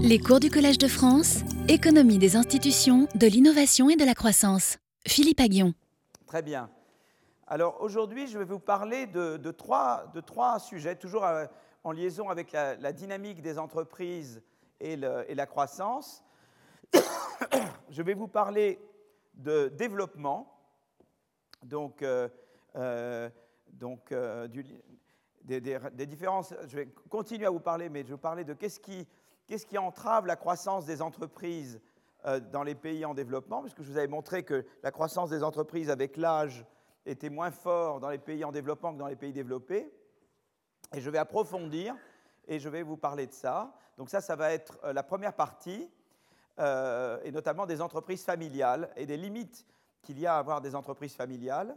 Les cours du Collège de France, économie des institutions, de l'innovation et de la croissance. Philippe Aguillon. Très bien. Alors aujourd'hui, je vais vous parler de, trois, sujets, toujours euh, en liaison avec la, dynamique des entreprises et, la croissance. je vais vous parler de développement, donc, euh, euh, des, des, différences. Je vais continuer à vous parler, mais je vais vous parler de qu'est-ce qui Qu'est-ce qui entrave la croissance des entreprises euh, dans les pays en développement? Puisque je vous avais montré que la croissance des entreprises avec l'âge était moins fort dans les pays en développement que dans les pays développés. Et je vais approfondir et je vais vous parler de ça. Donc ça, ça va être euh, la première partie, euh, et notamment des entreprises familiales et des limites qu'il y a à avoir des entreprises familiales.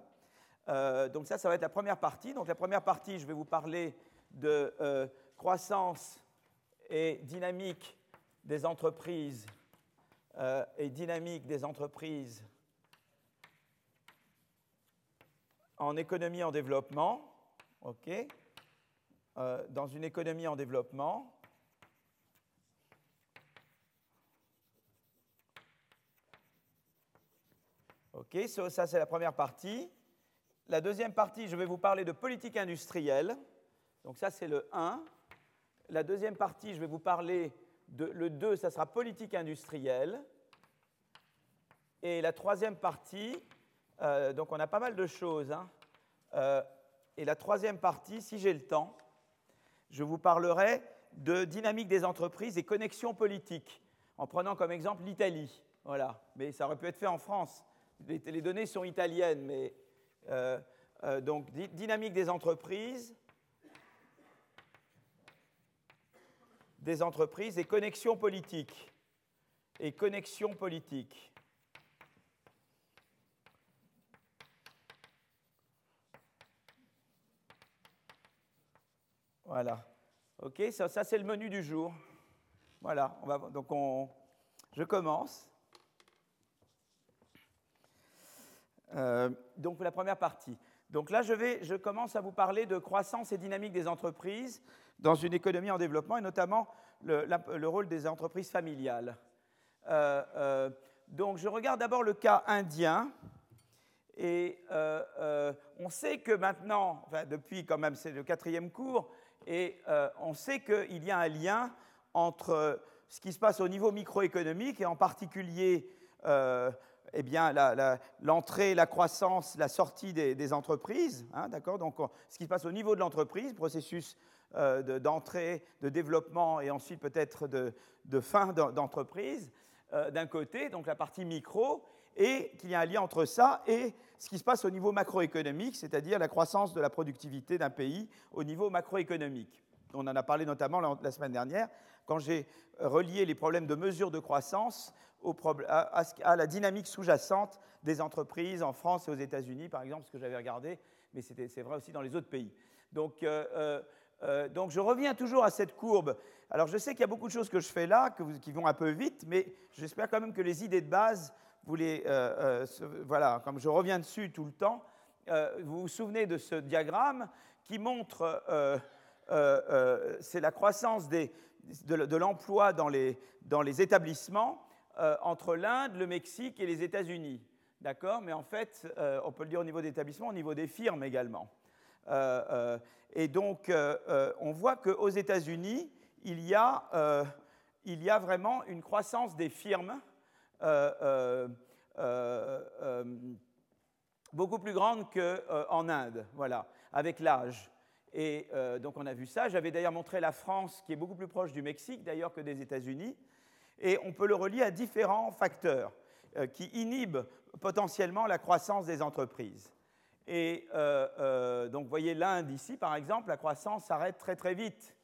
donc ça, ça va être la première partie. Donc la première partie, je vais vous parler de croissance et dynamique des entreprises euh, et dynamique des entreprises en économie en développement, ok, euh, dans une économie en développement. Ok, ça c'est la première partie. La deuxième partie, je vais vous parler de politique industrielle. Donc ça c'est le 1. La deuxième partie, je vais vous parler de le 2, ça sera politique industrielle. Et la troisième partie, euh, donc on a pas mal de choses. Hein. Euh, et la troisième partie, si j'ai le temps, je vous parlerai de dynamique des entreprises et connexion politique, en prenant comme exemple l'Italie. Voilà. Mais ça aurait pu être fait en France. Les, données sont italiennes, mais euh, donc dynamique des entreprises, des entreprises et connexion politique. Et connexion politique. Voilà. OK, ça, ça c'est le menu du jour. Voilà, on va, donc on, je commence. Euh, donc la première partie. Donc là, je, vais, je commence à vous parler de croissance et dynamique des entreprises dans une économie en développement, et notamment le, rôle des entreprises familiales. Euh, euh, donc je regarde d'abord le cas indien, et euh, on sait que maintenant, enfin, depuis quand même c'est le quatrième cours, et on sait qu'il y a un lien entre ce qui se passe au niveau microéconomique, et en particulier eh bien, l'entrée, la, croissance, la sortie des, entreprises, hein, d'accord? Donc, ce qui se passe au niveau de l'entreprise, processus euh, d'entrée, de, développement et ensuite peut-être de, fin d'entreprise, euh, d'un côté, donc la partie micro, et qu'il y a un lien entre ça et ce qui se passe au niveau macroéconomique, c'est-à-dire la croissance de la productivité d'un pays au niveau macroéconomique. On en a parlé notamment la, semaine dernière, quand j'ai relié les problèmes de mesure de croissance à, la dynamique sous-jacente des entreprises en France et aux États-Unis, par exemple, ce que j'avais regardé, mais c'est vrai aussi dans les autres pays. Donc, euh, euh, donc je reviens toujours à cette courbe. Alors je sais qu'il y a beaucoup de choses que je fais là, qui vont un peu vite, mais j'espère quand même que les idées de base, vous les, euh, euh, voilà, comme je reviens dessus tout le temps, vous vous souvenez de ce diagramme qui montre, c'est la croissance de, l'emploi dans les, dans les établissements entre l'Inde, le Mexique et les États-Unis. D'accord? Mais en fait, on peut le dire au niveau des établissements, au niveau des firmes également. Euh, euh, et donc, euh, on voit qu'aux États-Unis, il, y a, vraiment une croissance des firmes beaucoup plus grande qu'en Inde, voilà, avec l'âge. Et donc on a vu ça. J'avais d'ailleurs montré la France, qui est beaucoup plus proche du Mexique d'ailleurs que des États-Unis. Et on peut le relier à différents facteurs qui inhibent potentiellement la croissance des entreprises. Et euh, euh, donc, vous voyez l'Inde ici, par exemple, la croissance s'arrête très très vite.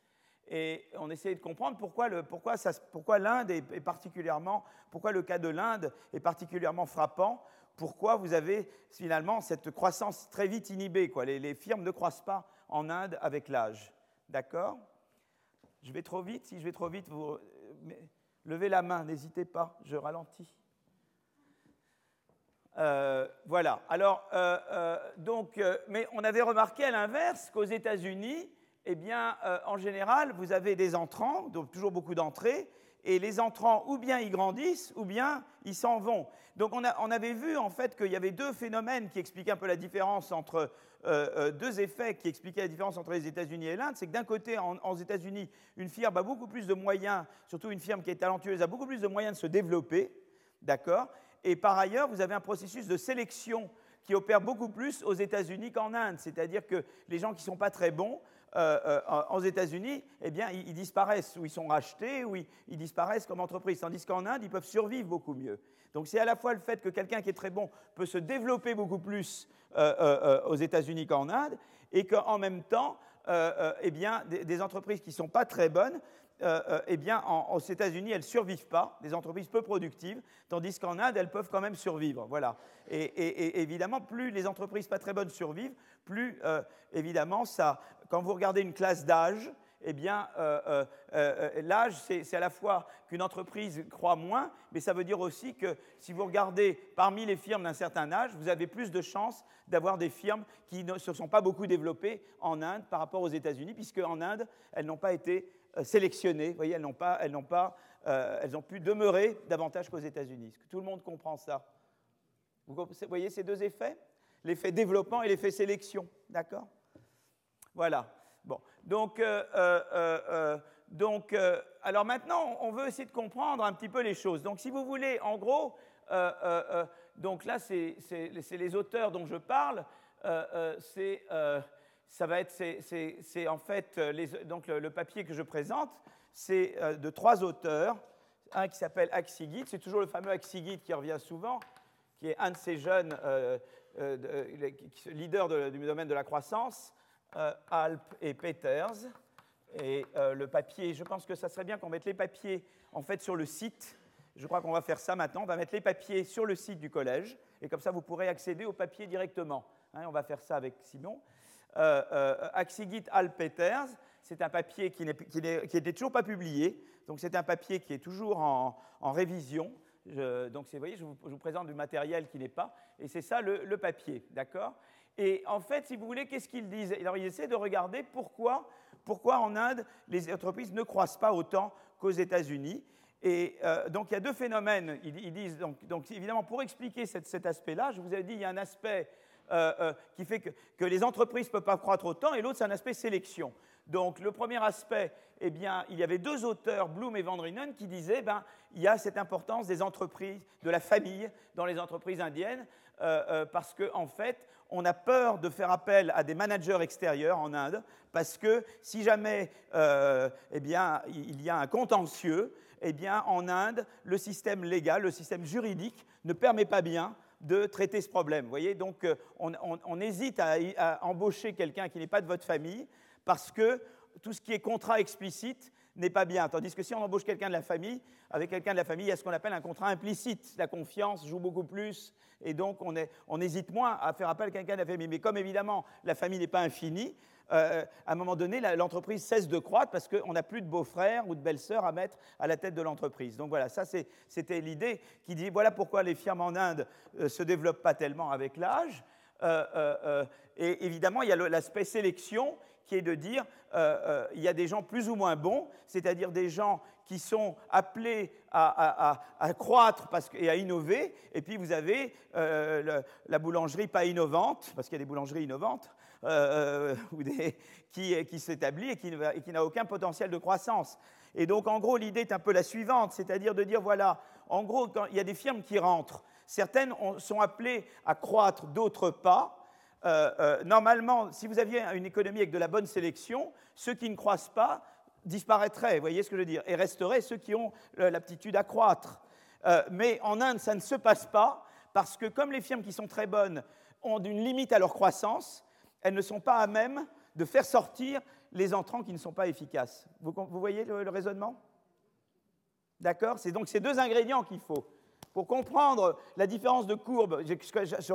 Et on essaie de comprendre pourquoi, pourquoi, pourquoi l'Inde est, particulièrement, pourquoi le cas de l'Inde est particulièrement frappant, pourquoi vous avez finalement cette croissance très vite inhibée. Quoi. Les, les firmes ne croissent pas en Inde avec l'âge. D'accord? Je vais trop vite. Si je vais trop vite, vous levez la main, n'hésitez pas, je ralentis. Euh, voilà. Alors, euh, euh, donc, mais on avait remarqué à l'inverse qu'aux États-Unis, eh bien, en général, vous avez des entrants, donc toujours beaucoup d'entrées, et les entrants, ou bien ils grandissent, ou bien ils s'en vont. Donc on, avait vu en fait qu'il y avait deux phénomènes qui expliquaient un peu la différence entre deux effets qui expliquaient la différence entre les États-Unis et l'Inde. C'est que d'un côté, en, aux États-Unis, une firme a beaucoup plus de moyens, surtout une firme qui est talentueuse, a beaucoup plus de moyens de se développer, d'accord? Et par ailleurs, vous avez un processus de sélection qui opère beaucoup plus aux États-Unis qu'en Inde. C'est-à-dire que les gens qui ne sont pas très bons, euh, euh, aux États-Unis, eh bien, ils, disparaissent, ou ils sont rachetés, ou ils, disparaissent comme entreprise. Tandis qu'en Inde, ils peuvent survivre beaucoup mieux. Donc c'est à la fois le fait que quelqu'un qui est très bon peut se développer beaucoup plus euh, aux États-Unis qu'en Inde, et qu'en même temps, eh bien, des, entreprises qui ne sont pas très bonnes, eh bien, aux États-Unis, elles ne survivent pas, des entreprises peu productives, tandis qu'en Inde, elles peuvent quand même survivre. Voilà. Et, évidemment, plus les entreprises pas très bonnes survivent, plus évidemment ça, quand vous regardez une classe d'âge, eh bien, euh, euh, euh, l'âge, c'est à la fois qu'une entreprise croit moins, mais ça veut dire aussi que si vous regardez parmi les firmes d'un certain âge, vous avez plus de chances d'avoir des firmes qui ne se sont pas beaucoup développées en Inde par rapport aux États-Unis, puisque en Inde, elles n'ont pas été sélectionnées. Vous voyez, elles n'ont pas, elles n'ont pas, elles ont pu demeurer davantage qu'aux États-Unis. Tout le monde comprend ça? Vous voyez ces deux effets? L'effet développement et l'effet sélection, d'accord? Voilà. Bon. Donc, euh, euh, euh, donc alors maintenant, on veut essayer de comprendre un petit peu les choses. Donc, si vous voulez, en gros, donc là, c'est les auteurs dont je parle. c'est ça va être, c'est en fait, les, donc le, papier que je présente, c'est de trois auteurs. Un qui s'appelle Axigit, c'est toujours le fameux Axigit qui revient souvent, qui est un de ces jeunes leaders du domaine de la croissance. Euh, Alp et Peters. Et euh, le papier, je pense que ça serait bien qu'on mette les papiers en fait sur le site. Je crois qu'on va faire ça maintenant. On va mettre les papiers sur le site du collège et comme ça vous pourrez accéder aux papiers directement. Hein, on va faire ça avec Simon. Euh, euh Axigit Alp Peters, c'est un papier qui n'était toujours pas publié. Donc c'est un papier qui est toujours en, révision. donc vous voyez, je vous, je présente du matériel qui n'est pas. Et c'est ça le, le papier, d'accord? Et en fait, si vous voulez, qu'est-ce qu'ils disent? Alors, ils essaient de regarder pourquoi, pourquoi en Inde, les entreprises ne croissent pas autant qu'aux États-Unis. Et euh, donc, il y a deux phénomènes. Ils, disent, donc, donc, évidemment, pour expliquer cet aspect-là, je vous avais dit, il y a un aspect euh, euh, qui fait que, les entreprises ne peuvent pas croître autant, et l'autre, c'est un aspect sélection. Donc, le premier aspect, eh bien, il y avait deux auteurs, Bloom et Vandrinen, qui disaient, ben, il y a cette importance des entreprises, de la famille dans les entreprises indiennes, parce qu'en en fait, on a peur de faire appel à des managers extérieurs en Inde, parce que si jamais euh, eh bien, il y a un contentieux, eh bien, en Inde, le système légal, le système juridique ne permet pas bien de traiter ce problème. Vous voyez, donc euh, on, hésite à, à embaucher quelqu'un qui n'est pas de votre famille, parce que tout ce qui est contrat explicite n'est pas bien. Tandis que si on embauche quelqu'un de la famille, avec quelqu'un de la famille, il y a ce qu'on appelle un contrat implicite. La confiance joue beaucoup plus et donc on, on hésite moins à faire appel à quelqu'un de la famille. Mais comme évidemment la famille n'est pas infinie, euh, à un moment donné, l'entreprise cesse de croître parce qu'on n'a plus de beaux-frères ou de belles-sœurs à mettre à la tête de l'entreprise. Donc voilà, ça c'était l'idée qui dit voilà pourquoi les firmes en Inde ne euh, se développent pas tellement avec l'âge. Euh, et évidemment, il y a l'aspect sélection qui est de dire euh, il y a des gens plus ou moins bons, c'est-à-dire des gens qui sont appelés à, croître et à innover, et puis vous avez euh, la boulangerie pas innovante, parce qu'il y a des boulangeries innovantes, euh, ou des, qui, qui s'établit et qui, qui n'a aucun potentiel de croissance. Et donc, en gros, l'idée est un peu la suivante, c'est-à-dire de dire, voilà, en gros, quand il y a des firmes qui rentrent, certaines sont appelées à croître, d'autres pas, normalement, si vous aviez une économie avec de la bonne sélection, ceux qui ne croissent pas disparaîtraient, vous voyez ce que je veux dire, et resteraient ceux qui ont l'aptitude à croître. Euh, mais en Inde, ça ne se passe pas, parce que comme les firmes qui sont très bonnes ont une limite à leur croissance, elles ne sont pas à même de faire sortir les entrants qui ne sont pas efficaces. Vous, voyez le, raisonnement? D'accord? C'est donc ces deux ingrédients qu'il faut. Pour comprendre la différence de courbe,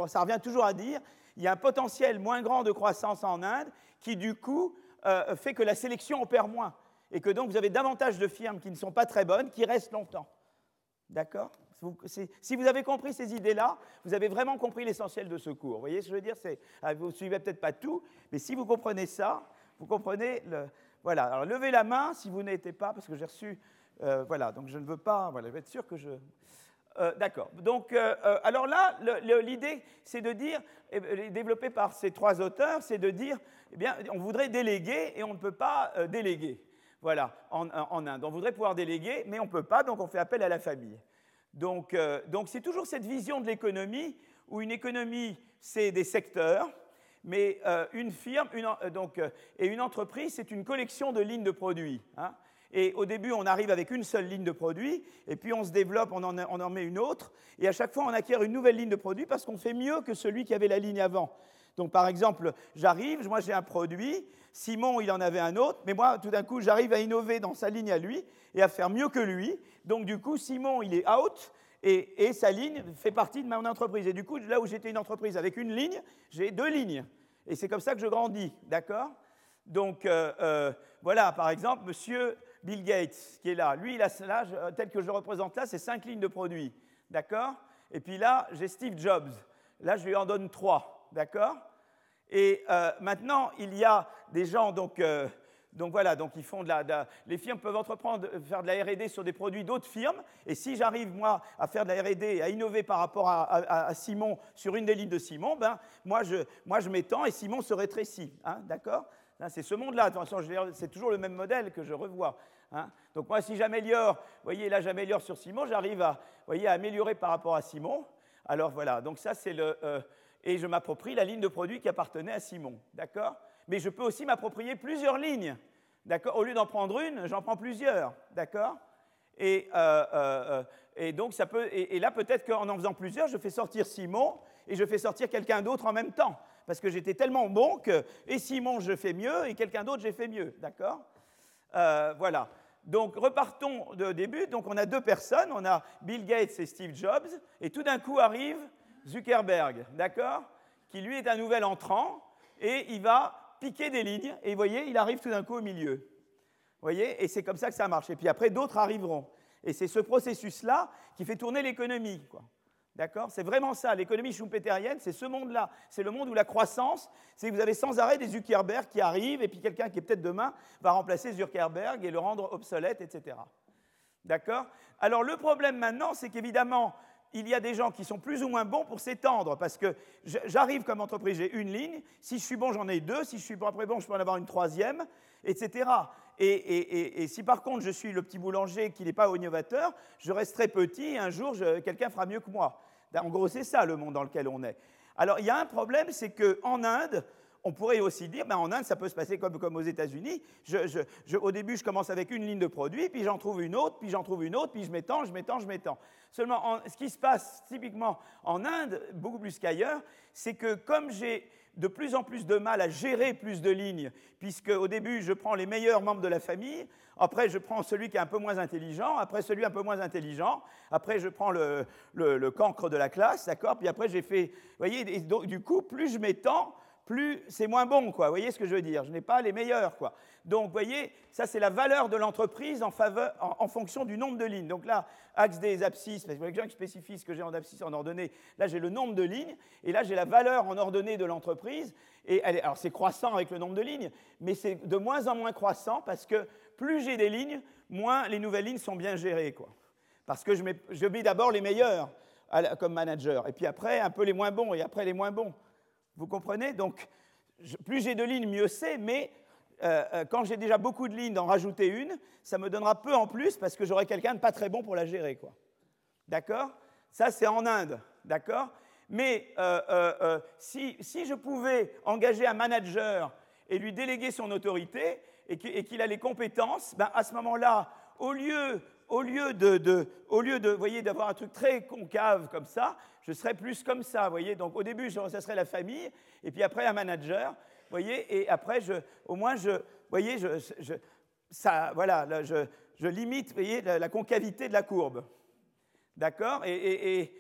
ça revient toujours à dire, il y a un potentiel moins grand de croissance en Inde qui, du coup, euh, fait que la sélection opère moins et que donc vous avez davantage de firmes qui ne sont pas très bonnes, qui restent longtemps. D'accord? Si vous avez compris ces idées-là, vous avez vraiment compris l'essentiel de ce cours. Vous voyez ce que je veux dire? Ah, Vous ne suivez peut-être pas tout, mais si vous comprenez ça, Vous comprenez Voilà, alors levez la main si vous n'étiez pas, parce que j'ai reçu... Euh, voilà, donc je ne veux pas... Voilà, je vais être sûr que je... Euh, d'accord. Donc, euh, alors là, l'idée, c'est de dire, développée par ces trois auteurs, c'est de dire, eh bien, on voudrait déléguer et on ne peut pas déléguer. Voilà, en, en, Inde. On voudrait pouvoir déléguer, mais on ne peut pas, donc on fait appel à la famille. Donc, donc c'est toujours cette vision de l'économie où une économie, c'est des secteurs, mais euh, une firme une, euh, donc, euh, et une entreprise, c'est une collection de lignes de produits. Hein. Et au début, on arrive avec une seule ligne de produits, et puis on se développe, on en, on en met une autre, et à chaque fois, on acquiert une nouvelle ligne de produits parce qu'on fait mieux que celui qui avait la ligne avant. Donc, par exemple, j'arrive, moi j'ai un produit, Simon, il en avait un autre, mais moi, tout d'un coup, j'arrive à innover dans sa ligne à lui et à faire mieux que lui. Donc, du coup, Simon, il est out, et, sa ligne fait partie de mon entreprise. Et du coup, là où j'étais une entreprise avec une ligne, j'ai deux lignes. Et c'est comme ça que je grandis, d'accord? Donc euh, euh, voilà, par exemple, monsieur Bill Gates qui est là. Lui, là, tel que je le représente là, c'est cinq lignes de produits, d'accord? Et puis là, j'ai Steve Jobs. Là, je lui en donne trois, d'accord? Et euh, maintenant, il y a des gens, donc donc voilà, donc ils font de la, les firmes peuvent entreprendre, faire de la R&D sur des produits d'autres firmes. Et si j'arrive moi à faire de la R&D, à innover par rapport à, Simon sur une des lignes de Simon, ben moi je, moi je m'étends et Simon se rétrécit, hein, d'accord? C'est ce monde-là. Attention, c'est toujours le même modèle que je revois. Hein. Donc moi, si j'améliore, vous voyez là, j'améliore sur Simon, j'arrive à, améliorer par rapport à Simon. Alors voilà, donc ça c'est le euh, et je m'approprie la ligne de produit qui appartenait à Simon, d'accord? Mais je peux aussi m'approprier plusieurs lignes. D'accord? Au lieu d'en prendre une, j'en prends plusieurs. D'accord? Et, euh, euh, et, donc, ça peut. Et, là, peut-être qu'en en faisant plusieurs, je fais sortir Simon et je fais sortir quelqu'un d'autre en même temps. Parce que j'étais tellement bon que. Et Simon, je fais mieux, et quelqu'un d'autre, j'ai fait mieux. D'accord? Euh, Voilà. Donc, repartons de début. Donc, on a deux personnes. On a Bill Gates et Steve Jobs. Et tout d'un coup arrive Zuckerberg. D'accord Qui, lui, est un nouvel entrant. Et il va piquer des lignes, et vous voyez, il arrive tout d'un coup au milieu. Vous voyez Et c'est comme ça que ça marche. Et puis après, d'autres arriveront. Et c'est ce processus-là qui fait tourner l'économie. D'accord C'est vraiment ça. L'économie schumpeterienne, c'est ce monde-là. C'est le monde où la croissance, c'est que vous avez sans arrêt des Zuckerberg qui arrivent, et puis quelqu'un qui est peut-être demain va remplacer Zuckerberg et le rendre obsolète, etc. D'accord? Alors le problème maintenant, c'est qu'évidemment, il y a des gens qui sont plus ou moins bons pour s'étendre, parce que j'arrive comme entreprise, j'ai une ligne, si je suis bon, j'en ai deux, si je suis pas très bon, je peux en avoir une troisième, etc. Et, si par contre je suis le petit boulanger qui n'est pas innovateur, je resterai petit et un jour quelqu'un fera mieux que moi. En gros, c'est ça le monde dans lequel on est. Alors il y a un problème, c'est qu'en Inde, on pourrait aussi dire, ben en Inde, ça peut se passer comme, aux États-Unis. au début, je commence avec une ligne de produit, puis j'en trouve une autre, puis j'en trouve une autre, puis je m'étends, je m'étends, je m'étends. Seulement, ce qui se passe typiquement en Inde, beaucoup plus qu'ailleurs, c'est que comme j'ai de plus en plus de mal à gérer plus de lignes, puisque au début, je prends les meilleurs membres de la famille, après, je prends celui qui est un peu moins intelligent, après celui un peu moins intelligent, après, je prends le, le, cancre de la classe, d'accord Puis après, j'ai fait, vous voyez, donc, du coup, plus je m'étends, plus c'est moins bon, quoi. Vous voyez ce que je veux dire? Je n'ai pas les meilleurs, quoi. Donc, vous voyez, ça c'est la valeur de l'entreprise en, fonction du nombre de lignes. Donc là, axe des abscisses, parce que les qui spécifient ce que j'ai en abscisse en ordonnée, là j'ai le nombre de lignes, et là j'ai la valeur en ordonnée de l'entreprise. Et alors c'est croissant avec le nombre de lignes, mais c'est de moins en moins croissant parce que plus j'ai des lignes, moins les nouvelles lignes sont bien gérées, quoi. Parce que je mets, je mets d'abord les meilleurs comme manager, et puis après un peu les moins bons, et après les moins bons. Vous comprenez? Donc, plus j'ai de lignes, mieux c'est, mais euh, euh, quand j'ai déjà beaucoup de lignes, d'en rajouter une, ça me donnera peu en plus parce que j'aurai quelqu'un de pas très bon pour la gérer. quoi. D'accord? Ça, c'est en Inde. D'accord? Mais euh, si, si, je pouvais engager un manager et lui déléguer son autorité et qu'il a les compétences, ben à ce moment-là, au lieu au lieu de, au lieu de, voyez, d'avoir un truc très concave comme ça, je serais plus comme ça, voyez. Donc au début, ça serait la famille, et puis après un manager, voyez, et après, je, au moins, je, voyez, je, ça, voilà, je, limite, voyez, la, concavité de la courbe, d'accord? Et,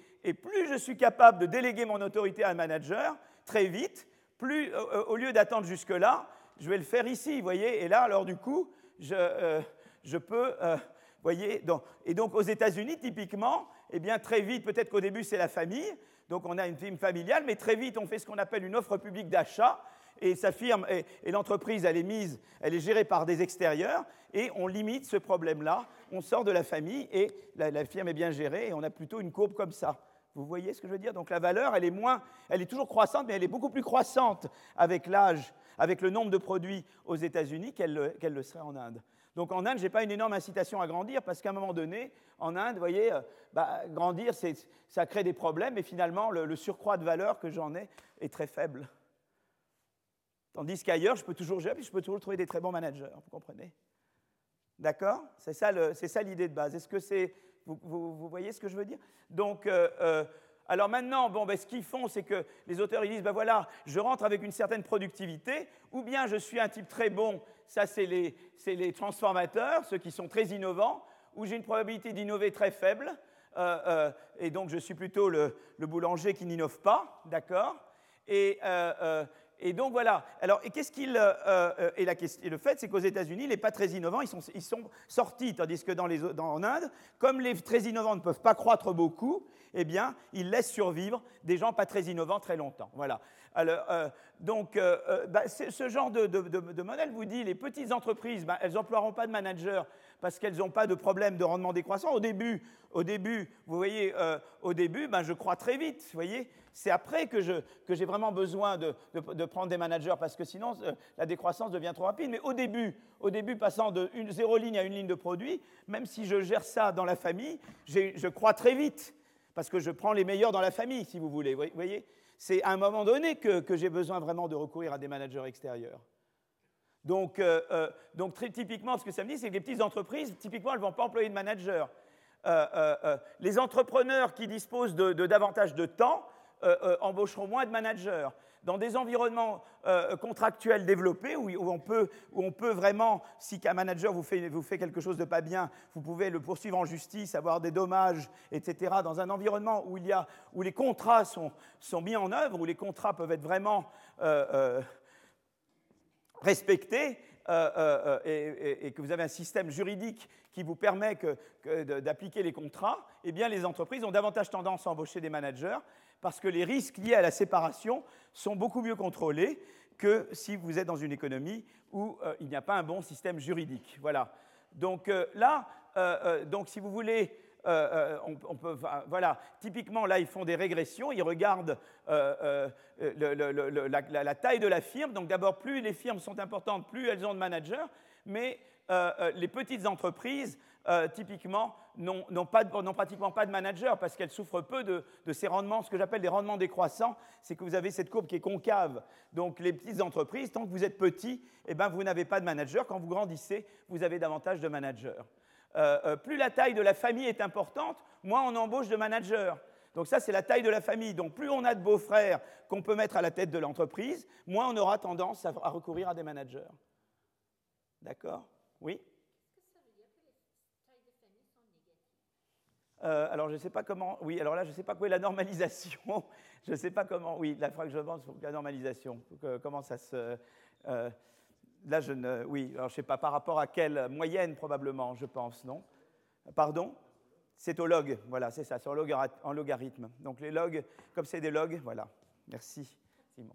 plus je suis capable de déléguer mon autorité à un manager très vite, plus, au lieu d'attendre jusque-là, je vais le faire ici, voyez. Et là, alors du coup, je, euh, je peux euh, voyez Et donc aux États-Unis, typiquement, eh bien très vite, peut-être qu'au début c'est la famille, donc on a une team familiale, mais très vite on fait ce qu'on appelle une offre publique d'achat. et sa firme et, l'entreprise, elle est mise, elle est gérée par des extérieurs, et on limite ce problème-là. On sort de la famille et la, firme est bien gérée, et on a plutôt une courbe comme ça. Vous voyez ce que je veux dire? Donc la valeur, elle est moins, elle est toujours croissante, mais elle est beaucoup plus croissante avec l'âge, avec le nombre de produits aux États-Unis qu'elle le serait en Inde. Donc en Inde, je n'ai pas une énorme incitation à grandir parce qu'à un moment donné, en Inde, vous voyez, euh, bah, grandir, ça crée des problèmes et finalement, le, surcroît de valeur que j'en ai est très faible. Tandis qu'ailleurs, je peux toujours gérer, je peux toujours trouver des très bons managers, vous comprenez? D'accord? C'est ça l'idée de base. Est-ce que c'est. Vous, voyez ce que je veux dire? Donc, euh, euh, alors maintenant, bon, ben, ce qu'ils font, c'est que les auteurs ils disent ben voilà, je rentre avec une certaine productivité, ou bien je suis un type très bon. Ça c'est les, transformateurs, ceux qui sont très innovants, où j'ai une probabilité d'innover très faible, euh, euh, et donc je suis plutôt le, boulanger qui n'innove pas, d'accord? Et, euh, et, donc voilà. Alors, et qu'est-ce qu'il. et, la question, le fait, c'est qu'aux États-Unis, les pas très innovants, ils sont, sortis, tandis que dans les, en Inde, comme les très innovants ne peuvent pas croître beaucoup, eh bien, ils laissent survivre des gens pas très innovants très longtemps. Voilà. Alors, euh, donc, euh, euh, bah, ce genre de, modèle vous dit les petites entreprises, bah, elles n'emploieront pas de manager parce qu'elles n'ont pas de problème de rendement décroissant. Au début, au début vous voyez, au début, bah, je crois très vite. Vous voyez, c'est après que, j'ai vraiment besoin de, prendre des managers parce que sinon la décroissance devient trop rapide. Mais au début, au début, passant de une, zéro ligne à une ligne de produit, même si je gère ça dans la famille, je crois très vite parce que je prends les meilleurs dans la famille, si vous voulez. Vous voyez c'est à un moment donné que, j'ai besoin vraiment de recourir à des managers extérieurs. Donc, euh, euh, donc très typiquement, ce que ça me dit, c'est que les petites entreprises, typiquement, elles ne vont pas employer de manager. Euh, les entrepreneurs qui disposent de, davantage de temps embaucheront moins de managers dans des environnements contractuels développés où, on peut, où, on peut, vraiment, si un manager vous fait, quelque chose de pas bien, vous pouvez le poursuivre en justice, avoir des dommages, etc. Dans un environnement où, il y a, où les contrats sont, mis en œuvre, où les contrats peuvent être vraiment euh, euh, respectés, et, que vous avez un système juridique qui vous permet d'appliquer les contrats, eh bien les entreprises ont davantage tendance à embaucher des managers parce que les risques liés à la séparation sont beaucoup mieux contrôlés que si vous êtes dans une économie où euh, il n'y a pas un bon système juridique. Voilà. Donc euh, là, euh, donc si vous voulez, on, peut, voilà, typiquement là, ils font des régressions, ils regardent la, la, taille de la firme. Donc d'abord, plus les firmes sont importantes, plus elles ont de managers, mais les petites entreprises euh, typiquement, n'ont pratiquement pas de manager parce qu'elles souffrent peu de, ces rendements, ce que j'appelle des rendements décroissants, c'est que vous avez cette courbe qui est concave. Donc les petites entreprises, tant que vous êtes petit, eh ben, vous n'avez pas de manager. Quand vous grandissez, vous avez davantage de managers. Euh, euh, plus la taille de la famille est importante, moins on embauche de managers. Donc ça, c'est la taille de la famille. Donc plus on a de beaux-frères qu'on peut mettre à la tête de l'entreprise, moins on aura tendance à recourir à des managers. D'accord? Oui? Euh, alors, je ne sais pas comment. Oui, alors là, je ne sais pas quoi est la normalisation. je ne sais pas comment. Oui, la que je pense la normalisation. comment ça se. Euh, là, je ne. Oui, alors je sais pas par rapport à quelle moyenne, probablement, je pense, non Pardon? C'est au log. Voilà, c'est ça, c'est en, logarithme. Donc, les logs, comme c'est des logs, voilà. Merci, Simon.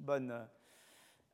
Bonne.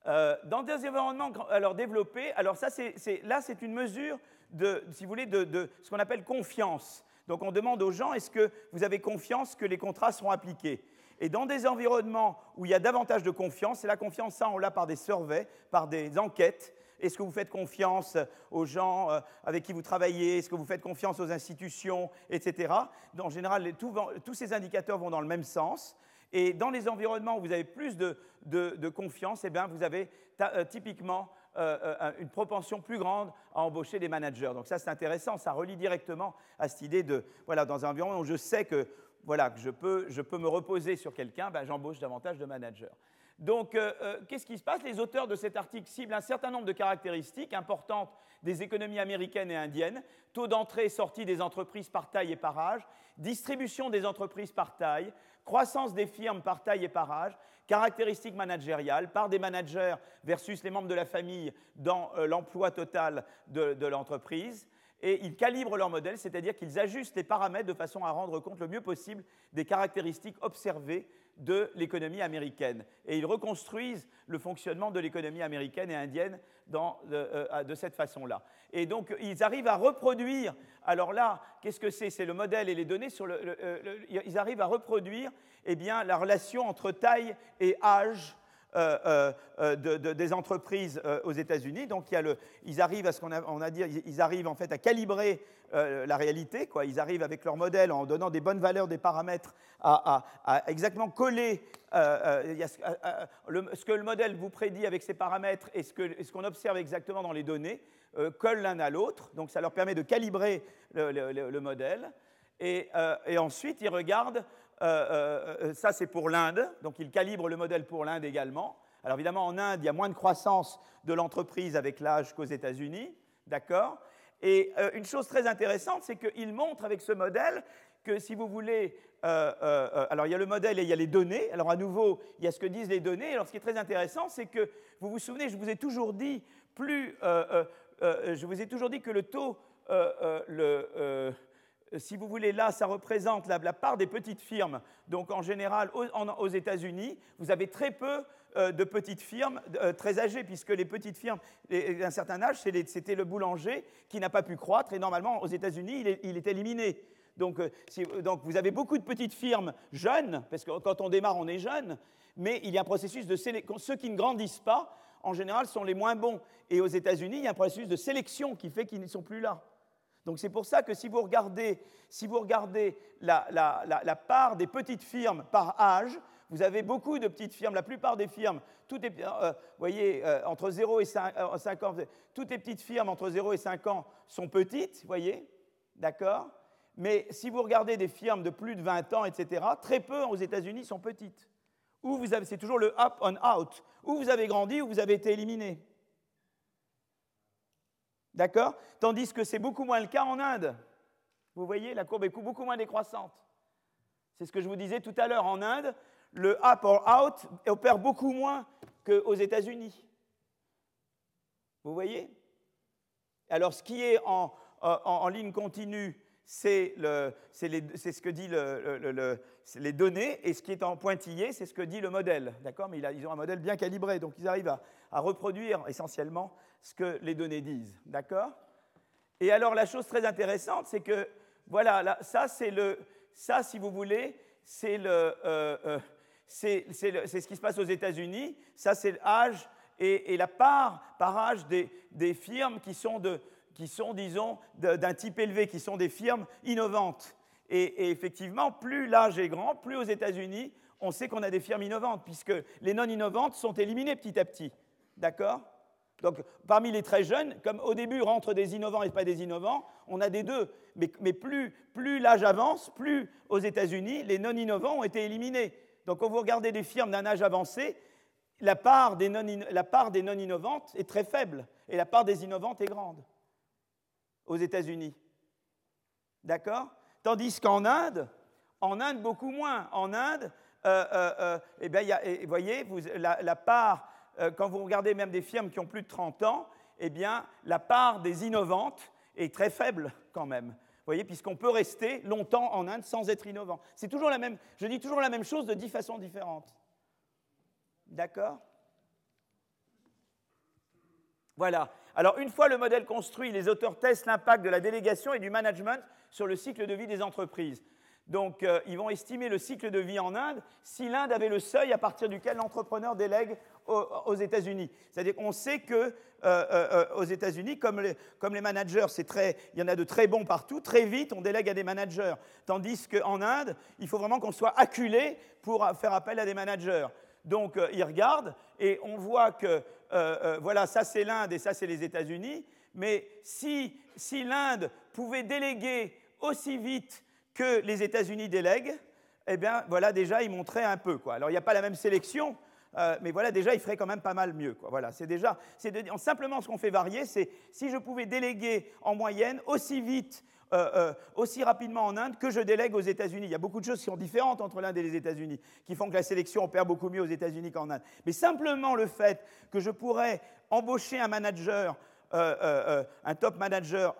Euh, dans des environnements alors, développés, alors ça, c'est, là, c'est une mesure de, si vous voulez, de ce qu'on appelle confiance. Donc on demande aux gens, est-ce que vous avez confiance que les contrats seront appliqués? Et dans des environnements où il y a davantage de confiance, et la confiance, ça, on l'a par des surveys, par des enquêtes, est-ce que vous faites confiance aux gens euh, avec qui vous travaillez? Est-ce que vous faites confiance aux institutions, etc. En général, tous ces indicateurs vont dans le même sens. Et dans les environnements où vous avez plus de, confiance, eh bien, vous avez euh, typiquement euh, une propension plus grande à embaucher des managers. Donc ça, c'est intéressant, ça relie directement à cette idée de, voilà, dans un environnement où je sais que, voilà, que je, peux, me reposer sur quelqu'un, ben, j'embauche davantage de managers. Donc, euh, qu'est-ce qui se passe? Les auteurs de cet article ciblent un certain nombre de caractéristiques importantes des économies américaines et indiennes, taux d'entrée et sortie des entreprises par taille et par âge, distribution des entreprises par taille, croissance des firmes par taille et par âge, caractéristiques managériales par des managers versus les membres de la famille dans euh, l'emploi total de, l'entreprise, et ils calibrent leur modèle, c'est-à-dire qu'ils ajustent les paramètres de façon à rendre compte le mieux possible des caractéristiques observées de l'économie américaine. Et ils reconstruisent le fonctionnement de l'économie américaine et indienne euh, de, cette façon-là. Et donc, ils arrivent à reproduire, alors là, qu'est-ce que c'est? C'est le modèle et les données sur le, euh, Ils arrivent à reproduire eh bien, la relation entre taille et âge euh, des entreprises aux États-Unis. Donc, ils arrivent à ce qu'on a, dit, ils arrivent en fait à calibrer euh, la réalité. Ils arrivent avec leur modèle en donnant des bonnes valeurs, des paramètres, à, exactement coller euh, euh, ce que le modèle vous prédit avec ses paramètres et ce qu'on observe exactement dans les données, collent l'un à l'autre. Donc ça leur permet de calibrer le, modèle. Et, ensuite, ils regardent, ça c'est pour l'Inde, donc ils calibrent le modèle pour l'Inde également. Alors évidemment, en Inde, il y a moins de croissance de l'entreprise avec l'âge qu'aux États-Unis, d'accord? Et euh, une chose très intéressante, c'est qu'il montre avec ce modèle que si vous voulez, euh, euh, alors il y a le modèle et il y a les données. Alors à nouveau, il y a ce que disent les données. Alors ce qui est très intéressant, c'est que vous vous souvenez, je vous ai toujours dit plus, je vous ai toujours dit que le taux, le, si vous voulez, là, ça représente la, part des petites firmes. Donc en général, aux États-Unis, vous avez très peu euh, de petites firmes euh, très âgées, puisque les petites firmes d'un certain âge, c'était le boulanger qui n'a pas pu croître, et normalement, aux États-Unis, il, est éliminé. Donc, euh, donc, vous avez beaucoup de petites firmes jeunes, parce que quand on démarre, on est jeune, mais il y a un processus de sélection. Ceux qui ne grandissent pas, en général, sont les moins bons. Et aux États-Unis, il y a un processus de sélection qui fait qu'ils ne sont plus là. Donc c'est pour ça que si vous regardez, la, part des petites firmes par âge, vous avez beaucoup de petites firmes, la plupart des firmes, toutes les, euh, voyez, euh, entre 0 et 5, euh, ans, toutes les petites firmes entre 0 et 5 ans sont petites, voyez, d'accord? Mais si vous regardez des firmes de plus de 20 ans, etc., très peu aux États-Unis sont petites. Ou vous c'est toujours le up on out, ou vous avez grandi ou vous avez été éliminé. D'accord? Tandis que c'est beaucoup moins le cas en Inde. Vous voyez, la courbe est beaucoup moins décroissante. C'est ce que je vous disais tout à l'heure. En Inde, le up or out opère beaucoup moins qu'aux États-Unis. Vous voyez? Alors, ce qui est en, ligne continue, c'est ce que dit les données, et ce qui est en pointillé, c'est ce que dit le modèle. D'accord? Mais ils ont un modèle bien calibré, donc ils arrivent à, reproduire essentiellement ce que les données disent. D'accord? Et alors, la chose très intéressante, c'est que, voilà, ça, c'est le. Ça, si vous voulez, c'est le. Euh, euh, c'est ce qui se passe aux États-Unis. Ça, c'est l'âge et, la part par âge des, firmes qui sont, qui sont disons, d'un type élevé, qui sont des firmes innovantes. Et, effectivement, plus l'âge est grand, plus aux États-Unis, on sait qu'on a des firmes innovantes, puisque les non innovantes sont éliminées petit à petit. D'accord? Donc, parmi les très jeunes, comme au début rentrent des innovants et pas des innovants, on a des deux. Mais, plus, l'âge avance, plus aux États-Unis, les non innovants ont été éliminés. Donc quand vous regardez des firmes d'un âge avancé, la part, des non, innovantes est très faible et la part des innovantes est grande aux États-Unis. D'accord? Tandis qu'en Inde, en Inde, beaucoup moins. En Inde, euh, euh, euh eh bien, vous voyez, la, part, euh, quand vous regardez même des firmes qui ont plus de 30 ans, eh bien, la part des innovantes est très faible quand même voyez, puisqu'on peut rester longtemps en Inde sans être innovant. C'est toujours la même, je dis toujours la même chose de dix façons différentes. D'accord? Voilà. Alors, une fois le modèle construit, les auteurs testent l'impact de la délégation et du management sur le cycle de vie des entreprises. Donc, euh, ils vont estimer le cycle de vie en Inde si l'Inde avait le seuil à partir duquel l'entrepreneur délègue aux, États-Unis. C'est-à-dire qu'on sait que euh, euh, aux États-Unis, comme les, managers, très, il y en a de très bons partout, très vite on délègue à des managers. Tandis qu'en Inde, il faut vraiment qu'on soit acculé pour faire appel à des managers. Donc, ils regardent et on voit que, voilà, ça c'est l'Inde et ça c'est les États-Unis. Mais si, si l'Inde pouvait déléguer aussi vite que les États-Unis délèguent, eh bien, voilà, déjà, ils montraient un peu. Quoi. Alors, il n'y a pas la même sélection, euh, mais voilà, déjà, ils feraient quand même pas mal mieux. Quoi. Voilà, c'est déjà, c'est simplement ce qu'on fait varier, c'est si je pouvais déléguer en moyenne aussi vite, euh, euh, aussi rapidement en Inde que je délègue aux États-Unis. Il y a beaucoup de choses qui sont différentes entre l'Inde et les États-Unis, qui font que la sélection opère beaucoup mieux aux États-Unis qu'en Inde. Mais simplement le fait que je pourrais embaucher un manager un top manager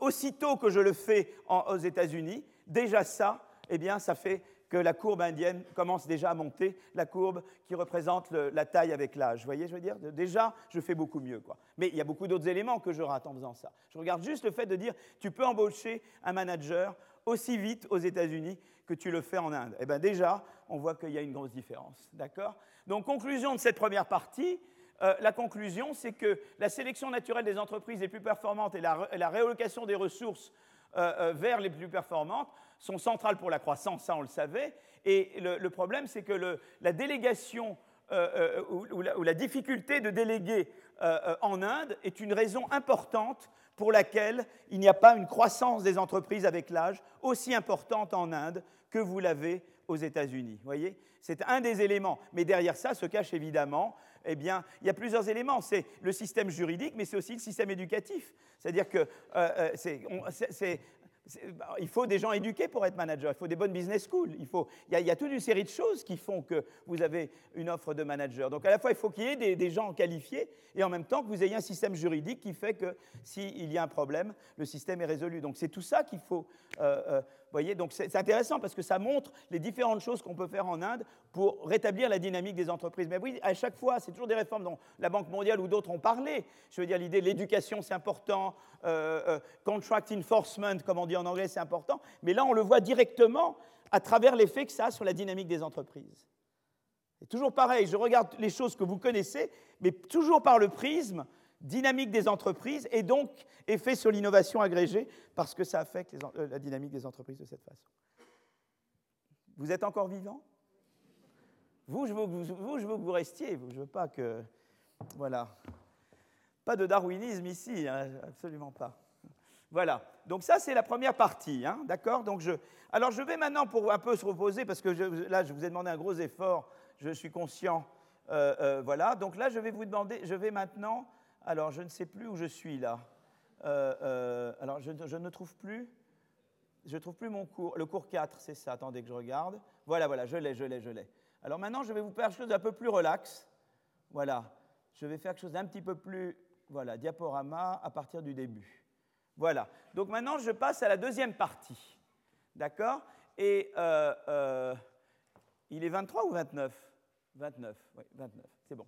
aussitôt que je le fais aux États-Unis, déjà ça, eh bien, ça fait la courbe indienne commence déjà à monter, la courbe qui représente la taille avec l'âge. Vous voyez, je veux dire? Déjà, je fais beaucoup mieux. Mais il y a beaucoup d'autres éléments que je rate en faisant ça. Je regarde juste le fait de dire, tu peux embaucher un manager aussi vite aux États-Unis que tu le fais en Inde. Eh bien déjà, on voit qu'il y a une grosse différence. D'accord? Donc, conclusion de cette première partie. Euh, la conclusion, c'est que la sélection naturelle des entreprises les plus performantes et la, réallocation des ressources euh, euh, vers les plus performantes sont centrales pour la croissance, ça on le savait. Et le, problème, c'est que la délégation ou, la, difficulté de déléguer en Inde est une raison importante pour laquelle il n'y a pas une croissance des entreprises avec l'âge aussi importante en Inde que vous l'avez aux États-Unis. voyez? C'est un des éléments. Mais derrière ça se cache évidemment, eh bien, il y a plusieurs éléments. C'est le système juridique, mais c'est aussi le système éducatif. C'est-à-dire que euh, euh, c'est il faut des gens éduqués pour être manager, il faut des bonnes business schools, il, faut, y a, toute une série de choses qui font que vous avez une offre de manager. Donc à la fois, il faut qu'il y ait des, gens qualifiés et en même temps que vous ayez un système juridique qui fait que s'il y a un problème, le système est résolu. Donc c'est tout ça qu'il faut euh, euh donc c'est intéressant parce que ça montre les différentes choses qu'on peut faire en Inde pour rétablir la dynamique des entreprises. Mais oui, à chaque fois, c'est toujours des réformes dont la Banque mondiale ou d'autres ont parlé. Je veux dire, l'idée l'éducation, c'est important, euh, euh, contract enforcement, comme on dit en anglais, c'est important. Mais là, on le voit directement à travers l'effet que ça a sur la dynamique des entreprises. C'est toujours pareil, je regarde les choses que vous connaissez, mais toujours par le prisme dynamique des entreprises et donc effet sur l'innovation agrégée parce que ça affecte euh, la dynamique des entreprises de cette façon. Vous êtes encore vivant? Vous je, veux, vous, je que vous restiez. je ne veux pas que. Voilà. Pas de darwinisme ici, hein, absolument pas. Voilà. Donc ça, c'est la première partie, hein, d'accord? Je, alors je vais maintenant pour un peu se reposer parce que là, je vous ai demandé un gros effort. Je suis conscient. Euh, euh, voilà. Donc là, je vais vous demander. Je vais maintenant alors, je ne sais plus où je suis là. Euh, euh, alors, je, ne trouve plus. Je trouve plus mon cours. Le cours 4, c'est ça. Attendez que je regarde. Voilà, voilà, je l'ai, je l'ai, je l'ai. Alors maintenant, je vais vous faire quelque chose d'un peu plus relax. Voilà. Je vais faire quelque chose d'un petit peu plus. Voilà, diaporama à partir du début. Voilà. Donc maintenant, je passe à la deuxième partie. D'accord? Et euh, il est 23 ou 29 29, oui, 29, c'est bon.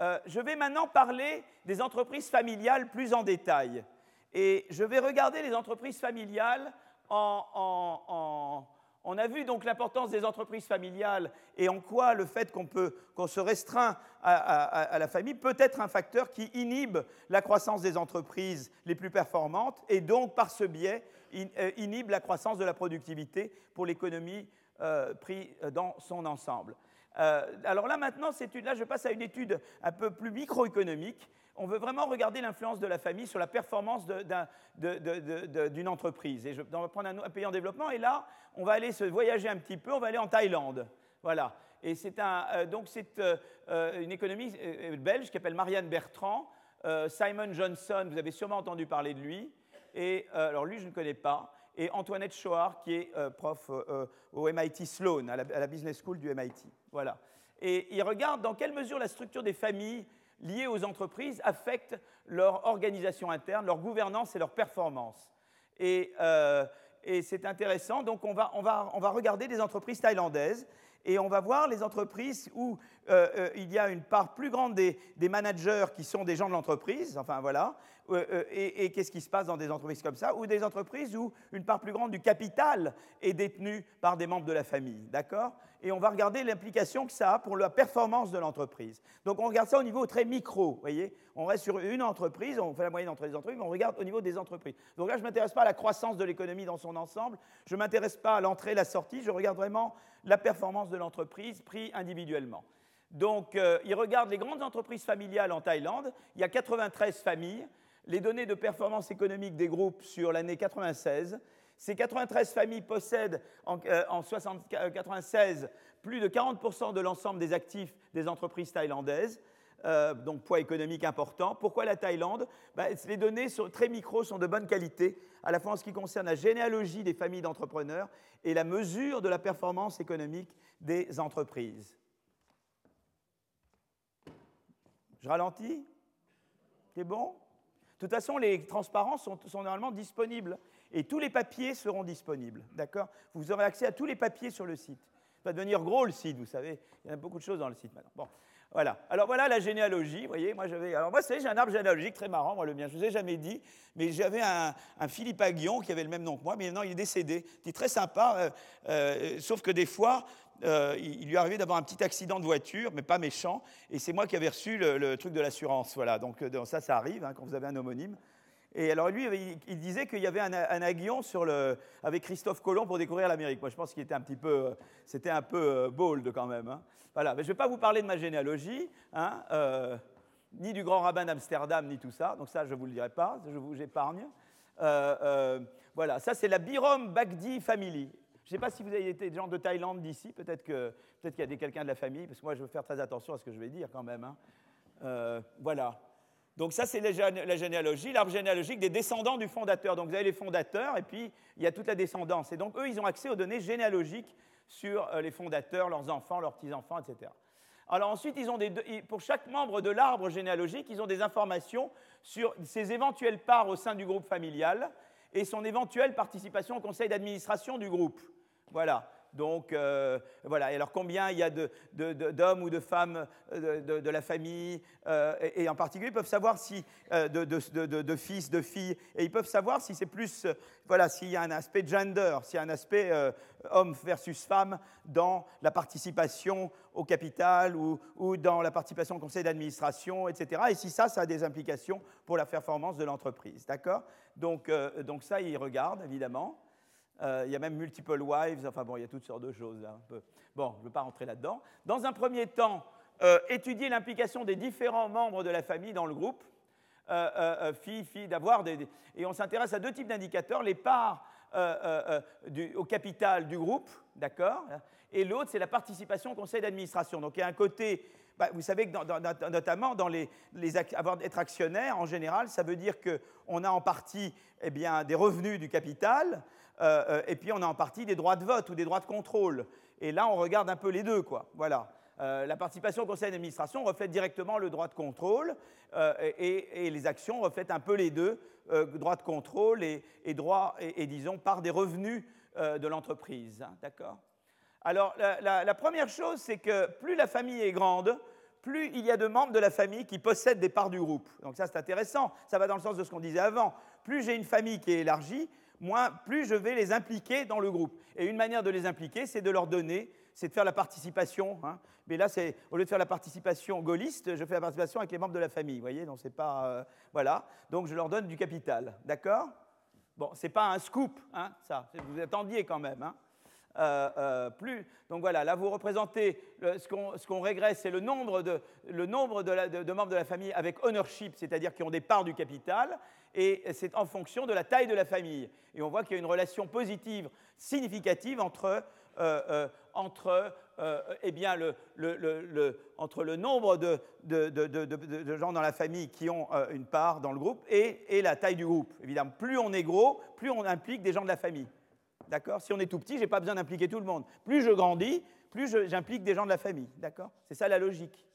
Euh, je vais maintenant parler des entreprises familiales plus en détail. Et je vais regarder les entreprises familiales en, on a vu donc l'importance des entreprises familiales et en quoi le fait qu'on se restreint à, la famille peut être un facteur qui inhibe la croissance des entreprises les plus performantes et donc par ce biais euh, inhibe la croissance de la productivité pour l'économie euh, prise dans son ensemble. Euh, alors là, maintenant, là, je passe à une étude un peu plus microéconomique. On veut vraiment regarder l'influence de la famille sur la performance d'une entreprise. Et je, on va prendre un, pays en développement, et là, on va aller se voyager un petit peu, on va aller en Thaïlande. Voilà. Et c'est un, euh, donc c'est euh, une économiste belge qui s'appelle Marianne Bertrand. Simon Johnson, vous avez sûrement entendu parler de lui. Et alors lui, je ne connais pas et Antoinette Choar, qui est euh, prof euh, euh, au MIT Sloan, à la, Business School du MIT. Voilà. Et il regarde dans quelle mesure la structure des familles liées aux entreprises affecte leur organisation interne, leur gouvernance et leur performance. Et, c'est intéressant. Donc, on va, on, va, on va, regarder des entreprises thaïlandaises et on va voir les entreprises où il y a une part plus grande des, managers qui sont des gens de l'entreprise, enfin voilà, euh, euh, et, qu'est-ce qui se passe dans des entreprises comme ça, ou des entreprises où une part plus grande du capital est détenue par des membres de la famille, d'accord? Et on va regarder l'implication que ça a pour la performance de l'entreprise. Donc on regarde ça au niveau très micro, vous voyez? On reste sur une entreprise, on fait la moyenne entre les entreprises, mais on regarde au niveau des entreprises. Donc là, je ne m'intéresse pas à la croissance de l'économie dans son ensemble, je ne m'intéresse pas à l'entrée et la sortie, je regarde vraiment la performance de l'entreprise pris individuellement. Donc, euh, il regarde les grandes entreprises familiales en Thaïlande. Il y a 93 familles les données de performance économique des groupes sur l'année 96. Ces 93 familles possèdent en, 1996 euh, plus de 40% de l'ensemble des actifs des entreprises thaïlandaises. Euh, donc poids économique important. Pourquoi la Thaïlande? Ben, Les données sont très micro sont de bonne qualité, à la fois en ce qui concerne la généalogie des familles d'entrepreneurs et la mesure de la performance économique des entreprises. Je ralentis? C'est bon? Toute façon, les transparents sont, normalement disponibles. Et tous les papiers seront disponibles. D'accord? Vous aurez accès à tous les papiers sur le site. Ça va devenir gros le site, vous savez. Il y a beaucoup de choses dans le site maintenant. Bon. Voilà. Alors voilà la généalogie. Voyez, moi j'avais. Alors moi, c'est j'ai un arbre généalogique très marrant, moi le mien. Je vous ai jamais dit, mais j'avais un, Philippe Aguillon qui avait le même nom que moi, mais maintenant il est décédé. Est très sympa, euh, euh, sauf que des fois, euh, il lui arrivait d'avoir un petit accident de voiture, mais pas méchant, et c'est moi qui avais reçu le, truc de l'assurance. Voilà. Donc ça, ça arrive hein, quand vous avez un homonyme. Et alors lui, il, disait qu'il y avait un, aguillon sur le, avec Christophe Colomb pour découvrir l'Amérique. Moi, je pense qu'il était un petit peu, c'était un peu bold quand même. Hein. Voilà, mais je ne vais pas vous parler de ma généalogie, hein, euh, ni du grand rabbin d'Amsterdam, ni tout ça, donc ça je ne vous le dirai pas, je vous épargne. Euh, euh, voilà, ça c'est la Birom Bagdi Family. Je ne sais pas si vous avez été des gens de Thaïlande d'ici, peut-être qu'il peut y a quelqu'un de la famille, parce que moi je veux faire très attention à ce que je vais dire quand même. Hein. voilà. Donc ça, c'est la généalogie, l'arbre généalogique des descendants du fondateur. Donc vous avez les fondateurs et puis il y a toute la descendance. Et donc eux, ils ont accès aux données généalogiques sur euh, les fondateurs, leurs enfants, leurs petits-enfants, etc. Alors ensuite, ils ont pour chaque membre de l'arbre généalogique, ils ont des informations sur ses éventuelles parts au sein du groupe familial et son éventuelle participation au conseil d'administration du groupe. Voilà. Donc euh, voilà, et alors combien il y a d'hommes ou de femmes euh, de, la famille, euh, et, en particulier ils peuvent savoir si de, fils, de filles, et ils peuvent savoir si c'est plus, voilà, s'il y a un aspect gender, s'il y a un aspect homme versus femme dans la participation au capital ou, ou dans la participation au conseil d'administration, etc. Et si ça, ça a des implications pour la performance de l'entreprise, d'accord? Donc, donc ça, ils regardent évidemment. Euh, il y a même multiple wives, enfin bon, il y a toutes sortes de choses. Bon, je ne veux pas rentrer là-dedans. Dans un premier temps, euh, étudier l'implication des différents membres de la famille dans le groupe, euh, filles, filles, d'avoir des, Et on s'intéresse à deux types d'indicateurs, les parts au capital du groupe, d'accord Et l'autre, c'est la participation au conseil d'administration. Donc il y a un côté bah, vous savez que notamment dans les, avoir, être actionnaire, en général, ça veut dire qu'on a en partie eh bien, des revenus du capital, euh, euh, et puis on a en partie des droits de vote ou des droits de contrôle. Et là, on regarde un peu les deux, quoi. Voilà. Euh, la participation au conseil d'administration reflète directement le droit de contrôle et, les actions reflètent un peu les deux, droit de contrôle et, droit, et, disons, par des revenus de l'entreprise. D'accord? Alors, la, la, première chose, c'est que plus la famille est grande, plus il y a de membres de la famille qui possèdent des parts du groupe. Donc ça, c'est intéressant. Ça va dans le sens de ce qu'on disait avant. Plus j'ai une famille qui est élargie, plus je vais les impliquer dans le groupe. Et une manière de les impliquer, c'est de leur donner, c'est de faire la participation. Hein. Mais là, c'est au lieu de faire la participation gaulliste, je fais la participation avec les membres de la famille. Vous voyez, donc c'est pas euh, voilà. Donc je leur donne du capital, d'accord? Bon, c'est pas un scoop, hein, ça. Vous attendiez quand même. Hein. Euh, euh, plus. Donc voilà, là vous représentez ce qu'on régresse, c'est le nombre, de, le nombre de, membres de la famille avec ownership, c'est-à-dire qui ont des parts du capital, et c'est en fonction de la taille de la famille. Et on voit qu'il y a une relation positive significative entre, euh, entre, eh bien, le, entre le nombre de, de, gens dans la famille qui ont une part dans le groupe et, et la taille du groupe. Évidemment, plus on est gros, plus on implique des gens de la famille. D'accord? Si on est tout petit, je n'ai pas besoin d'impliquer tout le monde. Plus je grandis, plus j'implique des gens de la famille. D'accord? C'est ça la logique.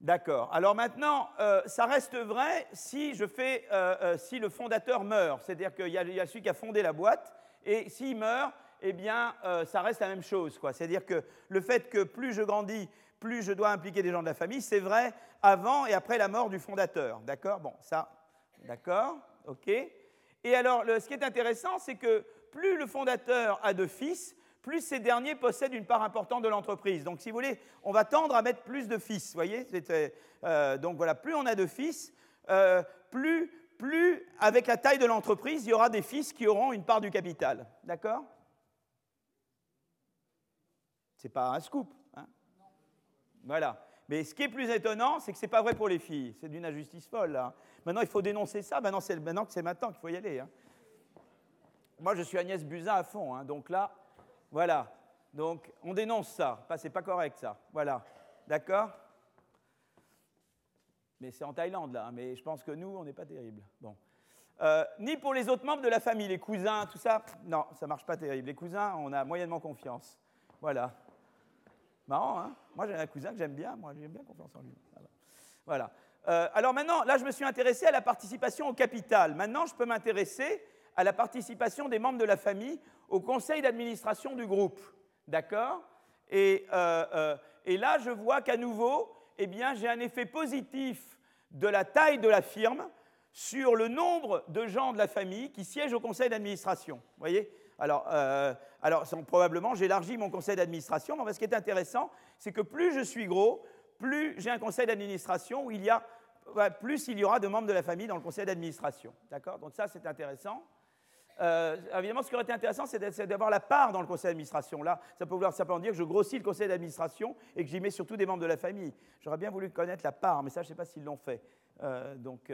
D'accord. Alors maintenant, euh, ça reste vrai si, je fais, euh, euh, si le fondateur meurt. C'est-à-dire qu'il y, a celui qui a fondé la boîte, et s'il meurt, eh bien, ça reste la même chose. C'est-à-dire que le fait que plus je grandis, plus je dois impliquer des gens de la famille, c'est vrai avant et après la mort du fondateur. D'accord? Bon, ça, d'accord OK et alors, ce qui est intéressant, c'est que plus le fondateur a de fils, plus ces derniers possèdent une part importante de l'entreprise. Donc, si vous voulez, on va tendre à mettre plus de fils. Voyez euh, Donc voilà, plus on a de fils, euh, plus, plus, avec la taille de l'entreprise, il y aura des fils qui auront une part du capital. D'accord? C'est pas un scoop. Hein? Voilà. Mais ce qui est plus étonnant, c'est que ce n'est pas vrai pour les filles. C'est d'une injustice folle. Là. Maintenant, il faut dénoncer ça. Maintenant, c'est que c'est maintenant qu'il faut y aller. Hein. Moi, je suis Agnès Buzyn à fond. Hein. Donc là, voilà. Donc, on dénonce ça. Enfin, c'est pas correct, ça. Voilà. D'accord? Mais c'est en Thaïlande, là. Mais je pense que nous, on n'est pas terrible. Bon. Euh, ni pour les autres membres de la famille, les cousins, tout ça. Non, ça marche pas terrible. Les cousins, on a moyennement confiance. Voilà. Marrant, hein? Moi, j'ai un cousin que j'aime bien. Moi, j'ai bien confiance en lui. Voilà. alors maintenant, là, je me suis intéressé à la participation au capital. Maintenant, je peux m'intéresser à la participation des membres de la famille au conseil d'administration du groupe. D'accord? Et, et, là, je vois qu'à nouveau, eh bien, j'ai un effet positif de la taille de la firme sur le nombre de gens de la famille qui siègent au conseil d'administration. Vous voyez? Alors, euh, probablement, j'élargis mon conseil d'administration, mais ce qui est intéressant, c'est que plus je suis gros, plus j'ai un conseil d'administration où il y a, plus il y aura de membres de la famille dans le conseil d'administration. D'accord? Donc ça, c'est intéressant. Euh, évidemment, ce qui aurait été intéressant, c'est d'avoir la part dans le conseil d'administration. Là, ça peut vouloir simplement dire que je grossis le conseil d'administration et que j'y mets surtout des membres de la famille. J'aurais bien voulu connaître la part, mais ça, je ne sais pas s'ils l'ont fait. Euh, donc,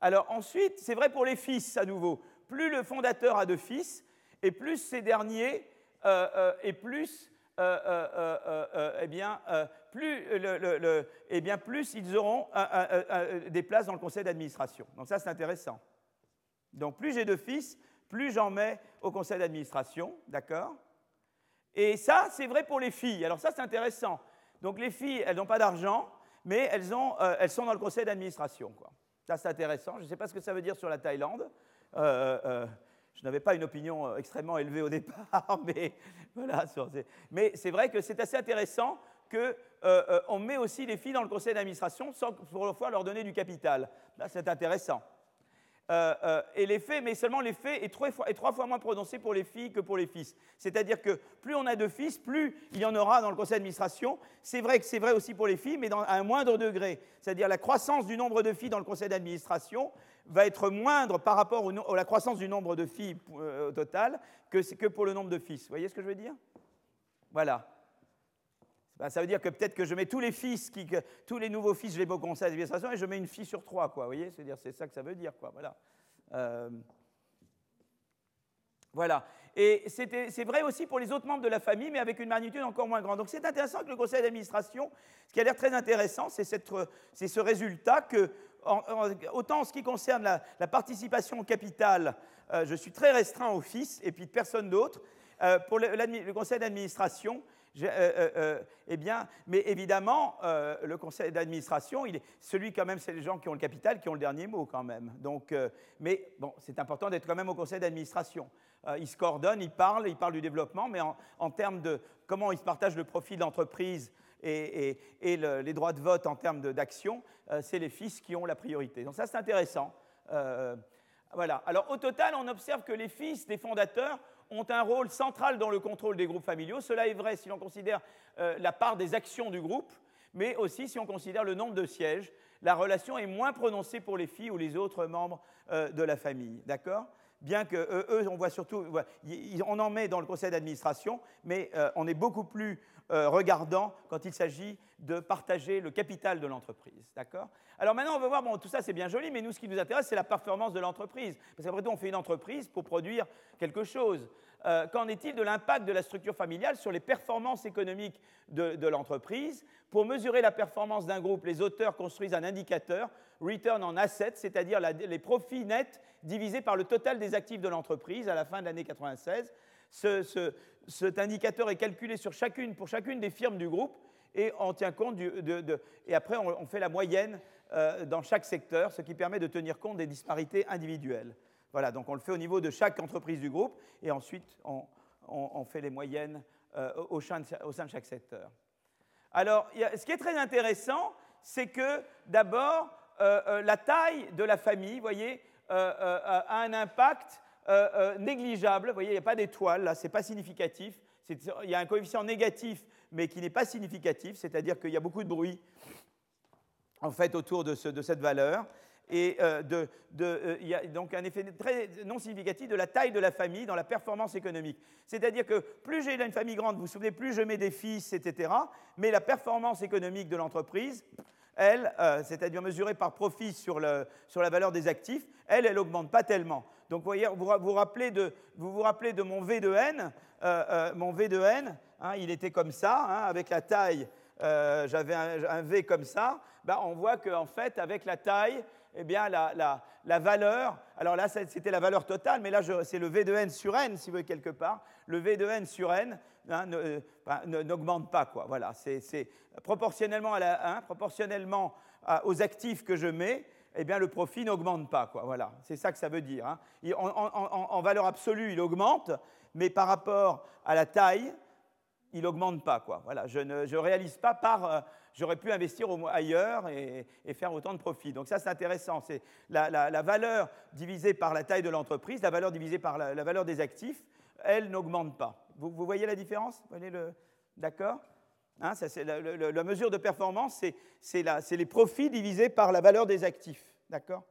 alors ensuite, c'est vrai pour les fils à nouveau. Plus le fondateur a de fils, et plus ces derniers, euh, euh, et plus, euh, bien, plus, eh bien, plus ils auront des places dans le conseil d'administration. Donc ça, c'est intéressant. Donc plus j'ai de fils, plus j'en mets au conseil d'administration, d'accord? Et ça, c'est vrai pour les filles. Alors ça, c'est intéressant. Donc les filles, elles n'ont pas d'argent, mais elles, ont, elles sont dans le conseil d'administration. Ça, c'est intéressant. Je ne sais pas ce que ça veut dire sur la Thaïlande. Euh, euh, je n'avais pas une opinion euh, extrêmement élevée au départ, mais voilà. Mais c'est vrai que c'est assez intéressant qu'on met aussi les filles dans le conseil d'administration sans pour fois leur donner du capital. Là, c'est intéressant. Euh, euh, et l'effet, mais seulement l'effet est trois, fois, trois fois moins prononcé pour les filles que pour les fils. C'est-à-dire que plus on a de fils, plus il y en aura dans le conseil d'administration. C'est vrai que c'est vrai aussi pour les filles, mais à un moindre degré. C'est-à-dire la croissance du nombre de filles dans le conseil d'administration va être moindre par rapport à la croissance du nombre de filles euh, au total que, que pour le nombre de fils. Vous voyez ce que je veux dire? Voilà. Ben, ça veut dire que peut-être que je mets tous les fils, tous les nouveaux fils, je les mets au conseil d'administration et je mets une fille sur trois, quoi. Vous voyez c'est ça que ça veut dire, quoi. Voilà. Euh, voilà. Et c'est vrai aussi pour les autres membres de la famille, mais avec une magnitude encore moins grande. Donc c'est intéressant que le conseil d'administration, ce qui a l'air très intéressant, c'est ce résultat que, autant en ce qui concerne la, participation au capital, euh, je suis très restreint aux fils et puis personne d'autre. Euh, pour le conseil d'administration, euh, euh, euh, eh bien, mais évidemment, le conseil d'administration, celui quand même, c'est les gens qui ont le capital qui ont le dernier mot quand même. Donc, mais bon, c'est important d'être quand même au conseil d'administration. ils se coordonnent, ils parlent, ils parlent du développement, mais en, termes de comment ils se partagent le profit de l'entreprise et, les droits de vote en termes d'action, c'est les fils qui ont la priorité. Donc ça, c'est intéressant. voilà. Alors au total, on observe que les fils des fondateurs ont un rôle central dans le contrôle des groupes familiaux. Cela est vrai si l'on considère euh, la part des actions du groupe, mais aussi si on considère le nombre de sièges. La relation est moins prononcée pour les filles ou les autres membres euh, de la famille. D'accord? Bien que euh, eux, on voit surtout, on en met dans le conseil d'administration, mais on est beaucoup plus regardant quand il s'agit de partager le capital de l'entreprise. D'accord? Alors maintenant, on va voir, bon, tout ça c'est bien joli, mais nous, ce qui nous intéresse, c'est la performance de l'entreprise. Parce qu'après tout, on fait une entreprise pour produire quelque chose. Euh, qu'en est-il de l'impact de la structure familiale sur les performances économiques de, l'entreprise? Pour mesurer la performance d'un groupe, les auteurs construisent un indicateur, Return on Assets, c'est-à-dire les profits nets divisés par le total des actifs de l'entreprise à la fin de l'année 96. cet indicateur est calculé pour chacune des firmes du groupe et on tient compte et après on, fait la moyenne euh, dans chaque secteur, ce qui permet de tenir compte des disparités individuelles. Voilà, donc on le fait au niveau de chaque entreprise du groupe et ensuite on, fait les moyennes euh, au, sein de, chaque secteur. Alors, ce qui est très intéressant, c'est que d'abord, euh, la taille de la famille, voyez, a un impact négligeable. Voyez, il n'y a pas d'étoile, là, ce n'est pas significatif. Il y a un coefficient négatif mais qui n'est pas significatif, c'est-à-dire qu'il y a beaucoup de bruit en fait autour de, cette valeur. Et euh, euh, y a donc un effet très non significatif de la taille de la famille dans la performance économique. C'est-à-dire que plus j'ai une famille grande, vous vous souvenez, plus je mets des fils, etc. Mais la performance économique de l'entreprise, elle, euh, c'est-à-dire mesurée par profit sur, la valeur des actifs, elle, elle n'augmente pas tellement. Donc vous, voyez, vous, vous, rappelez de, mon V de N, mon V de N, Hein, il était comme ça, hein, avec la taille, j'avais un, V comme ça, ben, on voit qu'en fait, avec la taille, eh bien, la, valeur, alors là, c'était la valeur totale, mais là, c'est le V de N sur N, si vous voulez, quelque part. Le V de N sur N hein, euh, n'augmente pas, quoi. Voilà, c'est proportionnellement, à la, proportionnellement aux actifs que je mets, eh bien, le profit n'augmente pas. Quoi. Voilà, c'est ça que ça veut dire. Hein. En, valeur absolue, il augmente, mais par rapport à la taille, il n'augmente pas. Quoi. Voilà, je ne réalise pas par. Euh, j'aurais pu investir ailleurs et, faire autant de profit. Donc ça, c'est intéressant. C'est la, valeur divisée par la taille de l'entreprise, la valeur divisée par la, valeur des actifs, elle n'augmente pas. Vous, voyez la différence? D'accord? Hein, la, mesure de performance, c'est les profits divisés par la valeur des actifs. D'accord?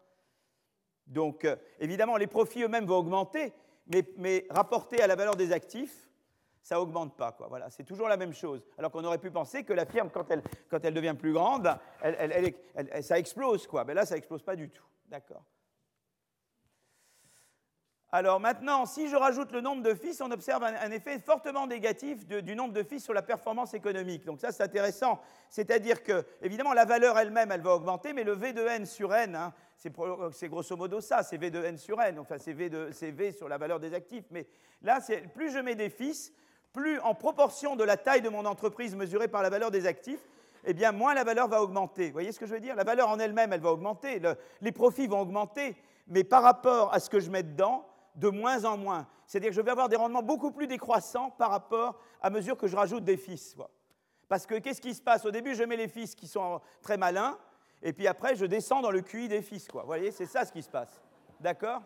Donc, euh, évidemment, les profits eux-mêmes vont augmenter, mais, mais, rapportés à la valeur des actifs, ça n'augmente pas. Quoi. Voilà, c'est toujours la même chose. Alors qu'on aurait pu penser que la firme, quand elle, quand elle devient plus grande, elle, ça explose. Quoi. Mais là, ça n'explose pas du tout. D'accord alors maintenant, si je rajoute le nombre de fils, on observe un, effet fortement négatif du nombre de fils sur la performance économique. Donc ça, c'est intéressant. C'est-à-dire que, évidemment, la valeur elle-même, elle va augmenter, mais le V de n sur n, hein, c'est grosso modo ça, c'est V de n sur n, enfin c'est v, v sur la valeur des actifs. Mais là, plus je mets des fils, plus en proportion de la taille de mon entreprise mesurée par la valeur des actifs, eh bien, moins la valeur va augmenter. Vous voyez ce que je veux dire? La valeur en elle-même, elle va augmenter, les profits vont augmenter, mais par rapport à ce que je mets dedans, de moins en moins. C'est-à-dire que je vais avoir des rendements beaucoup plus décroissants par rapport à mesure que je rajoute des fils. Parce que qu'est-ce qui se passe? Au début, je mets les fils qui sont très malins, et puis après, je descends dans le QI des fils. Vous voyez, c'est ça ce qui se passe. D'accord?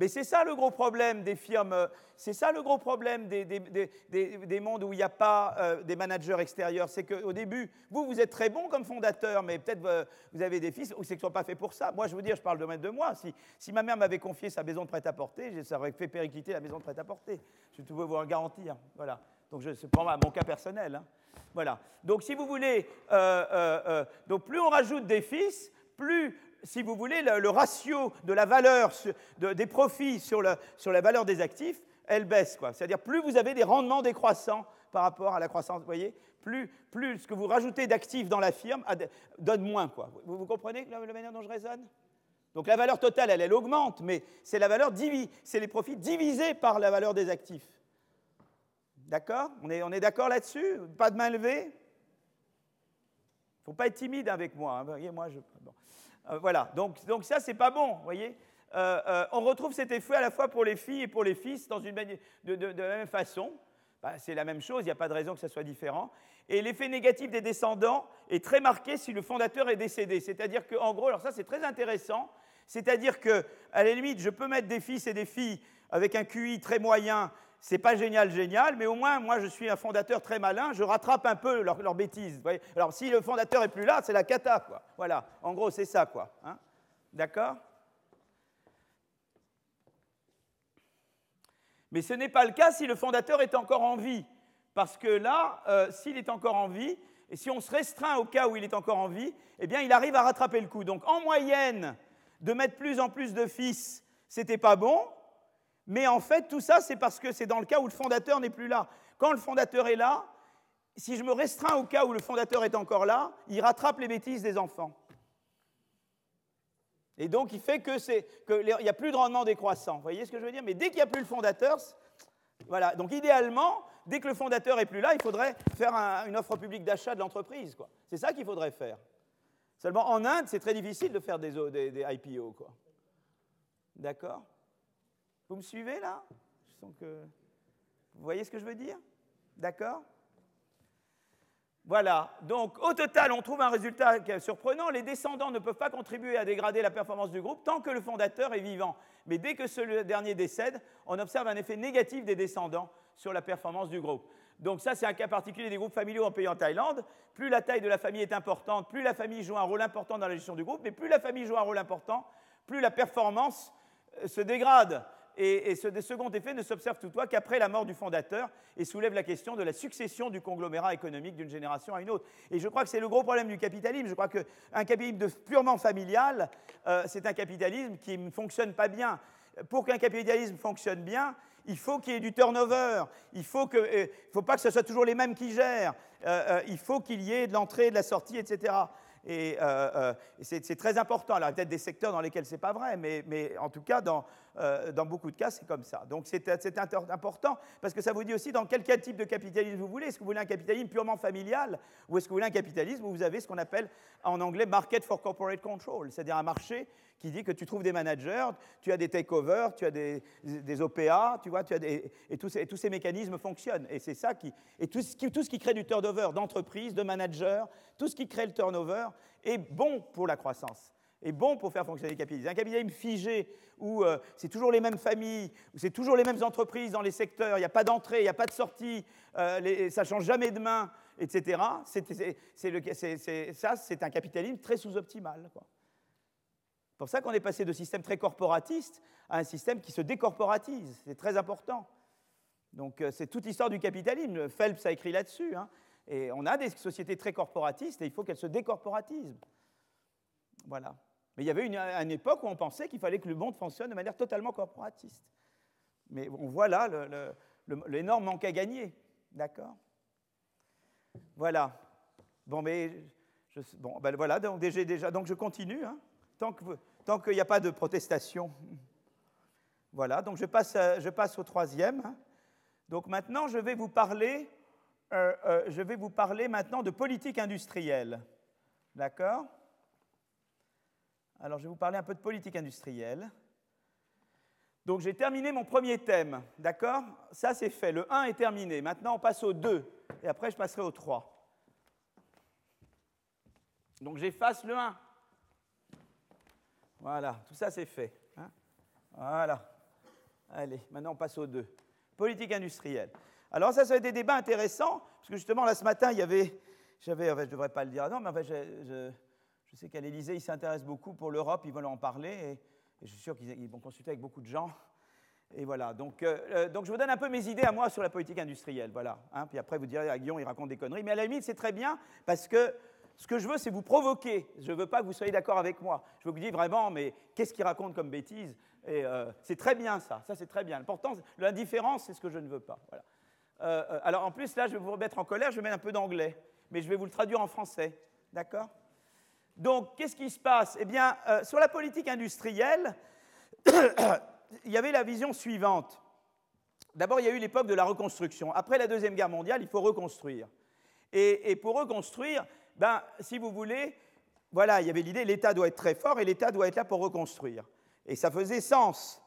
Mais c'est ça le gros problème des firmes, c'est ça le gros problème des, mondes où il n'y a pas euh, des managers extérieurs. C'est qu'au début, vous, vous êtes très bon comme fondateur, mais peut-être euh, vous avez des fils ou c'est qu'ils ne sont pas faits pour ça. Moi, je veux dire, je parle de, de moi. Si, si ma mère m'avait confié sa maison de prêt-à-porter, ça aurait fait péricliter la maison de prêt-à-porter. Je peux vous le garantir. Voilà. Donc, c'est pour mon cas personnel. Hein. Voilà. Donc, si vous voulez, euh, donc plus on rajoute des fils, plus si vous voulez, le, ratio de la valeur des profits sur, la valeur des actifs, elle baisse. C'est-à-dire plus vous avez des rendements décroissants par rapport à la croissance, vous voyez, plus, ce que vous rajoutez d'actifs dans la firme donne moins. Vous, comprenez la, manière dont je raisonne? Donc la valeur totale, elle, augmente, mais c'est la valeur c'est les profits divisés par la valeur des actifs. D'accord? On est, d'accord là-dessus? Pas de main levée Il ne faut pas être timide avec moi. Hein. voyez, moi je... Euh, voilà, donc, donc ça, c'est pas bon, vous voyez euh, euh, on retrouve cet effet à la fois pour les filles et pour les fils dans une de, de, la même façon. Bah, c'est la même chose, il n'y a pas de raison que ça soit différent. Et l'effet négatif des descendants est très marqué si le fondateur est décédé. C'est-à-dire qu'en gros, alors ça c'est très intéressant, c'est-à-dire qu'à la limite, je peux mettre des fils et des filles avec un QI très moyen c'est pas génial, génial, mais au moins, moi, je suis un fondateur très malin, je rattrape un peu leurs bêtises. Alors, si le fondateur est plus là, c'est la cata, quoi. Voilà, en gros, c'est ça, quoi. Hein. D'accord? Mais ce n'est pas le cas si le fondateur est encore en vie. Parce que là, euh, s'il est encore en vie, et si on se restreint au cas où il est encore en vie, eh bien, il arrive à rattraper le coup. Donc, en moyenne, de mettre plus en plus de fils, c'était pas bon. Mais en fait, tout ça, c'est parce que c'est dans le cas où le fondateur n'est plus là. Quand le fondateur est là, si je me restreins au cas où le fondateur est encore là, il rattrape les bêtises des enfants. Et donc, il fait qu'il n'y a plus de rendement décroissant. Vous voyez ce que je veux dire? Mais dès qu'il n'y a plus le fondateur, voilà. Donc, idéalement, dès que le fondateur est plus là, il faudrait faire une offre publique d'achat de l'entreprise. C'est ça qu'il faudrait faire. Seulement, en Inde, c'est très difficile de faire des, des IPO. D'accord? Vous me suivez là? Je sens que... Vous voyez ce que je veux dire? D'accord? Voilà, donc au total, on trouve un résultat surprenant. Les descendants ne peuvent pas contribuer à dégrader la performance du groupe tant que le fondateur est vivant. Mais dès que ce dernier décède, on observe un effet négatif des descendants sur la performance du groupe. Donc ça, c'est un cas particulier des groupes familiaux en pays en Thaïlande. Plus la taille de la famille est importante, plus la famille joue un rôle important dans la gestion du groupe, mais plus la famille joue un rôle important, plus la performance euh, se dégrade et, ce second effet ne s'observe toutefois qu'après la mort du fondateur et soulève la question de la succession du conglomérat économique d'une génération à une autre. Et je crois que c'est le gros problème du capitalisme. Je crois qu'un capitalisme purement familial, euh, c'est un capitalisme qui ne fonctionne pas bien. Pour qu'un capitalisme fonctionne bien, il faut qu'il y ait du turnover, il ne faut, euh, faut, pas que ce soit toujours les mêmes qui gèrent, euh, il faut qu'il y ait de l'entrée, de la sortie, etc. Et c'est très important. Alors, il y a peut-être des secteurs dans lesquels ce n'est pas vrai, mais, en tout cas, dans, euh, dans beaucoup de cas, c'est comme ça. Donc c'est important parce que ça vous dit aussi dans quel type de capitalisme vous voulez. Est-ce que vous voulez un capitalisme purement familial ou est-ce que vous voulez un capitalisme où vous avez ce qu'on appelle en anglais market for corporate control, c'est-à-dire un marché qui dit que tu trouves des managers, tu as des takeovers, tu as des, OPA, tu vois, as et, tous ces, mécanismes fonctionnent. Et c'est ça qui. Et tout ce qui, tout ce qui crée du turnover d'entreprise, de managers, tout ce qui crée le turnover est bon pour la croissance est bon pour faire fonctionner le capitalisme. Un capitalisme figé où euh, c'est toujours les mêmes familles, où c'est toujours les mêmes entreprises dans les secteurs, il n'y a pas d'entrée, il n'y a pas de sortie, euh, ça ne change jamais de main, etc. ça, c'est un capitalisme très sous-optimal pour ça qu'on est passé de système très corporatiste à un système qui se décorporatise. C'est très important. Donc euh, c'est toute l'histoire du capitalisme. Phelps a écrit là-dessus. Hein. Et on a des sociétés très corporatistes et il faut qu'elles se décorporatisent. Voilà. Mais il y avait une, époque où on pensait qu'il fallait que le monde fonctionne de manière totalement corporatiste. Mais on voit là l'énorme manque à gagner. D'accord? Voilà. Bon, mais je, bon, ben voilà, donc déjà, donc je continue. Hein. Tant vous, tant qu'il n'y a pas de protestation. Voilà, donc je passe, je passe au troisième. Donc maintenant, je vais vous parler, euh, euh, je vais vous parler maintenant de politique industrielle. D'accord? Alors, je vais vous parler un peu de politique industrielle. Donc, j'ai terminé mon premier thème. D'accord? Ça, c'est fait. Le 1 est terminé. Maintenant, on passe au 2. Et après, je passerai au 3. Donc, j'efface le 1. Voilà, tout ça c'est fait. Hein? voilà. Allez, maintenant on passe aux deux. Politique industrielle. Alors ça, ça a été des débats intéressants, parce que justement, là ce matin, il y avait, j'avais, enfin, je ne devrais pas le dire, non, mais enfin, je, sais qu'à l'Élysée, ils s'intéressent beaucoup pour l'Europe, ils veulent en parler, et, je suis sûr qu'ils vont consulter avec beaucoup de gens. Et voilà, donc, euh, euh, donc je vous donne un peu mes idées à moi sur la politique industrielle, voilà. Hein. puis après, vous direz, à ah, Guillaume, il raconte des conneries, mais à la limite, c'est très bien, parce que ce que je veux, c'est vous provoquer. Je ne veux pas que vous soyez d'accord avec moi. Je veux que vous disiez vraiment, mais qu'est-ce qu'il raconte comme bêtise? Et euh, c'est très bien ça. Ça, c'est très bien. L'important, l'indifférence, c'est ce que je ne veux pas. Voilà. Alors, en plus, là, je vais vous remettre en colère. Je vais mettre un peu d'anglais, mais je vais vous le traduire en français. D'accord? Donc, qu'est-ce qui se passe? Eh bien, sur la politique industrielle, il y avait la vision suivante. D'abord, il y a eu l'époque de la reconstruction. Après la Deuxième Guerre mondiale, il faut reconstruire. Et, et pour reconstruire, ben, si vous voulez, voilà, il y avait l'idée, l'État doit être très fort et l'État doit être là pour reconstruire. Et ça faisait sens.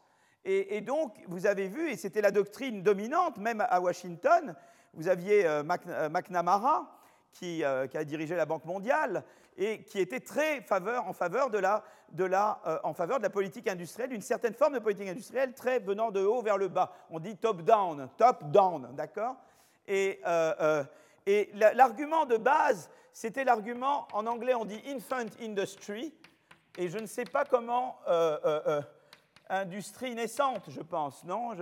Et, donc, vous avez vu, et c'était la doctrine dominante, même à Washington, vous aviez euh, euh, McNamara, qui, euh, qui, a dirigé la Banque mondiale, et qui était très en, faveur de la, de la, en faveur de la politique industrielle, d'une certaine forme de politique industrielle, très venant de haut vers le bas. On dit top-down, top-down, d'accord? Et, et l'argument de base, c'était l'argument, en anglais on dit infant industry, et je ne sais pas comment, euh, euh, euh, industrie naissante, je pense, non?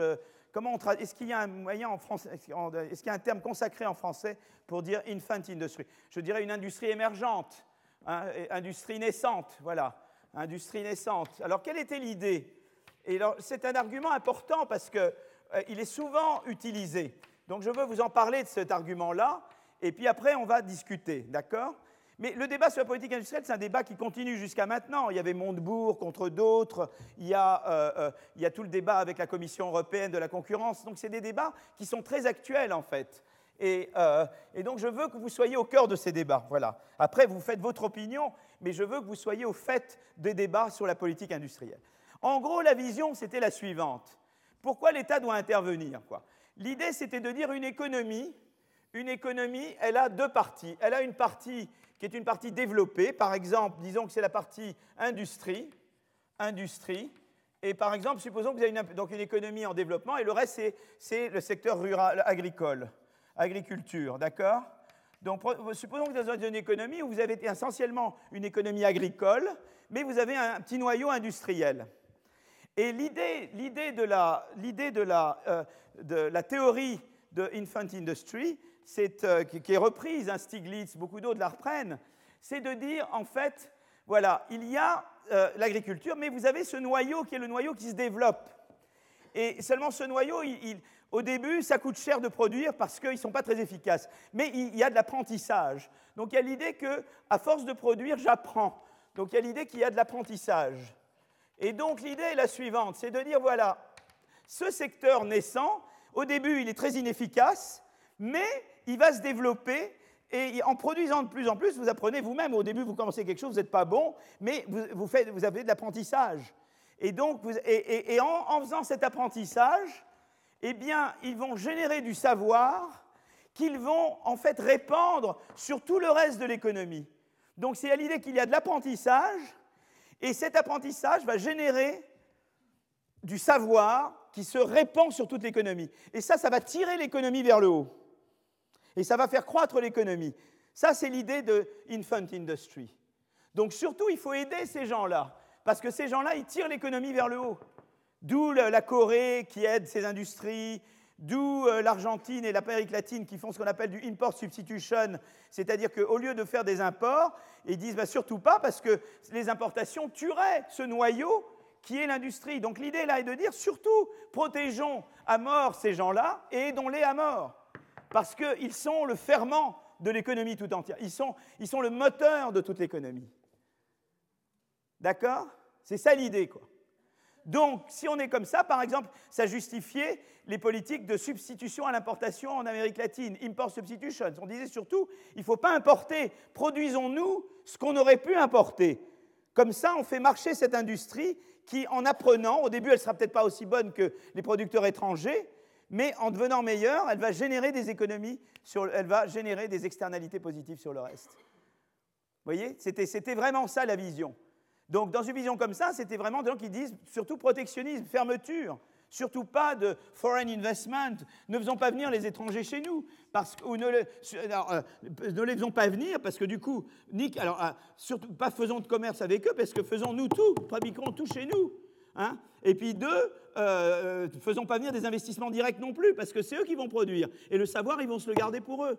Comment Est-ce qu'il y a un moyen en français, est-ce qu'il y a un terme consacré en français pour dire infant industry Je dirais une industrie émergente, hein, industrie naissante, voilà, industrie naissante. Alors quelle était l'idée? Et c'est un argument important parce qu'il est souvent utilisé. Donc je veux vous en parler de cet argument-là, et puis après, on va discuter, d'accord? Mais le débat sur la politique industrielle, c'est un débat qui continue jusqu'à maintenant. Il y avait Montebourg contre d'autres, il, y a, euh, euh, il y a tout le débat avec la Commission européenne de la concurrence. Donc c'est des débats qui sont très actuels en fait. Et, euh, et, donc je veux que vous soyez au cœur de ces débats. Voilà. Après, vous faites votre opinion, mais je veux que vous soyez au fait des débats sur la politique industrielle. En gros, la vision, c'était la suivante. Pourquoi l'État doit intervenir L'idée, c'était de dire une économie une économie, elle a deux parties. Elle a une partie qui est une partie développée, par exemple, disons que c'est la partie industrie, industrie, et par exemple, supposons que vous avez une, donc une économie en développement, et le reste, c'est le secteur rural, agricole, agriculture, d'accord? Donc, supposons que vous êtes dans une économie où vous avez essentiellement une économie agricole, mais vous avez un petit noyau industriel. Et l'idée de, la, de, la, euh, de la théorie de infant industry, euh, qui est reprise, hein, Stiglitz, beaucoup d'autres la reprennent, c'est de dire, en fait, voilà, il y a euh, l'agriculture, mais vous avez ce noyau qui est le noyau qui se développe. Et seulement ce noyau, au début, ça coûte cher de produire parce qu'ils ne sont pas très efficaces. Mais il, y a de l'apprentissage. Donc il y a l'idée que, à force de produire, j'apprends. Donc il y a l'idée qu'il y a de l'apprentissage. Et donc l'idée est la suivante, c'est de dire, voilà, ce secteur naissant, au début, il est très inefficace, mais il va se développer et en produisant de plus en plus, vous apprenez vous-même. Au début, vous commencez quelque chose, vous n'êtes pas bon, mais vous, faites, vous avez de l'apprentissage. Et donc, et, en, faisant cet apprentissage, eh bien, ils vont générer du savoir qu'ils vont en fait répandre sur tout le reste de l'économie. Donc, c'est à l'idée qu'il y a de l'apprentissage, et cet apprentissage va générer du savoir qui se répand sur toute l'économie. Et ça, ça va tirer l'économie vers le haut. Et ça va faire croître l'économie. Ça, c'est l'idée de infant industry. Donc surtout, il faut aider ces gens-là, parce que ces gens-là, ils tirent l'économie vers le haut. D'où la Corée qui aide ces industries, d'où euh, l'Argentine et l'Amérique latine qui font ce qu'on appelle du import substitution, c'est-à-dire qu'au lieu de faire des imports, ils disent bah, surtout pas parce que les importations tueraient ce noyau qui est l'industrie. Donc l'idée là est de dire surtout protégeons à mort ces gens-là et aidons-les à mort parce qu'ils sont le ferment de l'économie tout entière. Ils sont, ils sont le moteur de toute l'économie. D'accord? C'est ça l'idée, quoi. Donc, si on est comme ça, par exemple, ça justifiait les politiques de substitution à l'importation en Amérique latine, import substitution. On disait surtout, il ne faut pas importer, produisons-nous ce qu'on aurait pu importer. Comme ça, on fait marcher cette industrie qui, en apprenant, au début, elle ne sera peut-être pas aussi bonne que les producteurs étrangers, mais en devenant meilleure, elle va générer des économies, elle va générer des externalités positives sur le reste. Vous voyez C'était vraiment ça la vision. Donc dans une vision comme ça, c'était vraiment des gens qui disent surtout protectionnisme, fermeture, surtout pas de foreign investment, ne faisons pas venir les étrangers chez nous, parce ou ne, euh, ne les faisons pas venir parce que du coup, Nick, alors euh, surtout pas faisons de commerce avec eux parce que faisons nous tout, fabriquons tout chez nous. Hein et puis deux, euh, euh, faisons pas venir des investissements directs non plus, parce que c'est eux qui vont produire. Et le savoir, ils vont se le garder pour eux.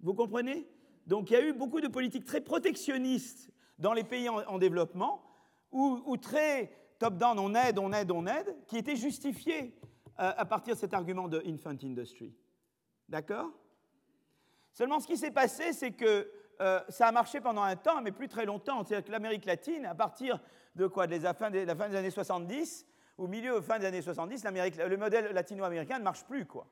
Vous comprenez? Donc il y a eu beaucoup de politiques très protectionnistes dans les pays en, développement, ou, très top-down, on aide, on aide, on aide, qui étaient justifiées euh, à partir de cet argument de infant industry. D'accord? Seulement ce qui s'est passé, c'est que euh, ça a marché pendant un temps, mais plus très longtemps. C'est-à-dire que l'Amérique latine, à partir de quoi de la, fin des, la fin des années 70, au milieu, fin des années 70, le modèle latino-américain ne marche plus. Quoi.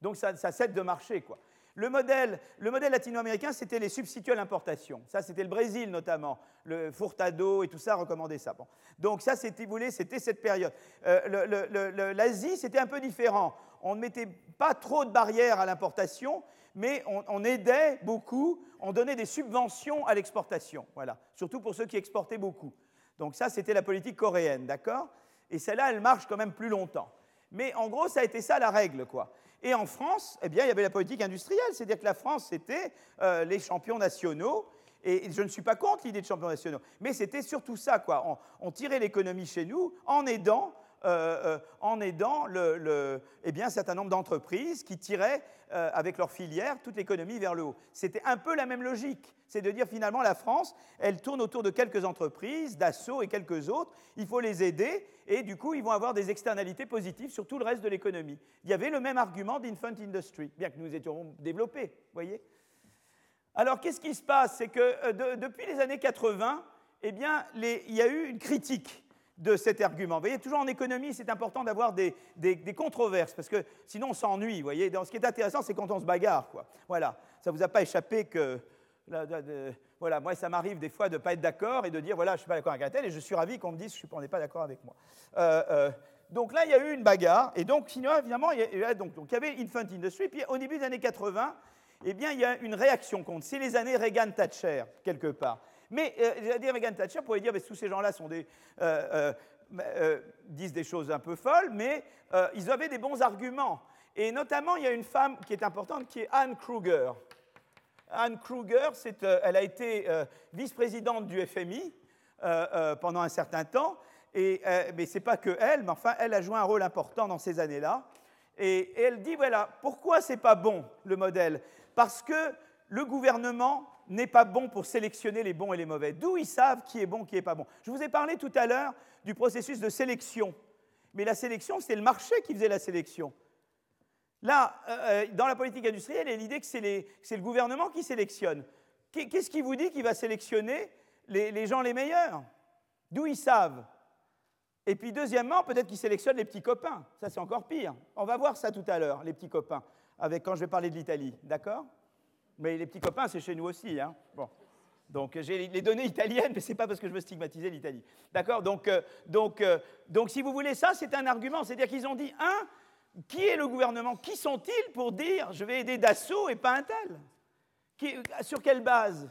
Donc ça, cède de marcher. Quoi. Le modèle, le modèle latino-américain, c'était les substituts à l'importation. Ça, c'était le Brésil notamment. Le Furtado et tout ça recommandait ça. Donc ça, c'était, c'était cette période. Euh, L'Asie, c'était un peu différent. On ne mettait pas trop de barrières à l'importation, mais on, aidait beaucoup, on donnait des subventions à l'exportation, voilà, surtout pour ceux qui exportaient beaucoup. Donc ça, c'était la politique coréenne, d'accord? Et celle-là, elle marche quand même plus longtemps. Mais en gros, ça a été ça la règle, quoi. Et en France, eh bien, il y avait la politique industrielle, c'est-à-dire que la France, c'était euh, les champions nationaux, et je ne suis pas contre l'idée de champions nationaux, mais c'était surtout ça, quoi. On, on tirait l'économie chez nous en aidant euh, euh, en aidant eh bien, un certain nombre d'entreprises qui tiraient euh, avec leurs filières toute l'économie vers le haut. C'était un peu la même logique. C'est de dire finalement la France, elle tourne autour de quelques entreprises, Dassault et quelques autres. Il faut les aider et du coup, ils vont avoir des externalités positives sur tout le reste de l'économie. Il y avait le même argument d'infant industry, bien que nous étions développés, voyez. Alors, qu'est-ce qui se passe? C'est que depuis les années 80, eh bien, il y a eu une critique de cet argument. Vous voyez, toujours en économie, c'est important d'avoir des, controverses, parce que sinon on s'ennuie. Vous voyez, ce qui est intéressant, c'est quand on se bagarre. Quoi. Voilà, ça ne vous a pas échappé que... voilà, moi, ça m'arrive des fois de ne pas être d'accord et de dire, voilà, je ne suis pas d'accord avec un tel, et je suis ravi qu'on me dise, qu'on n'est pas d'accord avec moi. Euh, euh, donc là, il y a eu une bagarre, et donc, évidemment, il y, a, donc, donc, il y avait Infant Industry, puis au début des années 80, eh bien, il y a une réaction contre. C'est les années Reagan-Thatcher, quelque part. Mais euh, dire Megan Thatcher pourrait dire, que tous ces gens-là des, euh, euh, disent des choses un peu folles, mais ils avaient des bons arguments. Et notamment, il y a une femme qui est importante, qui est Anne Kruger. Anne Kruger, elle a été vice-présidente du FMI pendant un certain temps, et, mais ce n'est pas que elle, mais enfin, elle a joué un rôle important dans ces années-là. Et, et, elle dit, voilà, pourquoi ce n'est pas bon, le modèle? Parce que le gouvernement n'est pas bon pour sélectionner les bons et les mauvais. D'où ils savent qui est bon, qui n'est pas bon. Je vous ai parlé tout à l'heure du processus de sélection. Mais la sélection, c'est le marché qui faisait la sélection. Là, euh, euh, dans la politique industrielle, il y a l'idée que c'est le gouvernement qui sélectionne. Qu'est-ce qui vous dit qu'il va sélectionner les, gens les meilleurs? D'où ils savent? Et puis deuxièmement, peut-être qu'il sélectionne les petits copains. Ça, c'est encore pire. On va voir ça tout à l'heure, les petits copains, avec, quand je vais parler de l'Italie. D'accord? Mais les petits copains, c'est chez nous aussi. Hein bon. Donc j'ai les données italiennes, mais ce n'est pas parce que je veux stigmatiser l'Italie. D'accord donc, euh, donc, euh, donc si vous voulez ça, c'est un argument. C'est-à-dire qu'ils ont dit, un, qui est le gouvernement? Qui sont-ils pour dire je vais aider Dassault et pas un tel? Sur quelle base?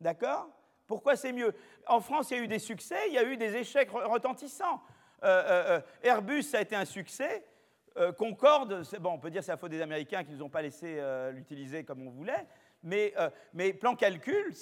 D'accord? Pourquoi c'est mieux? En France, il y a eu des succès, il y a eu des échecs retentissants. Euh, Airbus, ça a été un succès. Concorde, bon, on peut dire c'est la faute des Américains qui ne nous ont pas laissé l'utiliser comme on voulait. Euh, mais, plan calcul,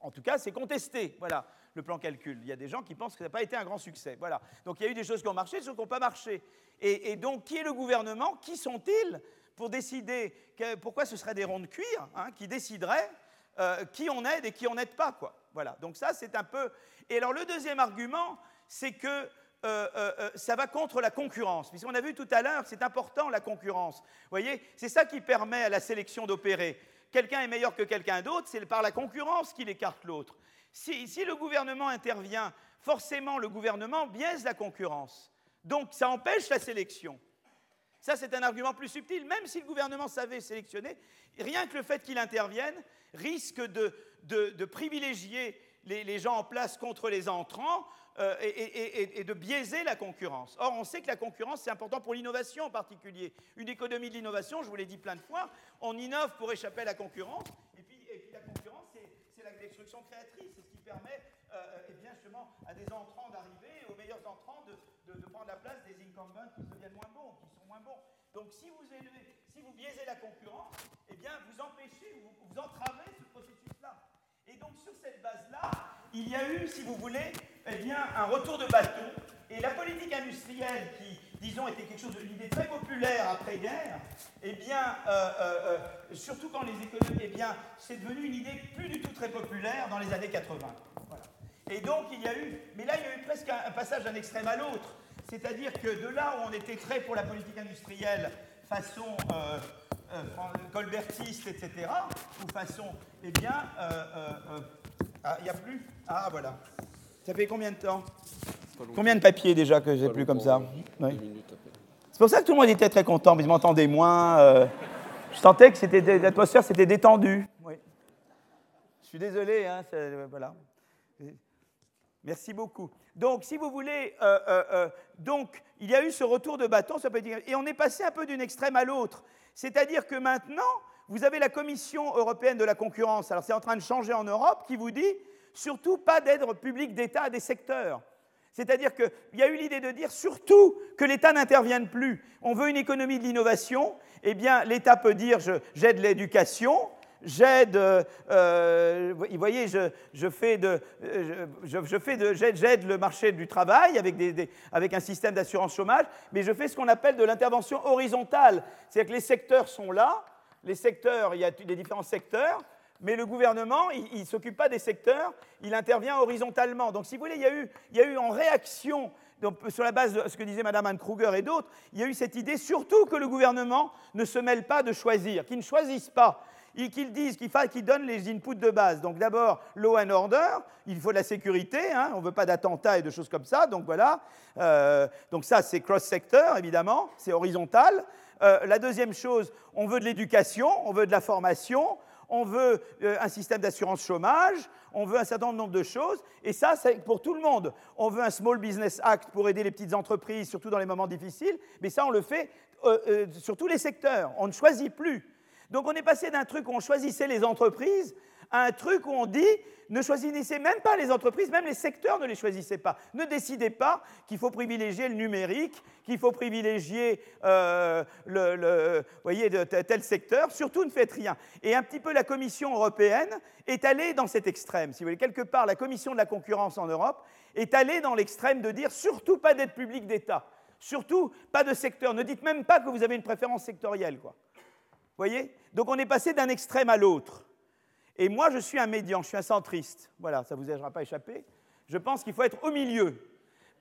en, tout cas, c'est contesté. Voilà, le plan calcul. Il y a des gens qui pensent que ça n'a pas été un grand succès. Voilà. Donc il y a eu des choses qui ont marché, des choses qui n'ont pas marché. Et, donc, qui est le gouvernement? Qui sont-ils pour décider pourquoi ce serait des ronds de cuir hein, qui décideraient euh, qui on aide et qui on n'aide pas quoi? Voilà. Donc ça, c'est un peu. Et alors le deuxième argument, c'est que euh, euh, euh, ça va contre la concurrence. Puisqu'on a vu tout à l'heure, c'est important la concurrence. Vous voyez, c'est ça qui permet à la sélection d'opérer. Quelqu'un est meilleur que quelqu'un d'autre, c'est par la concurrence qu'il écarte l'autre. Si, le gouvernement intervient, forcément le gouvernement biaise la concurrence. Donc ça empêche la sélection. Ça, c'est un argument plus subtil. Même si le gouvernement savait sélectionner, rien que le fait qu'il intervienne risque de, privilégier les, gens en place contre les entrants euh, et, de biaiser la concurrence. Or, on sait que la concurrence, c'est important pour l'innovation en particulier. Une économie de l'innovation, je vous l'ai dit plein de fois, on innove pour échapper à la concurrence, et puis, la concurrence, c'est la destruction créatrice, c'est ce qui permet euh, eh bien, justement à des entrants d'arriver, aux meilleurs entrants de, prendre la place des incumbents qui deviennent moins bons, qui sont moins bons. Donc si vous, biaisez la concurrence, eh bien, vous empêchez, vous, vous entravez ce. Et donc sur cette base-là, il y a eu, si vous voulez, eh bien, un retour de bâton. Et la politique industrielle, qui, disons, était quelque chose de l'idée très populaire après-guerre, eh bien, euh, euh, euh, surtout quand les économies, eh bien, c'est devenu une idée plus du tout très populaire dans les années 80. Et donc, il y a eu, mais là, il y a eu presque un, passage d'un extrême à l'autre. C'est-à-dire que de là où on était très pour la politique industrielle, façon colbertiste, etc., ou façon, eh bien, ah, il n'y a plus? Ah, voilà. Ça fait combien de temps? Combien de papiers déjà que j'ai plus comme ça? C'est pour ça que tout le monde était très content, mais je m'entendais moins. Euh, je sentais que l'atmosphère s'était détendue. Je suis désolé, hein, voilà. Merci beaucoup. Donc, si vous voulez, euh, euh, donc, il y a eu ce retour de bâton, et on est passé un peu d'une extrême à l'autre. C'est-à-dire que maintenant, vous avez la Commission européenne de la concurrence, alors c'est en train de changer en Europe, qui vous dit surtout pas d'aide publique d'État à des secteurs. C'est-à-dire qu'il y a eu l'idée de dire surtout que l'État n'intervienne plus. On veut une économie de l'innovation, eh bien l'État peut dire j'aide l'éducation, j'aide, euh, euh, voyez, je, fais de, je, fais de, j'aide le marché du travail avec un système d'assurance chômage, mais je fais ce qu'on appelle de l'intervention horizontale. C'est-à-dire que les secteurs sont là, les secteurs, il y a les différents secteurs, mais le gouvernement, il ne s'occupe pas des secteurs, il intervient horizontalement. Donc, si vous voulez, il y a eu, il y a eu en réaction, sur la base de ce que disait Mme Anne Kruger et d'autres, il y a eu cette idée surtout que le gouvernement ne se mêle pas de choisir, qu'il ne choisisse pas, qu'ils disent, donnent les inputs de base. Donc d'abord, law and order, il faut de la sécurité, hein, on ne veut pas d'attentats et de choses comme ça, donc voilà. Euh, donc ça, c'est cross-sector, évidemment, c'est horizontal. Euh, la deuxième chose, on veut de l'éducation, on veut de la formation, on veut euh, un système d'assurance chômage, on veut un certain nombre de choses, et ça, c'est pour tout le monde. On veut un Small Business Act pour aider les petites entreprises, surtout dans les moments difficiles, mais ça, on le fait sur tous les secteurs. On ne choisit plus. Donc on est passé d'un truc où on choisissait les entreprises un truc où on dit ne choisissez même pas les entreprises, même les secteurs ne les choisissez pas. Ne décidez pas qu'il faut privilégier le numérique, qu'il faut privilégier euh, le, tel secteur. Surtout ne faites rien. Et un petit peu la Commission européenne est allée dans cet extrême. Si vous voulez, quelque part, la Commission de la concurrence en Europe est allée dans l'extrême de dire surtout pas d'aide publique d'État. Surtout pas de secteur. Ne dites même pas que vous avez une préférence sectorielle. Quoi. Voyez? Donc on est passé d'un extrême à l'autre. Et moi, je suis un médian, je suis un centriste. Voilà, ça ne vous aidera pas à échapper. Je pense qu'il faut être au milieu.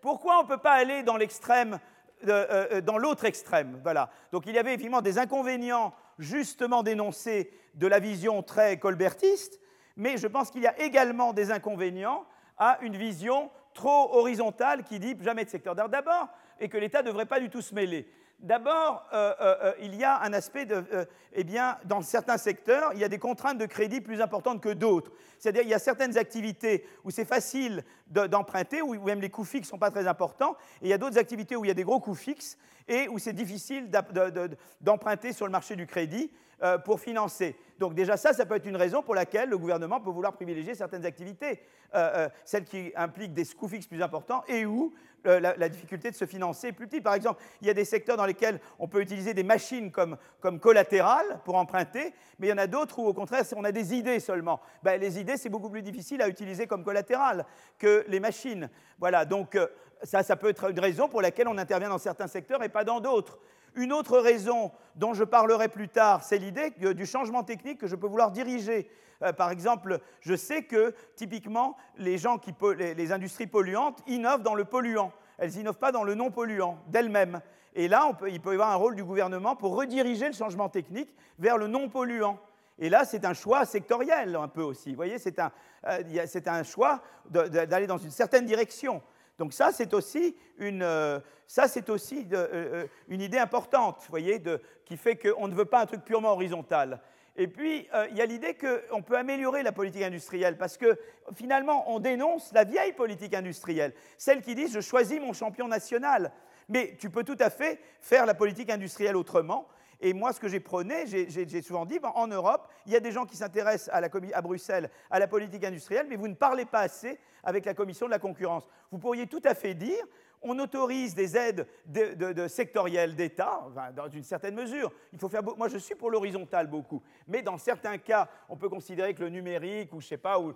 Pourquoi on ne peut pas aller dans l'extrême, euh, euh, dans l'autre extrême? Voilà. Donc il y avait effectivement des inconvénients justement dénoncés de la vision très colbertiste, mais je pense qu'il y a également des inconvénients à une vision trop horizontale qui dit jamais de secteur d'art d'abord et que l'État ne devrait pas du tout se mêler. D'abord, euh, euh, euh, il y a un aspect de, eh bien, dans certains secteurs, il y a des contraintes de crédit plus importantes que d'autres. C'est-à-dire, il y a certaines activités où c'est facile d'emprunter, où même les coûts fixes ne sont pas très importants, et il y a d'autres activités où il y a des gros coûts fixes et où c'est difficile d'emprunter sur le marché du crédit pour financer. Donc déjà ça, ça peut être une raison pour laquelle le gouvernement peut vouloir privilégier certaines activités, celles qui impliquent des coûts fixes plus importants et où la, difficulté de se financer est plus petite. Par exemple, il y a des secteurs dans lesquels on peut utiliser des machines comme, comme collatérales pour emprunter, mais il y en a d'autres où, au contraire, on a des idées seulement. Ben, les idées, c'est beaucoup plus difficile à utiliser comme collatéral que les machines. Voilà, donc euh, ça, ça peut être une raison pour laquelle on intervient dans certains secteurs et pas dans d'autres. Une autre raison dont je parlerai plus tard, c'est l'idée du changement technique que je peux vouloir diriger. Euh, par exemple, je sais que typiquement, les, industries polluantes innovent dans le polluant. Elles n'innovent pas dans le non polluant d'elles-mêmes. Et là, il peut y avoir un rôle du gouvernement pour rediriger le changement technique vers le non polluant. Et là, c'est un choix sectoriel un peu aussi. Vous voyez, c'est un, euh, choix d'aller dans une certaine direction. Donc ça, c'est aussi une, euh, ça, c'est aussi une idée importante, vous voyez, qui fait qu'on ne veut pas un truc purement horizontal. Et puis, euh, il y a l'idée qu'on peut améliorer la politique industrielle, parce que finalement, on dénonce la vieille politique industrielle, celle qui dit je choisis mon champion national. Mais tu peux tout à fait faire la politique industrielle autrement. Et moi, ce que j'ai prôné, j'ai souvent dit, ben, en Europe, il y a des gens qui s'intéressent à, à, Bruxelles à la politique industrielle, mais vous ne parlez pas assez avec la commission de la concurrence. Vous pourriez tout à fait dire, on autorise des aides de, sectorielles d'État, dans une certaine mesure. Il faut faire, moi, je suis pour l'horizontal beaucoup, mais dans certains cas, on peut considérer que le numérique, ou je sais pas, ou,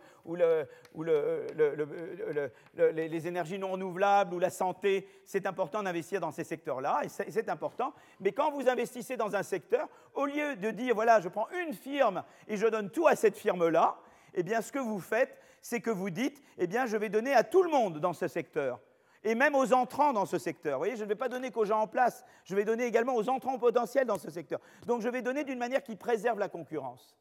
les, énergies non renouvelables, ou la santé, c'est important d'investir dans ces secteurs-là, et c'est important. Mais quand vous investissez dans un secteur, au lieu de dire, voilà, je prends une firme et je donne tout à cette firme-là, eh bien, ce que vous faites, c'est que vous dites, eh bien, je vais donner à tout le monde dans ce secteur et même aux entrants dans ce secteur. Vous voyez, je ne vais pas donner qu'aux gens en place, je vais donner également aux entrants potentiels dans ce secteur. Donc je vais donner d'une manière qui préserve la concurrence.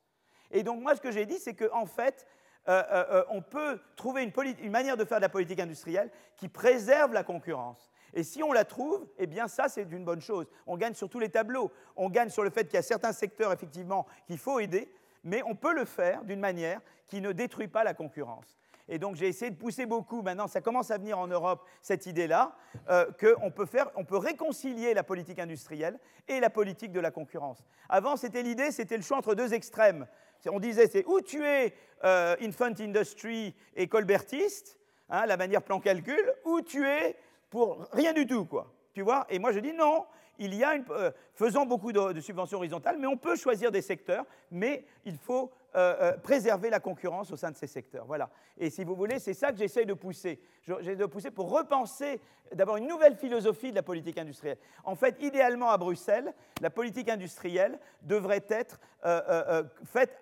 Et donc moi, ce que j'ai dit, c'est qu'en fait, euh, euh, euh, on peut trouver une, une, manière de faire de la politique industrielle qui préserve la concurrence. Et si on la trouve, eh bien ça, c'est une bonne chose. On gagne sur tous les tableaux. On gagne sur le fait qu'il y a certains secteurs, effectivement, qu'il faut aider, mais on peut le faire d'une manière qui ne détruit pas la concurrence. Et donc j'ai essayé de pousser beaucoup, maintenant ça commence à venir en Europe, cette idée-là, euh, qu'on peut, peut réconcilier la politique industrielle et la politique de la concurrence. Avant, c'était l'idée, c'était le choix entre deux extrêmes. On disait, c'est où tu es euh, infant industry et colbertiste, hein, la manière plan-calcul, ou tu es pour rien du tout, quoi. Tu vois? Et moi je dis non, il y a une, euh, faisons beaucoup de, subventions horizontales, mais on peut choisir des secteurs, mais il faut euh, euh, préserver la concurrence au sein de ces secteurs. Voilà. Et si vous voulez, c'est ça que j'essaie de pousser. J'essaie de pousser pour repenser d'abord une nouvelle philosophie de la politique industrielle. En fait, idéalement à Bruxelles, la politique industrielle devrait être euh, faite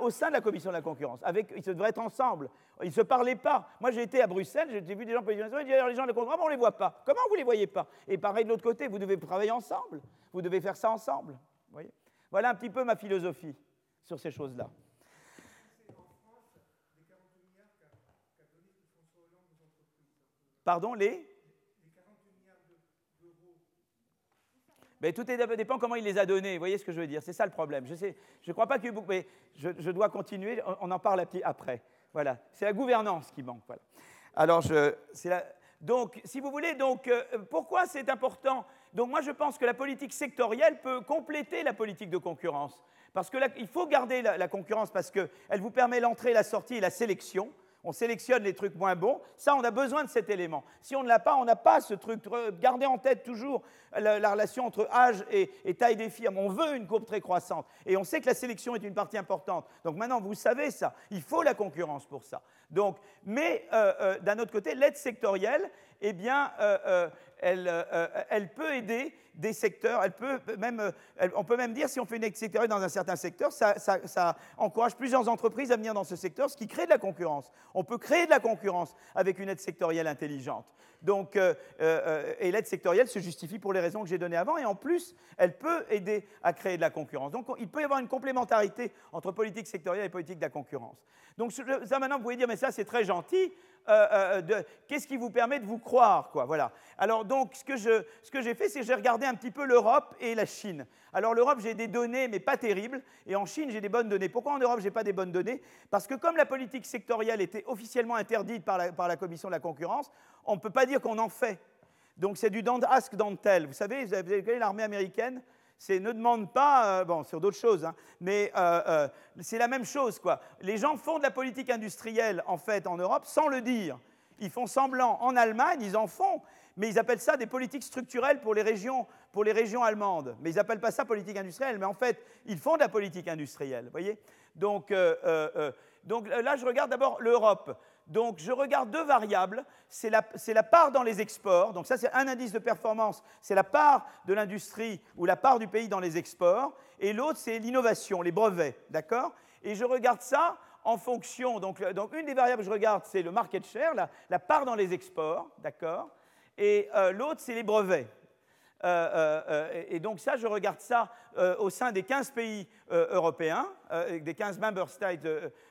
au sein de la commission de la concurrence. Avec, ils devraient être ensemble. Ils ne se parlaient pas. Moi, j'ai été à Bruxelles, j'ai vu des gens politiques industriels, les gens de la concurrence, on ne les voit pas. Comment vous ne les voyez pas? Et pareil de l'autre côté, vous devez travailler ensemble. Vous devez faire ça ensemble. Voilà un petit peu ma philosophie sur ces choses-là. Pardon, les? Mais tout dépend comment il les a donnés. Vous voyez ce que je veux dire C'est ça le problème. Je ne je crois pas que mais je, dois continuer. On, en parle après. Voilà. C'est la gouvernance qui manque. Voilà. Alors, je, donc, si vous voulez, donc, euh, pourquoi c'est important? Donc, moi, je pense que la politique sectorielle peut compléter la politique de concurrence. Parce qu'il faut garder la, concurrence parce qu'elle vous permet l'entrée, la sortie et la sélection. On sélectionne les trucs moins bons. Ça, on a besoin de cet élément. Si on ne l'a pas, on n'a pas ce truc. Gardez en tête toujours la, relation entre âge et, taille des firmes. On veut une courbe très croissante. Et on sait que la sélection est une partie importante. Donc maintenant, vous savez ça. Il faut la concurrence pour ça. Donc, mais euh, euh, d'un autre côté, l'aide sectorielle, eh bien, euh, elle, peut aider des secteurs, elle peut même, on peut même dire, si on fait une sectorielle dans un certain secteur, ça, encourage plusieurs entreprises à venir dans ce secteur, ce qui crée de la concurrence. On peut créer de la concurrence avec une aide sectorielle intelligente. Donc, et l'aide sectorielle se justifie pour les raisons que j'ai données avant, et en plus, elle peut aider à créer de la concurrence. Donc, il peut y avoir une complémentarité entre politique sectorielle et politique de la concurrence. Donc, ça maintenant, vous pouvez dire, mais ça, c'est très gentil. Euh, euh, qu'est-ce qui vous permet de vous croire quoi, voilà. Alors donc ce que, je, ce que j'ai fait, c'est que j'ai regardé un petit peu l'Europe et la Chine. Alors l'Europe, j'ai des données, mais pas terribles, et en Chine, j'ai des bonnes données. Pourquoi en Europe, j'ai pas des bonnes données? Parce que comme la politique sectorielle était officiellement interdite par la, par la Commission de la concurrence, on ne peut pas dire qu'on en fait. Donc c'est du don't ask, don't tell. Vous savez, vous avez l'armée américaine? C'est ne demande pas, euh, bon, sur d'autres choses, hein, mais euh, euh, c'est la même chose, quoi. Les gens font de la politique industrielle, en fait, en Europe, sans le dire. Ils font semblant. En Allemagne, ils en font, mais ils appellent ça des politiques structurelles pour les régions, pour les régions allemandes. Mais ils n'appellent pas ça politique industrielle, mais en fait, ils font de la politique industrielle, voyez? Donc, donc là, je regarde d'abord l'Europe. Donc je regarde deux variables, c'est la, part dans les exports, donc ça c'est un indice de performance, c'est la part de l'industrie ou la part du pays dans les exports, et l'autre c'est l'innovation, les brevets, d'accord? Et je regarde ça en fonction, donc, une des variables que je regarde c'est le market share, la, part dans les exports, d'accord? Et euh, l'autre c'est les brevets. Euh, euh, et donc ça, je regarde ça au sein des 15 pays européens, des 15 member states,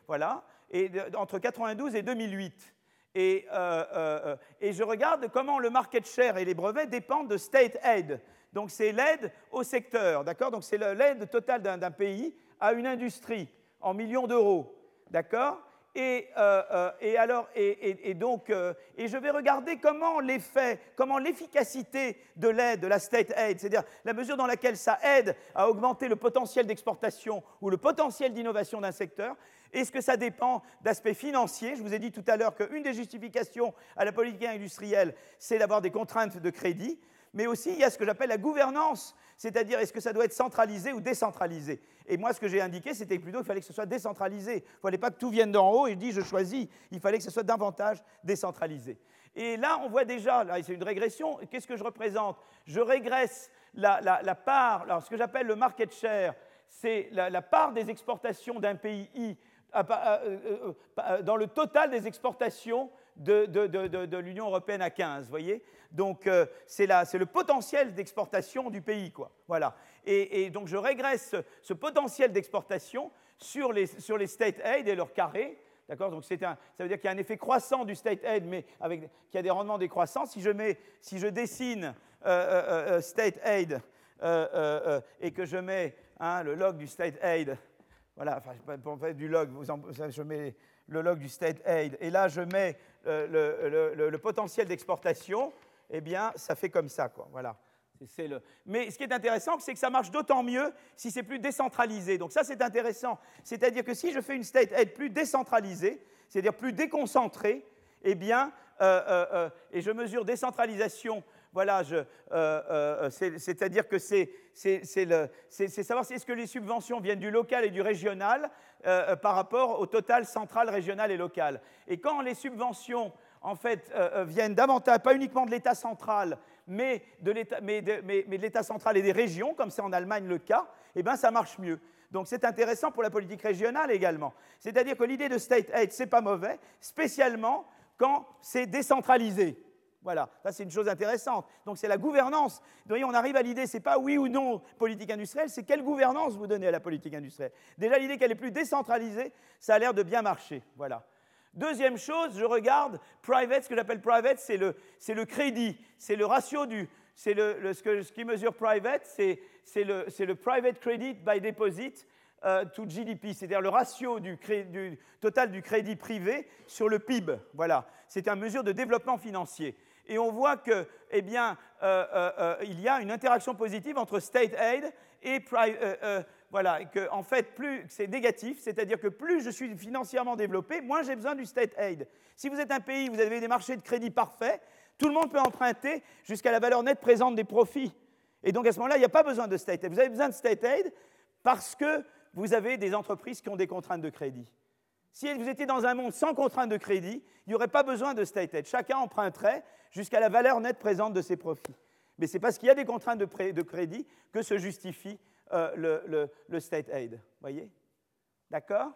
voilà et entre 92 et 2008. Et, euh, euh, et, je regarde comment le market share et les brevets dépendent de state aid. Donc c'est l'aide au secteur, d'accord? Donc c'est l'aide totale d'un pays à une industrie en millions d'euros, d'accord? Et, euh, et, alors, et, donc, et je vais regarder comment l'effet, comment l'efficacité de l'aide, de la state aid, c'est-à-dire la mesure dans laquelle ça aide à augmenter le potentiel d'exportation ou le potentiel d'innovation d'un secteur, est-ce que ça dépend d'aspects financiers? Je vous ai dit tout à l'heure qu'une des justifications à la politique industrielle, c'est d'avoir des contraintes de crédit, mais aussi il y a ce que j'appelle la gouvernance, c'est-à-dire est-ce que ça doit être centralisé ou décentralisé? Et moi, ce que j'ai indiqué, c'était plutôt qu'il fallait que ce soit décentralisé. Il ne fallait pas que tout vienne d'en haut et dis je choisis, il fallait que ce soit davantage décentralisé. Et là, on voit déjà, là, c'est une régression. Qu'est-ce que je représente? Je régresse la, part, alors ce que j'appelle le market share, c'est la, la, part des exportations d'un pays I dans le total des exportations de, l'Union européenne à 15, voyez Donc c'est le potentiel d'exportation du pays, quoi. Voilà. Et, donc je régresse ce, potentiel d'exportation sur les, sur les state aid et leur carré. D'accord Donc ça veut dire qu'il y a un effet croissant du state aid, mais avec, qui a des rendements décroissants. Si je, mets, si je dessine state aid et que je mets hein, le log du state aid voilà, enfin, pour faire du log, je mets le log du state aid, et là je mets euh, le, potentiel d'exportation, eh bien, ça fait comme ça, quoi. Voilà. Mais ce qui est intéressant, c'est que ça marche d'autant mieux si c'est plus décentralisé. Donc ça, c'est intéressant. C'est-à-dire que si je fais une state aid plus décentralisée, c'est-à-dire plus déconcentrée, eh bien, euh, euh, et je mesure décentralisation voilà, c'est-à-dire que c'est savoir si est-ce que les subventions viennent du local et du régional euh, par rapport au total central, régional et local. Et quand les subventions, en fait, viennent davantage, pas uniquement de l'État central, mais de l'État central et des régions, comme c'est en Allemagne le cas, eh bien, ça marche mieux. Donc c'est intéressant pour la politique régionale également. C'est-à-dire que l'idée de state aid, c'est pas mauvais, spécialement quand c'est décentralisé. Voilà, ça c'est une chose intéressante. Donc c'est la gouvernance. Vous voyez, on arrive à l'idée, c'est pas oui ou non politique industrielle, c'est quelle gouvernance vous donnez à la politique industrielle. Déjà l'idée qu'elle est plus décentralisée, ça a l'air de bien marcher. Voilà. Deuxième chose, je regarde private, ce que j'appelle private, c'est le, le, crédit, c'est le ratio du, c'est le, ce, que, ce, qui mesure private, c'est, le, le, private credit by deposit euh, to GDP, c'est-à-dire le ratio du, du, total du crédit privé sur le PIB. Voilà, c'est une mesure de développement financier et on voit qu'il eh bien, euh, euh, euh, il y a une interaction positive entre state aid et voilà, que en fait, plus c'est négatif, c'est-à-dire que plus je suis financièrement développé, moins j'ai besoin du state aid. Si vous êtes un pays, vous avez des marchés de crédit parfaits, tout le monde peut emprunter jusqu'à la valeur nette présente des profits. Et donc à ce moment-là, il n'y a pas besoin de state aid. Vous avez besoin de state aid parce que vous avez des entreprises qui ont des contraintes de crédit. Si vous étiez dans un monde sans contrainte de crédit, il n'y aurait pas besoin de state aid. Chacun emprunterait jusqu'à la valeur nette présente de ses profits. Mais c'est parce qu'il y a des contraintes de, crédit que se justifie euh, le, state aid. Voyez? D'accord?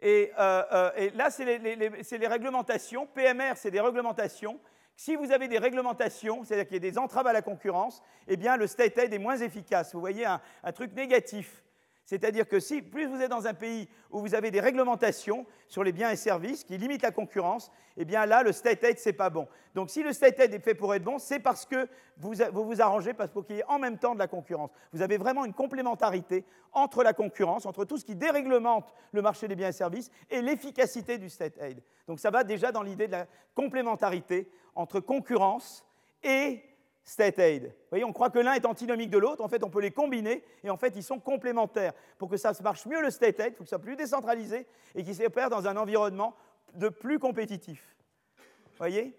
Et, euh, euh, là, c'est les, réglementations. PMR, c'est des réglementations. Si vous avez des réglementations, c'est-à-dire qu'il y a des entraves à la concurrence, eh bien, le state aid est moins efficace. Vous voyez un truc négatif C'est-à-dire que si plus vous êtes dans un pays où vous avez des réglementations sur les biens et services qui limitent la concurrence, eh bien là, le state aid, c'est pas bon. Donc si le state aid est fait pour être bon, c'est parce que vous vous, arrangez parce qu'il y ait en même temps de la concurrence. Vous avez vraiment une complémentarité entre la concurrence, entre tout ce qui déréglemente le marché des biens et services et l'efficacité du state aid. Donc ça va déjà dans l'idée de la complémentarité entre concurrence et state aid. Vous voyez, on croit que l'un est antinomique de l'autre, en fait on peut les combiner, et en fait ils sont complémentaires. Pour que ça marche mieux le state aid, il faut que ce soit plus décentralisé et qu'il s'opère dans un environnement de plus compétitif. Vous voyez?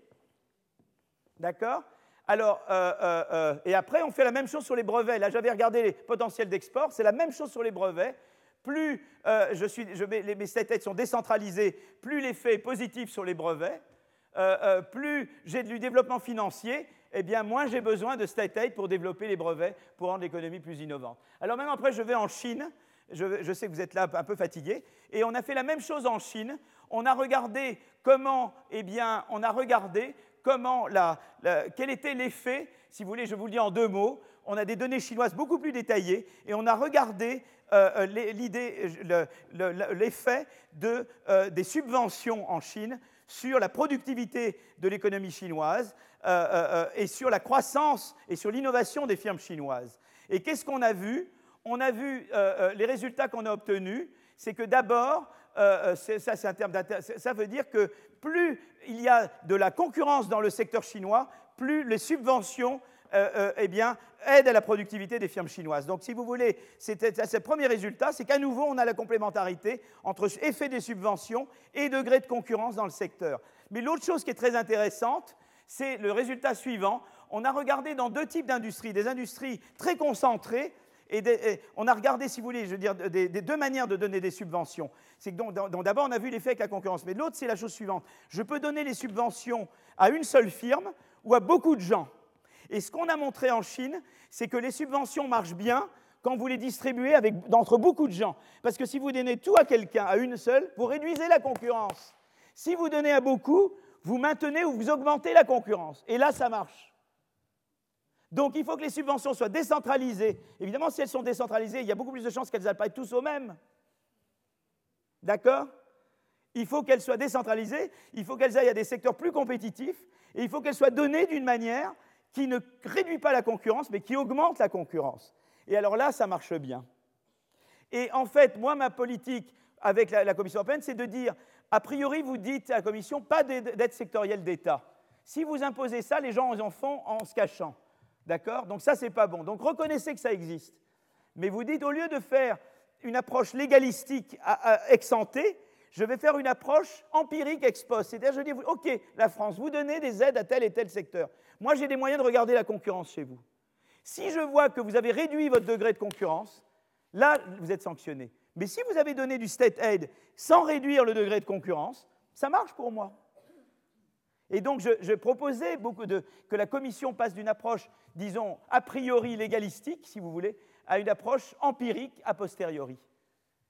D'accord? Alors, euh, euh, euh, et après, on fait la même chose sur les brevets. Là, j'avais regardé les potentiels d'export. C'est la même chose sur les brevets. Plus je suis, mes state aids sont décentralisés, plus l'effet est positif sur les brevets. plus j'ai du développement financier, eh bien, moins j'ai besoin de state aid pour développer les brevets, pour rendre l'économie plus innovante. Alors maintenant, après, je vais en Chine. Je, sais que vous êtes là un peu fatigué. Et on a fait la même chose en Chine. On a regardé comment, eh bien, on a regardé comment la, quel était l'effet, si vous voulez, je vous le dis en deux mots. On a des données chinoises beaucoup plus détaillées et on a regardé euh, euh, l'effet de, euh, des subventions en Chine sur la productivité de l'économie chinoise euh, euh, euh, et sur la croissance et sur l'innovation des firmes chinoises. Et qu'est-ce qu'on a vu? On a vu les résultats qu'on a obtenus, c'est que d'abord, ça, un terme ça veut dire que plus il y a de la concurrence dans le secteur chinois, plus les subventions eh bien, aident à la productivité des firmes chinoises. Donc, si vous voulez, le premier résultat, c'est qu'à nouveau, on a la complémentarité entre effet des subventions et degré de concurrence dans le secteur. Mais l'autre chose qui est très intéressante, c'est le résultat suivant. On a regardé dans deux types d'industries, des industries très concentrées, et, on a regardé, si vous voulez, je veux dire, des, deux manières de donner des subventions. C'est d'abord, on a vu l'effet avec la concurrence, mais l'autre, c'est la chose suivante. Je peux donner les subventions à une seule firme ou à beaucoup de gens. Et ce qu'on a montré en Chine, c'est que les subventions marchent bien quand vous les distribuez entre beaucoup de gens. Parce que si vous donnez tout à quelqu'un, à une seule, vous réduisez la concurrence. Si vous donnez à beaucoup, vous maintenez ou vous augmentez la concurrence. Et là, ça marche. Donc il faut que les subventions soient décentralisées. Évidemment, si elles sont décentralisées, il y a beaucoup plus de chances qu'elles être tous au même. D'accord? Il faut qu'elles soient décentralisées, il faut qu'elles aillent à des secteurs plus compétitifs, et il faut qu'elles soient données d'une manière qui ne réduit pas la concurrence, mais qui augmente la concurrence. Et alors là, ça marche bien. Et en fait, moi, ma politique avec la, Commission européenne, c'est de dire, a priori, vous dites à la Commission, pas d'aide sectorielle d'État. Si vous imposez ça, les gens en font en se cachant. D'accord? Donc ça, c'est pas bon. Donc reconnaissez que ça existe. Mais vous dites, au lieu de faire une approche légalistique ex ante, je vais faire une approche empirique ex post. C'est-à-dire, je dis, OK, la France, vous donnez des aides à tel et tel secteur. Moi, j'ai des moyens de regarder la concurrence chez vous. Si je vois que vous avez réduit votre degré de concurrence, là, vous êtes sanctionné. Mais si vous avez donné du state aid sans réduire le degré de concurrence, ça marche pour moi. Et donc, je, proposais beaucoup de, que la Commission passe d'une approche, disons, a priori légalistique, si vous voulez, à une approche empirique a posteriori.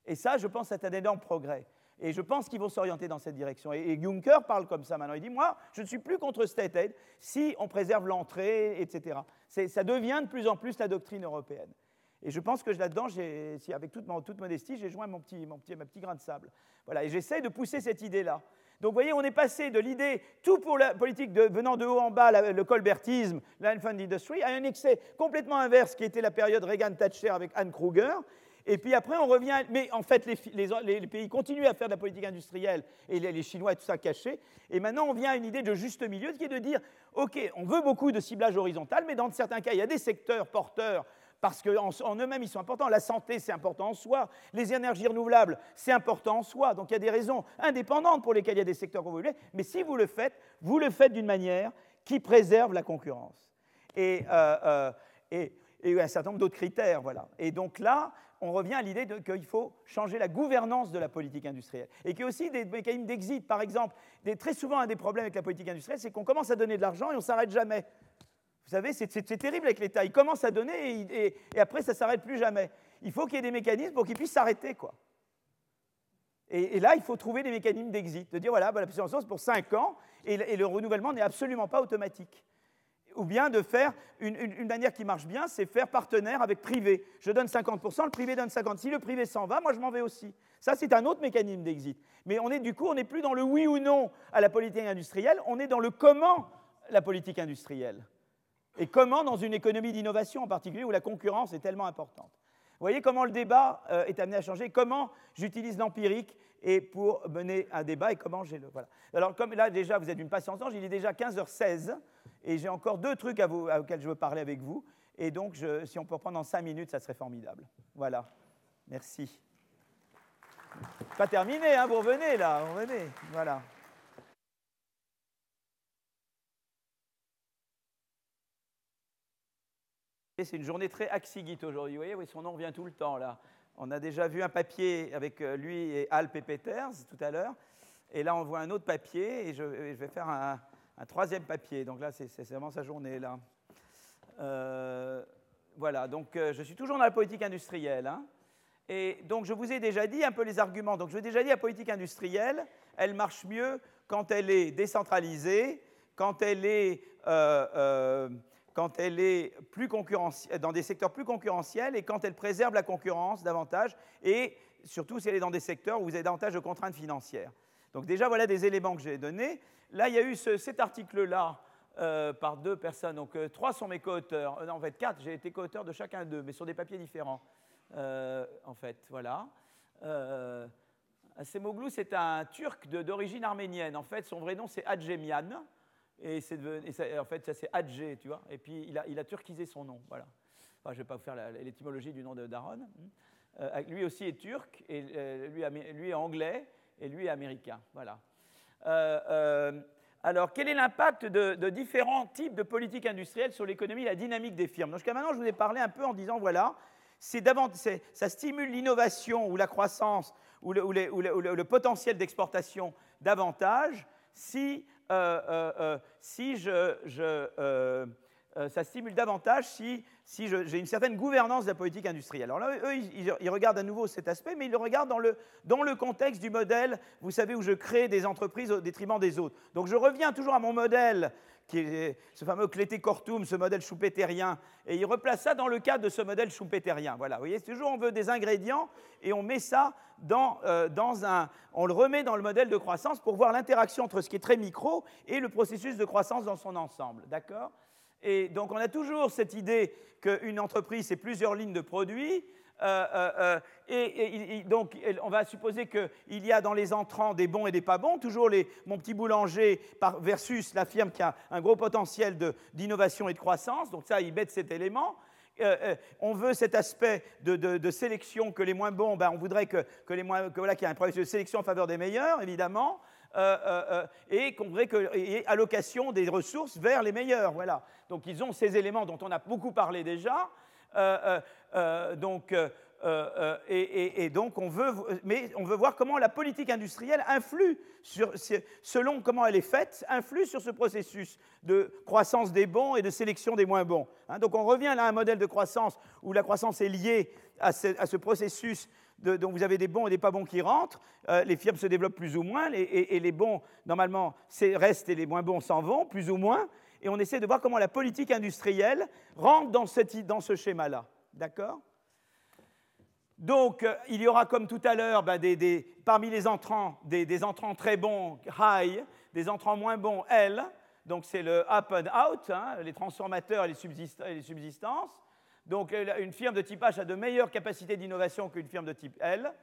Et ça, je pense, c'est un énorme progrès. Et je pense qu'ils vont s'orienter dans cette direction. Et, Juncker parle comme ça maintenant. Il dit, moi, je ne suis plus contre state aid si on préserve l'entrée, etc. Ça devient de plus en plus la doctrine européenne. Et je pense que là-dedans, avec toute, toute modestie, j'ai joint mon petit, grain de sable. Voilà, et j'essaie de pousser cette idée-là. Donc vous voyez, on est passé de l'idée, tout pour la politique venant de haut en bas, le colbertisme, l'unfunded industry, à un excès complètement inverse qui était la période Reagan-Thatcher avec Anne Kruger. Et puis après, on revient. Mais en fait, les, pays continuent à faire de la politique industrielle et les, Chinois et tout ça caché. Et maintenant, on vient à une idée de juste milieu qui est de dire OK, on veut beaucoup de ciblage horizontal, mais dans certains cas, il y a des secteurs porteurs parce qu'en en, eux-mêmes, ils sont importants. La santé, c'est important en soi. Les énergies renouvelables, c'est important en soi. Donc il y a des raisons indépendantes pour lesquelles il y a des secteurs vous voulez. Mais si vous le faites, vous le faites d'une manière qui préserve la concurrence. Et, euh, euh, et, et un certain nombre d'autres critères. Voilà. Et donc là, on revient à l'idée qu'il faut changer la gouvernance de la politique industrielle. Et qu'il y a aussi des mécanismes d'exit. Par exemple, très souvent, un des problèmes avec la politique industrielle, c'est qu'on commence à donner de l'argent et on s'arrête jamais. Vous savez, c'est terrible avec l'État. Il commence à donner et, après, ça ne s'arrête plus jamais. Il faut qu'il y ait des mécanismes pour qu'il puisse s'arrêter. quoi. Et, là, il faut trouver des mécanismes d'exit. De dire, voilà, la puissance pour 5 ans et, le renouvellement n'est absolument pas automatique. Ou bien de faire une, manière qui marche bien, c'est faire partenaire avec privé. Je donne 50%, le privé donne 50%. Si le privé s'en va, moi je m'en vais aussi. Ça, c'est un autre mécanisme d'exit. Mais on est du coup, on n'est plus dans le oui ou non à la politique industrielle, on est dans le comment la politique industrielle. Et comment dans une économie d'innovation en particulier où la concurrence est tellement importante. Vous voyez comment le débat euh, est amené à changer, comment j'utilise l'empirique et pour mener un débat et comment j'ai le. Voilà. Alors, comme là, déjà, vous êtes d'une patience il est déjà 15h16 et j'ai encore deux trucs à vous, auxquels je veux parler avec vous. Et donc, si on peut reprendre en cinq minutes, ça serait formidable. Voilà. Merci. Pas terminé, hein, vous revenez là, vous revenez. Voilà. C'est une journée très axigite aujourd'hui. Vous voyez, oui, son nom revient tout le temps là. On a déjà vu un papier avec euh, lui et et Peters tout à l'heure. Et là, on voit un autre papier et je, vais faire un, troisième papier. Donc là, c'est vraiment sa journée là. Euh, voilà, donc euh, je suis toujours dans la politique industrielle. Hein. Et donc je vous ai déjà dit un peu les arguments. Donc je vous ai déjà dit la politique industrielle, elle marche mieux quand elle est décentralisée, quand elle est quand elle est plus dans des secteurs plus concurrentiels et quand elle préserve la concurrence davantage, et surtout si elle est dans des secteurs où vous avez davantage de contraintes financières. Donc déjà, voilà des éléments que j'ai donnés. Là, il y a eu cet article-là euh, par deux personnes. Donc euh, trois sont mes co-auteurs. Euh, non, en fait, quatre. J'ai été co-auteur de chacun d'eux, mais sur des papiers différents. en fait, voilà. Semoglu, c'est un Turc d'origine arménienne. En fait, son vrai nom, c'est Adjemian. Et, en fait, ça c'est Adjé, tu vois. Et puis il a, il a turquisé son nom, voilà. je ne vais pas vous faire l'étymologie du nom de Daron. Lui aussi est turc, et lui, lui, est anglais, et lui est américain, voilà. Euh, alors, quel est l'impact de, différents types de politiques industrielles sur l'économie et la dynamique des firmes? Jusqu'à maintenant, je vous ai parlé un peu en disant, voilà, ça stimule l'innovation ou la croissance ou le, potentiel d'exportation davantage si euh, euh, euh, si je, ça stimule davantage si, j'ai une certaine gouvernance de la politique industrielle. Alors là, eux, ils, regardent à nouveau cet aspect, mais ils le regardent dans le, contexte du modèle, vous savez, où je crée des entreprises au détriment des autres. Donc je reviens toujours à mon modèle qui est ce fameux clété cortum, ce modèle schumpeterien, et il replace ça dans le cadre de ce modèle schumpeterien. Voilà, vous voyez, toujours on veut des ingrédients et on met ça euh, dans un, on le remet dans le modèle de croissance pour voir l'interaction entre ce qui est très micro et le processus de croissance dans son ensemble, d'accord? Et donc on a toujours cette idée qu'une entreprise c'est plusieurs lignes de produits, euh, euh, euh, et, donc, on va supposer qu'il y a dans les entrants des bons et des pas bons, toujours les, mon petit boulanger versus la firme qui a un gros potentiel d'innovation et de croissance. Donc ça, il met cet élément. on veut cet aspect de, sélection que les moins bons, ben, on voudrait que, les moins, que, voilà, qu'il y ait un processus de sélection en faveur des meilleurs, évidemment, et qu'on voudrait qu'il y ait allocation des ressources vers les meilleurs. Voilà. Donc ils ont ces éléments dont on a beaucoup parlé déjà. Euh, euh, euh, donc, et, donc on veut, mais on veut voir comment la politique industrielle influe selon comment elle est faite, influe sur ce processus de croissance des bons et de sélection des moins bons. Hein. donc on revient là à un modèle de croissance où la croissance est liée à ce, processus de, dont vous avez des bons et des pas bons qui rentrent. les firmes se développent plus ou moins, et, les bons normalement restent et les moins bons s'en vont plus ou moins et on essaie de voir comment la politique industrielle rentre dans, dans ce schéma-là. D'accord? Donc, euh, il y aura, comme tout à l'heure, ben, parmi les entrants, des, entrants très bons, high, des entrants moins bons, L. Donc, c'est le up and out, hein, les transformateurs et les, subsistances. Donc, une firme de type H a de meilleures capacités d'innovation qu'une firme de type L.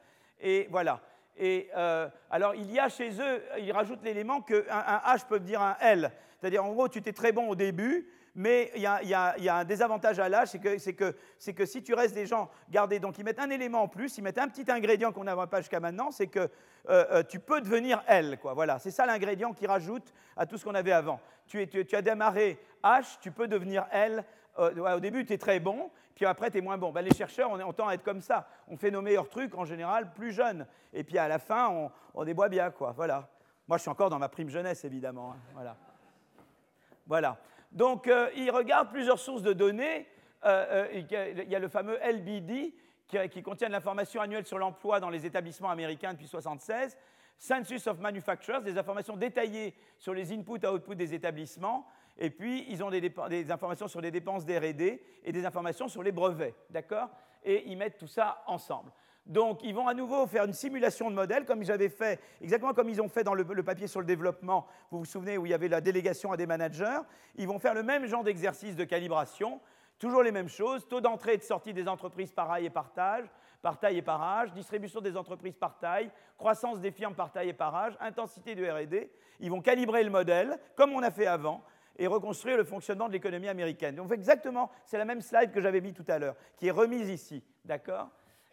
Et voilà. Et euh, alors, il y a chez eux, ils rajoutent l'élément qu'un un H peut dire un L. C'est-à-dire, en gros, tu étais très bon au début, mais il y, a, un désavantage à l'âge, c'est que, que, si tu restes des gens gardés, donc ils mettent un élément en plus, ils mettent un petit ingrédient qu'on n'a pas jusqu'à maintenant, c'est que euh, euh, tu peux devenir L. Quoi. Voilà, c'est ça l'ingrédient qui rajoute à tout ce qu'on avait avant. Tu, tu, as démarré H, tu peux devenir L. au début, tu es très bon, puis après, tu es moins bon. Ben, les chercheurs, on, on, tend à être comme ça. On fait nos meilleurs trucs, en général, plus jeunes. Et puis à la fin, on, on déboit bien. Quoi. Voilà. Moi, je suis encore dans ma prime jeunesse, évidemment. Hein. Voilà. Voilà. Donc, euh, il regarde plusieurs sources de données. Euh, euh, il y a le fameux LBD, qui, contient de l'information annuelle sur l'emploi dans les établissements américains depuis 1976. Census of Manufacturers, des informations détaillées sur les inputs et outputs des établissements. Et puis, ils ont des, informations sur les dépenses d'RD et des informations sur les brevets. D'accord? Et ils mettent tout ça ensemble. Donc, ils vont à nouveau faire une simulation de modèle, comme j'avais fait, exactement comme ils ont fait dans le, papier sur le développement, vous vous souvenez, où il y avait la délégation à des managers? Ils vont faire le même genre d'exercice de calibration, toujours les mêmes choses, taux d'entrée et de sortie des entreprises par taille et partage, par taille et par âge, distribution des entreprises par taille, croissance des firmes par taille et par âge, intensité du RD. Ils vont calibrer le modèle, comme on a fait avant, et reconstruire le fonctionnement de l'économie américaine. Donc exactement, c'est la même slide que j'avais mis tout à l'heure, qui est remise ici. D'accord?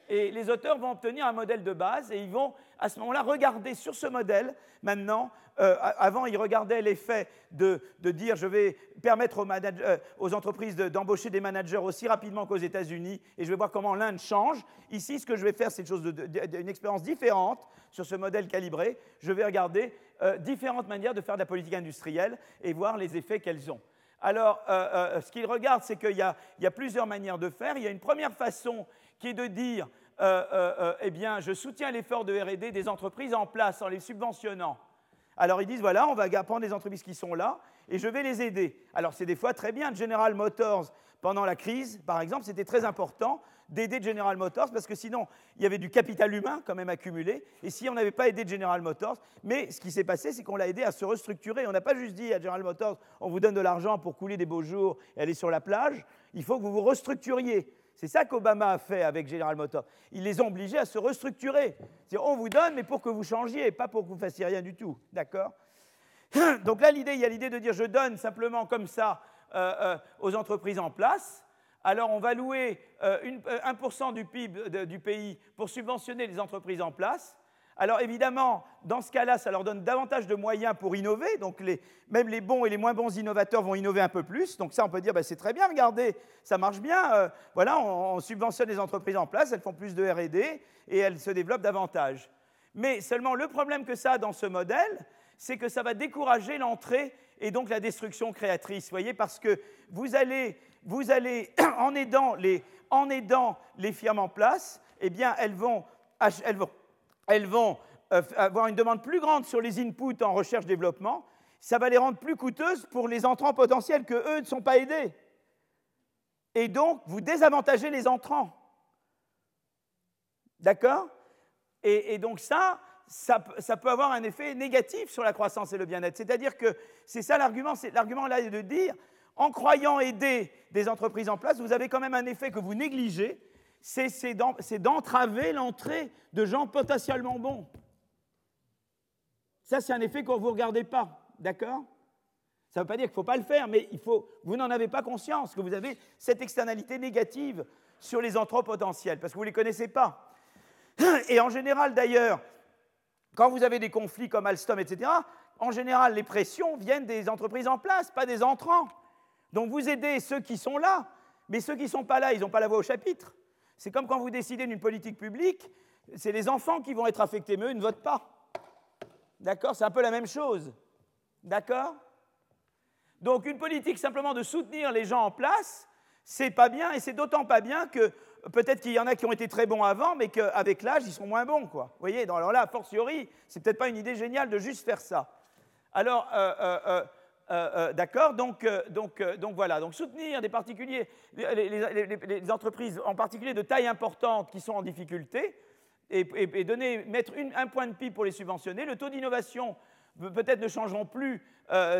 Et les auteurs vont obtenir un modèle de base et ils vont à ce moment-là regarder sur ce modèle maintenant. Euh, avant, ils regardaient l'effet de, dire je vais permettre aux, euh, entreprises d'embaucher des managers aussi rapidement qu'aux États-Unis et je vais voir comment l'Inde change. Ici, ce que je vais faire, c'est une expérience différente sur ce modèle calibré. Je vais regarder euh, différentes manières de faire de la politique industrielle et voir les effets qu'elles ont. Alors, ce qu'ils regardent, c'est qu'il y, a plusieurs manières de faire. Il y a une première façon qui est de dire, euh, euh, euh, eh bien, je soutiens l'effort de RD des entreprises en place en les subventionnant. Alors ils disent, voilà, on va prendre les entreprises qui sont là et je vais les aider. Alors c'est des fois très bien. General Motors, pendant la crise, par exemple, c'était très important d'aider General Motors parce que sinon, il y avait du capital humain quand même accumulé. Et si on n'avait pas aidé General Motors, mais ce qui s'est passé, c'est qu'on l'a aidé à se restructurer. On n'a pas juste dit à General Motors, on vous donne de l'argent pour couler des beaux jours et aller sur la plage. Il faut que vous vous restructuriez. C'est ça qu'Obama a fait avec General Motors. Il les a obligés à se restructurer. C'est-à-dire, on vous donne, mais pour que vous changiez, pas pour que vous fassiez rien du tout. D'accord Donc là, l'idée, il y a l'idée de dire je donne simplement comme ça euh, euh, aux entreprises en place. Alors, on va louer 1% euh, du PIB du pays pour subventionner les entreprises en place. Alors évidemment, dans ce cas-là, ça leur donne davantage de moyens pour innover. Donc même les bons et les moins bons innovateurs vont innover un peu plus. Donc ça, on peut dire, bah, c'est très bien, regardez, ça marche bien. Euh, voilà, on, subventionne les entreprises en place, elles font plus de RD et elles se développent davantage. Mais seulement le problème que ça a dans ce modèle, c'est que ça va décourager l'entrée et donc la destruction créatrice. Vous voyez, parce que vous allez, vous allez en, aidant les, en aidant les firmes en place, eh bien, elles vont, elles vont elles vont euh, avoir une demande plus grande sur les inputs en recherche-développement, ça va les rendre plus coûteuses pour les entrants potentiels que eux ne sont pas aidés. Et donc, vous désavantagez les entrants. D'accord? Et, donc ça, ça, peut avoir un effet négatif sur la croissance et le bien-être. C'est-à-dire que c'est ça l'argument, l'argument là de dire, en croyant aider des entreprises en place, vous avez quand même un effet que vous négligez, c'est d'entraver l'entrée de gens potentiellement bons. Ça, c'est un effet que vous ne regardez pas, d'accord? Ça ne veut pas dire qu'il ne faut pas le faire, mais il faut, vous n'en avez pas conscience, que vous avez cette externalité négative sur les entrants potentiels, parce que vous ne les connaissez pas. Et en général, d'ailleurs, quand vous avez des conflits comme Alstom, etc., en général, les pressions viennent des entreprises en place, pas des entrants. Donc vous aidez ceux qui sont là, mais ceux qui ne sont pas là, ils n'ont pas la voix au chapitre. C'est comme quand vous décidez d'une politique publique, c'est les enfants qui vont être affectés, mais eux ne votent pas. D'accord? C'est un peu la même chose. D'accord? Donc une politique simplement de soutenir les gens en place, c'est pas bien, et c'est d'autant pas bien que peut-être qu'il y en a qui ont été très bons avant, mais qu'avec l'âge, ils sont moins bons. Quoi. Vous voyez? Alors là, a fortiori, c'est peut-être pas une idée géniale de juste faire ça. Alors, euh, euh, euh, euh, euh, d'accord donc, euh, donc, donc, voilà, donc soutenir des particuliers, les, entreprises en particulier de taille importante qui sont en difficulté, et, donner, mettre un point de PIB pour les subventionner. Le taux d'innovation peut-être ne changeront plus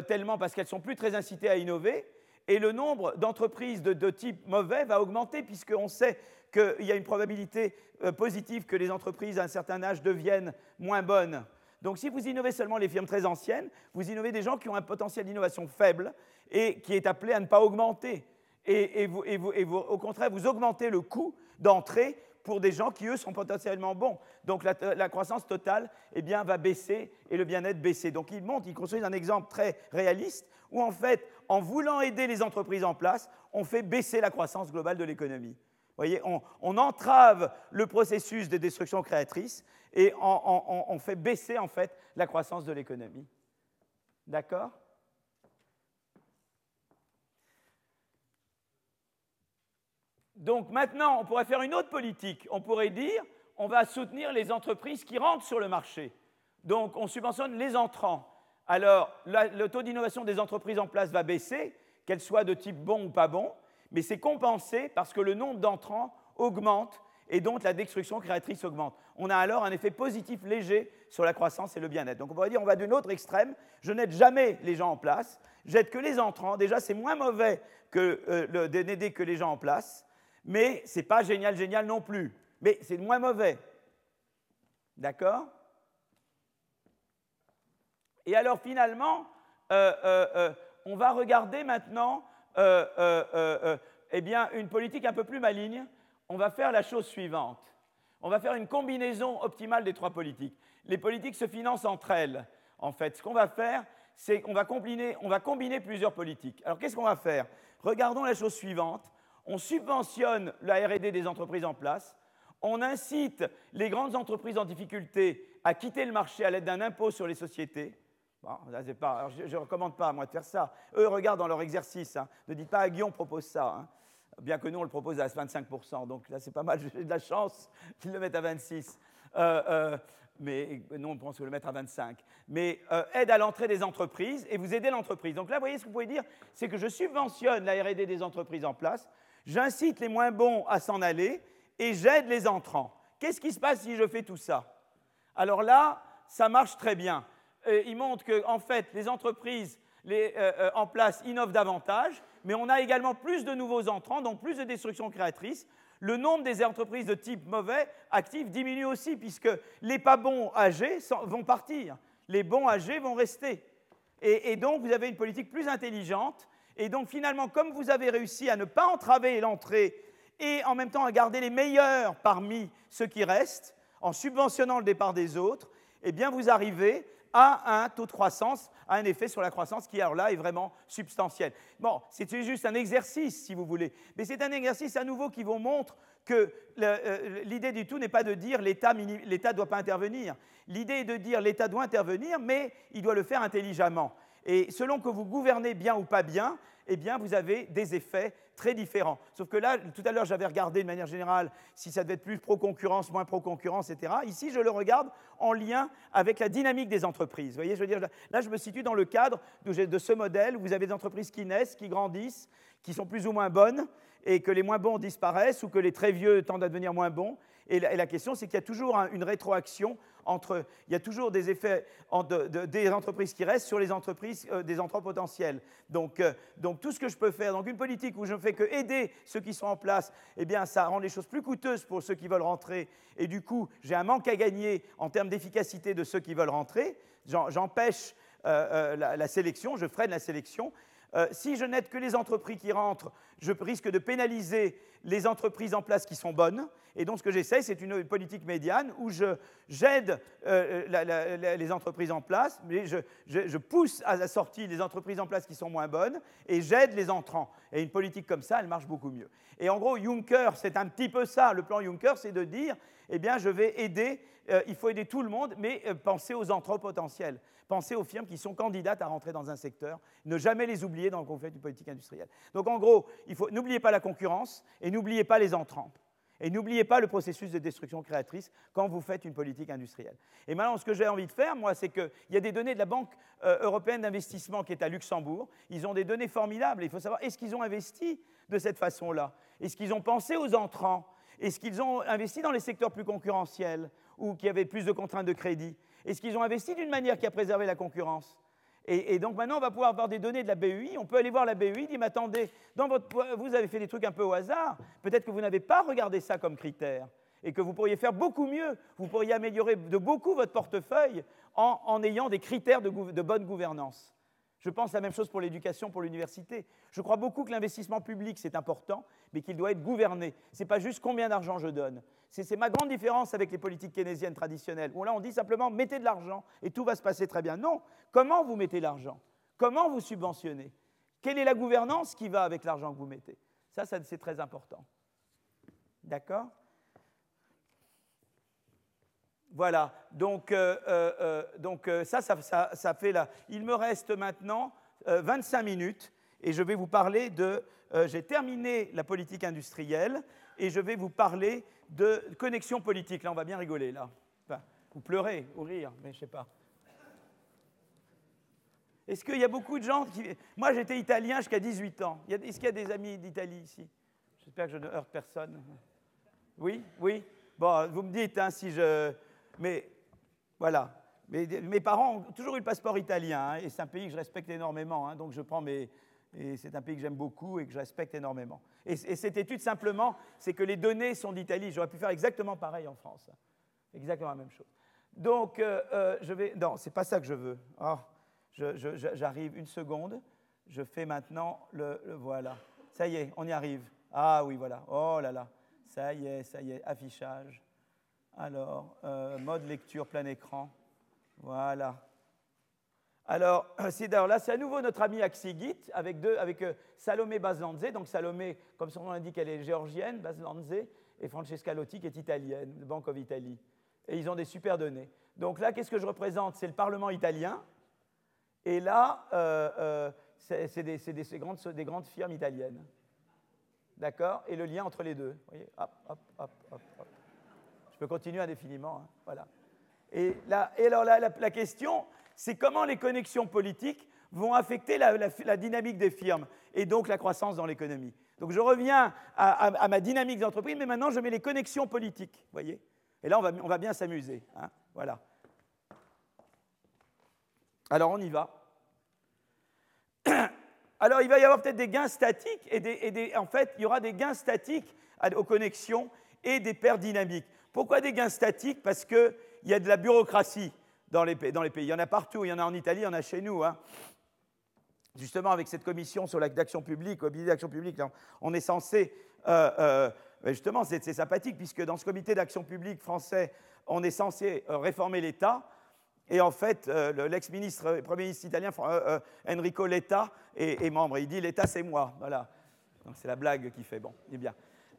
tellement parce qu'elles sont plus très incitées à innover, et le nombre d'entreprises de, de, type mauvais va augmenter puisqu'on sait qu'il y a une probabilité positive que les entreprises à un certain âge deviennent moins bonnes. Donc si vous innovez seulement les firmes très anciennes, vous innovez des gens qui ont un potentiel d'innovation faible et qui est appelé à ne pas augmenter. Et, au contraire, vous augmentez le coût d'entrée pour des gens qui, eux, sont potentiellement bons. Donc la, croissance totale eh bien, va baisser et le bien-être baisser. Donc ils montrent, ils construisent un exemple très réaliste où, en fait, en voulant aider les entreprises en place, on fait baisser la croissance globale de l'économie. Vous voyez, on, entrave le processus de destruction créatrice et on, fait baisser en fait la croissance de l'économie. D'accord? Donc maintenant, on pourrait faire une autre politique. On pourrait dire, on va soutenir les entreprises qui rentrent sur le marché. Donc on subventionne les entrants. alors le taux d'innovation des entreprises en place va baisser, qu'elles soient de type bon ou pas bon, mais c'est compensé parce que le nombre d'entrants augmente et donc la destruction créatrice augmente. On a alors un effet positif léger sur la croissance et le bien-être. Donc on pourrait dire on va d'un autre extrême, je n'aide jamais les gens en place, j'aide que les entrants. Déjà c'est moins mauvais que euh, de n'aider que les gens en place, mais ce n'est pas génial, génial non plus. Mais c'est moins mauvais. D'accord? Et alors finalement, euh, euh, on va regarder maintenant eh une politique un peu plus maligne on va faire la chose suivante. On va faire une combinaison optimale des trois politiques. Les politiques se financent entre elles. En fait, ce qu'on va faire, c'est qu'on va combiner, plusieurs politiques. Alors qu'est-ce qu'on va faire? Regardons la chose suivante. On subventionne la RD des entreprises en place. On incite les grandes entreprises en difficulté à quitter le marché à l'aide d'un impôt sur les sociétés. je ne recommande pas à moi de faire ça. Eux regardent dans leur exercice. Hein. Ne dites pas à Guillaume propose ça. Hein bien que nous, on le propose à 25%. Donc là, c'est pas mal, j'ai de la chance qu'ils le mettent à 26%. Euh, euh, mais nous, on pense le mettre à 25. Mais euh, aide à l'entrée des entreprises et vous aidez l'entreprise. Donc là, vous voyez, ce que vous pouvez dire, c'est que je subventionne la RD des entreprises en place, j'incite les moins bons à s'en aller et j'aide les entrants. Qu'est-ce qui se passe si je fais tout ça? Alors là, ça marche très bien. il montre qu'en en fait, les entreprises en place innovent davantage mais on a également plus de nouveaux entrants, donc plus de destruction créatrice. Le nombre des entreprises de type mauvais actifs diminue aussi, puisque les pas bons âgés vont partir, les bons âgés vont rester. Et, donc, vous avez une politique plus intelligente. Et donc, finalement, comme vous avez réussi à ne pas entraver l'entrée et en même temps à garder les meilleurs parmi ceux qui restent, en subventionnant le départ des autres, eh bien, vous arrivez à un taux de croissance, à un effet sur la croissance qui, alors là, est vraiment substantiel. Bon, c'est juste un exercice, si vous voulez, mais c'est un exercice à nouveau qui vous montre que euh, l'idée du tout n'est pas de dire l'État ne doit pas intervenir. L'idée est de dire l'État doit intervenir, mais il doit le faire intelligemment. Et selon que vous gouvernez bien ou pas bien, eh bien, vous avez des effets très différents. Sauf que là, tout à l'heure, j'avais regardé de manière générale si ça devait être plus pro-concurrence, moins pro-concurrence, etc. Ici, je le regarde en lien avec la dynamique des entreprises. Vous voyez, je veux dire, là, je me situe dans le cadre de, ce modèle où vous avez des entreprises qui naissent, qui grandissent, qui sont plus ou moins bonnes, et que les moins bons disparaissent ou que les très vieux tendent à devenir moins bons. Et la, question, c'est qu'il y a toujours une rétroaction entre, il y a toujours des effets des entreprises qui restent sur les entreprises euh, des entrants potentiels. Donc, euh, donc, tout ce que je peux faire, donc une politique où je ne fais que aider ceux qui sont en place, eh bien ça rend les choses plus coûteuses pour ceux qui veulent rentrer, et du coup j'ai un manque à gagner en termes d'efficacité de ceux qui veulent rentrer. J'empêche euh, la, la, sélection, je freine la sélection. Si je n'aide que les entreprises qui rentrent, je risque de pénaliser les entreprises en place qui sont bonnes. Et donc, ce que j'essaie, c'est une politique médiane où j'aide euh, les entreprises en place, mais je, pousse à la sortie les entreprises en place qui sont moins bonnes et j'aide les entrants. Et une politique comme ça, elle marche beaucoup mieux. Et en gros, Juncker, c'est un petit peu ça. Le plan Juncker, c'est de dire, eh bien, je vais aider, euh, il faut aider tout le monde, mais euh, penser aux entrants potentiels. Pensez aux firmes qui sont candidates à rentrer dans un secteur, ne jamais les oublier dans le conflit du politique industrielle. Donc en gros, n'oubliez pas la concurrence et n'oubliez pas les entrants. Et n'oubliez pas le processus de destruction créatrice quand vous faites une politique industrielle. Et maintenant, ce que j'ai envie de faire, moi, c'est qu'il y a des données de la Banque euh, européenne d'investissement qui est à Luxembourg. Ils ont des données formidables. Il faut savoir, est-ce qu'ils ont investi de cette façon-là? Est-ce qu'ils ont pensé aux entrants? Est-ce qu'ils ont investi dans les secteurs plus concurrentiels ou qui avaient plus de contraintes de crédit? Est-ce qu'ils ont investi d'une manière qui a préservé la concurrence et, donc maintenant, on va pouvoir avoir des données de la BUI. On peut aller voir la BUI, dire, mais attendez, vous avez fait des trucs un peu au hasard. Peut-être que vous n'avez pas regardé ça comme critère et que vous pourriez faire beaucoup mieux. Vous pourriez améliorer de beaucoup votre portefeuille en, ayant des critères de bonne gouvernance. Je pense la même chose pour l'éducation, pour l'université. Je crois beaucoup que l'investissement public, c'est important, mais qu'il doit être gouverné. Ce n'est pas juste combien d'argent je donne. C'est ma grande différence avec les politiques keynésiennes traditionnelles, où là on dit simplement mettez de l'argent et tout va se passer très bien. Non, comment vous mettez l'argent? Comment vous subventionnez? Quelle est la gouvernance qui va avec l'argent que vous mettez? Ça, ça c'est très important. D'accord? Voilà, donc, euh, euh, euh, ça, ça, fait là. Il me reste maintenant 25 minutes et je vais vous parler de. J'ai terminé la politique industrielle et je vais vous parler de connexion politique. Là, on va bien rigoler, là. Enfin, vous pleurez ou rire, mais je ne sais pas. Est-ce qu'il y a beaucoup de gens qui... Moi, j'étais italien jusqu'à 18 ans. Est-ce qu'il y a des amis d'Italie ici? J'espère que je ne heurte personne. Oui Oui Bon, vous me dites hein, si je... Mais voilà. mes parents ont toujours eu le passeport italien, hein, et c'est un pays que je respecte énormément. Hein, donc je prends mes... Et c'est un pays que j'aime beaucoup et que je respecte énormément. Et, cette étude, simplement, c'est que les données sont d'Italie. J'aurais pu faire exactement pareil en France. Exactement la même chose. Donc, euh, euh, je vais... Non, c'est pas ça que je veux. Oh, J'arrive une seconde. Je fais maintenant le, Voilà. Ça y est, on y arrive. Ah oui, voilà. Oh là là. Ça y est, ça y est. Affichage. Alors, euh, mode lecture plein écran. Voilà. Alors, c'est là, c'est à nouveau notre ami Axigit avec, avec euh, Salomé Baslandze. Donc, Salomé, comme son nom l'indique, elle est géorgienne, Baslandze, et Francesca Lotti, qui est italienne, de Banque of Italy. Et ils ont des super données. Donc là, qu'est-ce que je représente? C'est le Parlement italien. Et là, euh, c'est des, des, grandes, des, grandes, firmes italiennes. D'accord? Et le lien entre les deux. Voyez? Hop, hop, hop, hop, peux continuer indéfiniment. Hein. voilà. Et, là, et alors la, question, c'est comment les connexions politiques vont affecter la, dynamique des firmes et donc la croissance dans l'économie. Donc je reviens à, ma dynamique d'entreprise, mais maintenant je mets les connexions politiques. Voyez Et là, on va, on va bien s'amuser. Hein. voilà. Alors on y va. Alors il va y avoir peut-être des gains statiques et, en fait il y aura des gains statiques aux connexions et des pertes dynamiques. Pourquoi des gains statiques Parce qu'il y a de la bureaucratie dans les, pays. Il y en a partout, il y en a en Italie, il y en a chez nous. Hein. Justement, avec cette commission sur l'action publique, comité d'action publique, on est censé, euh, euh, justement, c'est sympathique, puisque dans ce comité d'action publique français, on est censé euh, réformer l'État. Et en fait, l'ex-ministre, Premier ministre italien, Enrico Letta, est, membre. Il dit Letta, c'est moi. Voilà. C'est la blague qui fait. Bon, eh bien.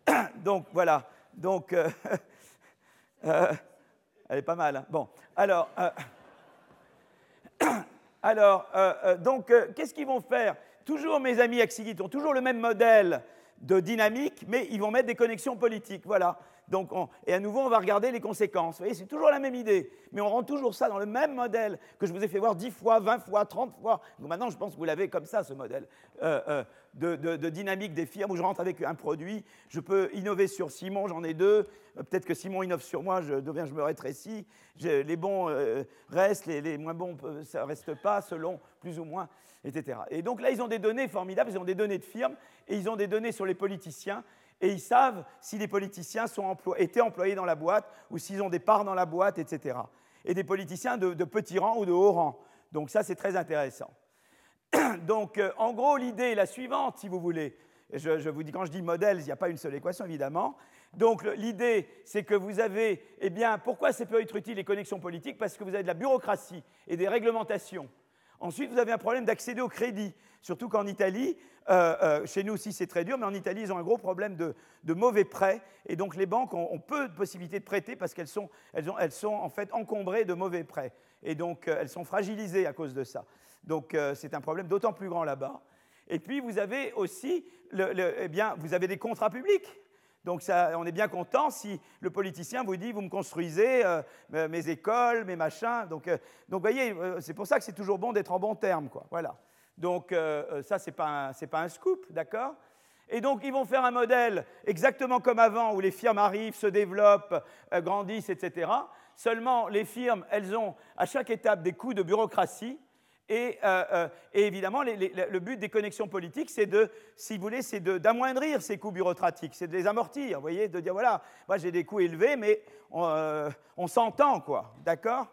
Donc voilà. Donc, elle est pas mal. Hein. Bon, alors, alors donc, qu'est-ce qu'ils vont faire? Toujours mes amis Axigit ont toujours le même modèle de dynamique, mais ils vont mettre des connexions politiques. Voilà. Et à nouveau, on va regarder les conséquences. Vous voyez, c'est toujours la même idée, mais on rend toujours ça dans le même modèle que je vous ai fait voir 10 fois, 20 fois, 30 fois. Donc maintenant, je pense que vous l'avez comme ça, ce modèle euh, euh, de, dynamique des firmes où je rentre avec un produit, je peux innover sur Simon, j'en ai deux. Euh, peut-être que Simon innove sur moi, je deviens, je me rétrécis. les bons restent, les, les, moins bons, ne reste pas, selon plus ou moins, etc. Et donc là, ils ont des données formidables, ils ont des données de firmes et ils ont des données sur les politiciens et ils savent si les politiciens étaient employés dans la boîte ou s'ils ont des parts dans la boîte, etc. Et des politiciens de, petit rang ou de haut rang. Donc ça, c'est très intéressant. Donc, euh, en gros, l'idée est la suivante, si vous voulez. Je, vous dis, quand je dis modèle, il n'y a pas une seule équation, évidemment. Donc, l'idée, c'est que vous avez, eh bien, pourquoi c'est peut être utile les connexions politiques? Parce que vous avez de la bureaucratie et des réglementations. Ensuite, vous avez un problème d'accéder au crédit, surtout qu'en Italie, euh, euh, chez nous aussi c'est très dur, mais en Italie, ils ont un gros problème de, mauvais prêts, et donc les banques ont, peu de possibilités de prêter parce qu'elles sont, en fait encombrées de mauvais prêts, et donc euh, elles sont fragilisées à cause de ça. Donc c'est un problème d'autant plus grand là-bas. Et puis vous avez aussi, eh bien, vous avez des contrats publics. Donc on est bien content si le politicien vous dit, vous me construisez mes écoles, mes machins. Donc, euh, voyez, c'est pour ça que c'est toujours bon d'être en bon terme. Quoi. Voilà. Donc ça, ce n'est pas, pas, un scoop, d'accord? Et donc, ils vont faire un modèle exactement comme avant, où les firmes arrivent, se développent, grandissent, etc. Seulement, les firmes, elles ont à chaque étape des coûts de bureaucratie. Et, euh, euh, évidemment, le but des connexions politiques, c'est de, si vous voulez, c'est d'amoindrir ces coûts bureaucratiques, c'est de les amortir, vous voyez, de dire voilà, moi j'ai des coûts élevés, mais on, euh, s'entend, quoi, d'accord?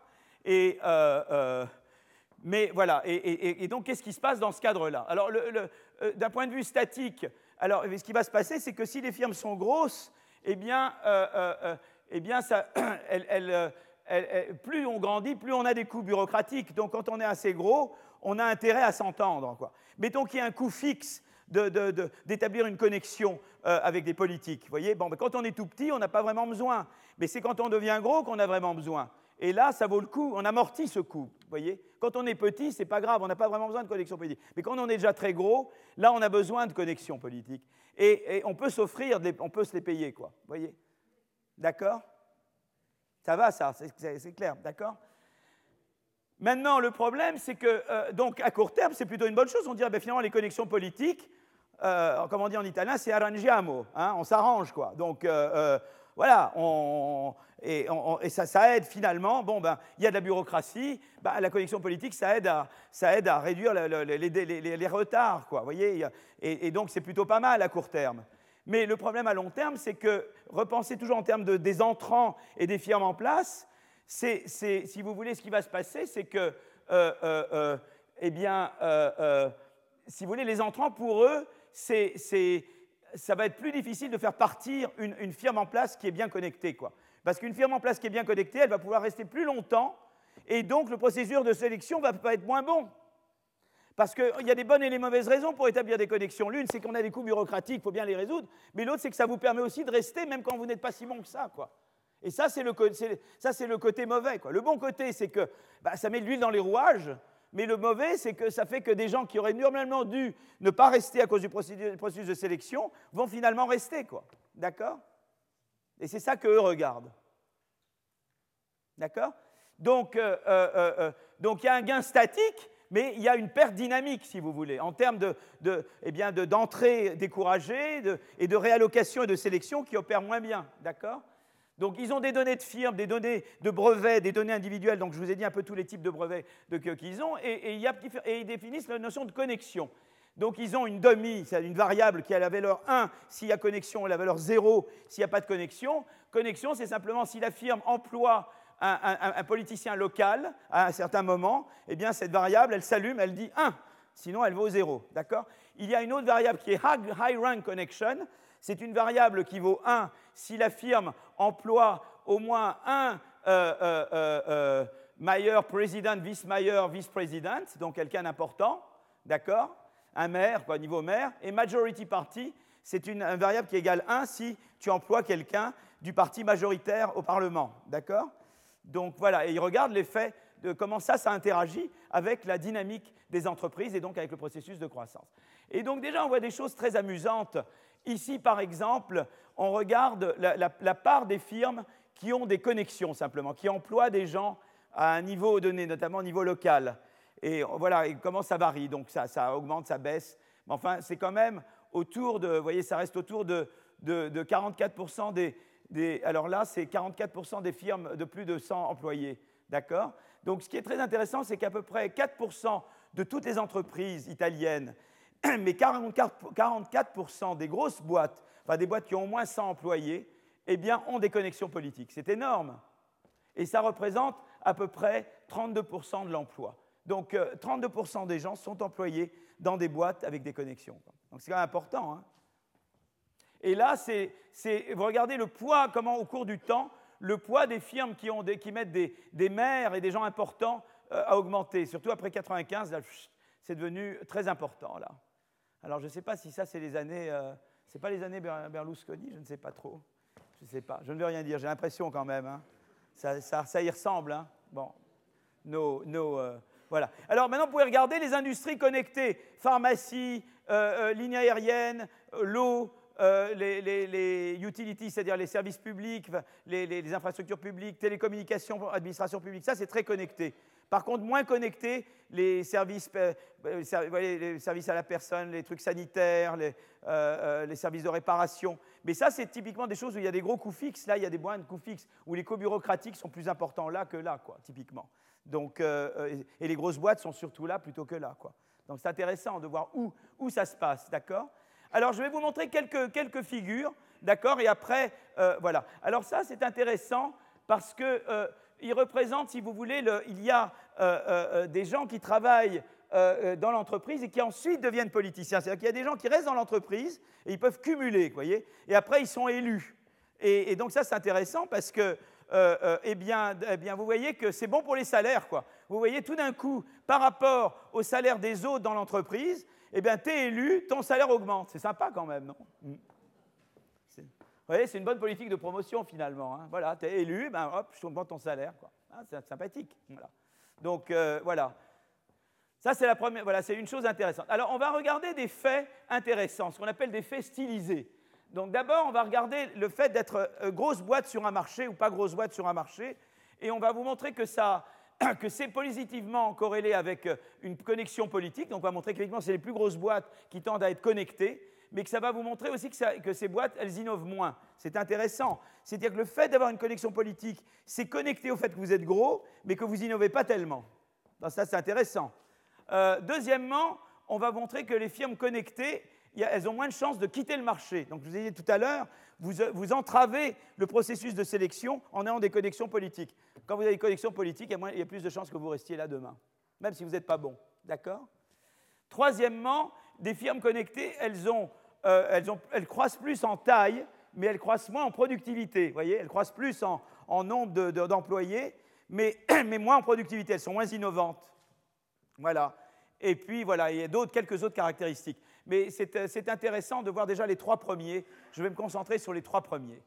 Mais voilà. Et, donc, qu'est-ce qui se passe dans ce cadre-là? Alors, d'un point de vue statique, alors ce qui va se passer, c'est que si les firmes sont grosses, eh bien, eh bien, ça, elles plus on grandit, plus on a des coûts bureaucratiques. Donc quand on est assez gros, on a intérêt à s'entendre. Mettons qu'il y a un coût fixe d'établir une connexion euh, avec des politiques. voyez? Bon, Quand on est tout petit, on n'a pas vraiment besoin. Mais c'est quand on devient gros qu'on a vraiment besoin. Et là, ça vaut le coup, on amortit ce coût. voyez Quand on est petit, c'est pas grave, on n'a pas vraiment besoin de connexion politique. Mais quand on est déjà très gros, là, on a besoin de connexion politique. Et, on peut s'offrir, on peut se les payer. Quoi, voyez D'accord? Ça va, ça, c'est clair, d'accord? Maintenant, le problème, c'est que, euh, donc, à court terme, c'est plutôt une bonne chose. On dirait, ben, finalement, les connexions politiques, euh, comme on dit en italien, c'est arrangiamo, hein, on s'arrange, quoi. Donc, euh, voilà, et, ça, aide finalement. Bon, ben, il y a de la bureaucratie, ben, la connexion politique, ça aide à, réduire les, retards, quoi. Et donc, c'est plutôt pas mal à court terme. Mais le problème à long terme, c'est que repenser toujours en termes de, des entrants et des firmes en place, c'est, si vous voulez, ce qui va se passer, c'est que, euh, euh, euh, eh bien, si vous voulez, les entrants, pour eux, c'est, ça va être plus difficile de faire partir une, firme en place qui est bien connectée. Quoi. Parce qu'une firme en place qui est bien connectée, elle va pouvoir rester plus longtemps, et donc le procédure de sélection va pas être moins bon. Parce qu'il y a des bonnes et des mauvaises raisons pour établir des connexions. L'une, c'est qu'on a des coûts bureaucratiques, il faut bien les résoudre. Mais l'autre, c'est que ça vous permet aussi de rester, même quand vous n'êtes pas si bon que ça. Quoi. Et ça, c'est le, le, côté mauvais. Quoi. Le bon côté, c'est que bah, ça met de l'huile dans les rouages. Mais le mauvais, c'est que ça fait que des gens qui auraient normalement dû ne pas rester à cause du processus de sélection vont finalement rester. Quoi. D'accord? Et c'est ça qu'eux regardent. D'accord? Donc, euh, euh, euh, donc il y a un gain statique mais il y a une perte dynamique, si vous voulez, en termes eh d'entrée découragée et de réallocation et de sélection qui opèrent moins bien. D'accord? Donc ils ont des données de firmes, des données de brevets, des données individuelles, donc je vous ai dit un peu tous les types de brevets qu'ils ont, et, ils définissent la notion de connexion. Donc ils ont une demi, c'est une variable qui a la valeur 1 s'il y a connexion et la valeur 0 s'il n'y a pas de connexion. Connexion, c'est simplement si la firme emploie un, politicien local à un certain moment, eh bien cette variable, elle s'allume, elle dit 1, sinon elle vaut 0. D'accord? Il y a une autre variable qui est High Rank Connection. C'est une variable qui vaut 1 si la firme emploie au moins un euh, euh, euh, mayor président, vice-mayor, vice-président, donc quelqu'un d'important, d'accord? Un maire, quoi, niveau maire. Et majority party, c'est une, variable qui égale 1 si tu emploies quelqu'un du parti majoritaire au Parlement, d'accord? Donc voilà, et il regarde l'effet de comment ça, ça interagit avec la dynamique des entreprises et donc avec le processus de croissance. Et donc déjà, on voit des choses très amusantes. Ici, par exemple, on regarde la, part des firmes qui ont des connexions simplement, qui emploient des gens à un niveau donné, notamment au niveau local. Et voilà, et comment ça varie. Donc ça, ça augmente, ça baisse. Mais enfin, c'est quand même autour de, vous voyez, ça reste autour de, de, de 44% des, alors là, c'est 44% des firmes de plus de 100 employés. D'accord? Donc ce qui est très intéressant, c'est qu'à peu près 4% de toutes les entreprises italiennes, mais 44%, des grosses boîtes, enfin des boîtes qui ont au moins 100 employés, eh bien, ont des connexions politiques. C'est énorme. Et ça représente à peu près 32% de l'emploi. Donc 32% euh, des gens sont employés dans des boîtes avec des connexions. Donc c'est quand même important. Hein et là, c'est, vous regardez le poids, comment au cours du temps, le poids des firmes qui, ont qui mettent des, des, maires et des gens importants euh, a augmenté. Surtout après 95, c'est devenu très important là. Alors je ne sais pas si ça c'est les années, euh, c'est pas les années Berlusconi, je ne sais pas trop. Je ne sais pas. Je ne veux rien dire. J'ai l'impression quand même. Hein. Ça, y ressemble. Hein. Bon, nos, nos euh, voilà. Alors maintenant, vous pouvez regarder les industries connectées pharmacie, ligne aérienne, l'eau, euh, les, utilities, c'est-à-dire les services publics, les, infrastructures publiques, télécommunications, administration publique, ça c'est très connecté. Par contre, moins connecté, les services, euh, les services à la personne, les trucs sanitaires, euh, les, services de réparation. Mais ça, c'est typiquement des choses où il y a des gros coûts fixes. Là, il y a des moins de coûts fixes, où les coûts bureaucratiques sont plus importants là que là, quoi, typiquement. Donc, et les grosses boîtes sont surtout là plutôt que là. Quoi. Donc, c'est intéressant de voir où, où ça se passe, d'accord? Alors, je vais vous montrer quelques, quelques figures, d'accord? Et après, euh, voilà. Alors ça, c'est intéressant parce qu'il euh, représente, si vous voulez, il y a euh, des gens qui travaillent dans l'entreprise et qui ensuite deviennent politiciens. C'est-à-dire qu'il y a des gens qui restent dans l'entreprise et ils peuvent cumuler, vous voyez Et après, ils sont élus. Et, donc ça, c'est intéressant parce que, eh, bien, eh bien, vous voyez que c'est bon pour les salaires, quoi. Vous voyez, tout d'un coup, par rapport au salaire des autres dans l'entreprise, eh bien, tu es élu, ton salaire augmente. C'est sympa quand même, non? Mm. Voyez, c'est une bonne politique de promotion finalement. Hein. Voilà, tu es élu, ben hop, je augmente ton salaire. Ah, c'est sympathique. Donc euh, voilà. Ça, c'est la première. Voilà, c'est une chose intéressante. Alors, on va regarder des faits intéressants, ce qu'on appelle des faits stylisés. Donc, d'abord, on va regarder le fait d'être euh, grosse boîte sur un marché ou pas grosse boîte sur un marché, et on va vous montrer que ça, que c'est positivement corrélé avec euh, une connexion politique. Donc on va montrer qu'effectivement, c'est les plus grosses boîtes qui tendent à être connectées, mais que ça va vous montrer aussi que, ces boîtes, elles innovent moins. C'est intéressant. C'est-à-dire que le fait d'avoir une connexion politique, c'est connecté au fait que vous êtes gros, mais que vous innovez pas tellement. ça, c'est intéressant. Euh, deuxièmement, on va montrer que les firmes connectées, elles ont moins de chances de quitter le marché. Donc, je vous ai dit tout à l'heure, vous, vous, entravez le processus de sélection en ayant des connexions politiques. Quand vous avez des connexions politiques, il y a plus de chances que vous restiez là demain, même si vous n'êtes pas bon. D'accord? Troisièmement, des firmes connectées, elles, ont, euh, elles, croissent plus en taille, mais elles croissent moins en productivité. Vous voyez, elles croissent plus en, nombre d'employés, mais, mais moins en productivité. Elles sont moins innovantes. Voilà. Et puis voilà, il y a d'autres, quelques autres caractéristiques. Mais euh, c'est intéressant de voir déjà les trois premiers. Je vais me concentrer sur les trois premiers.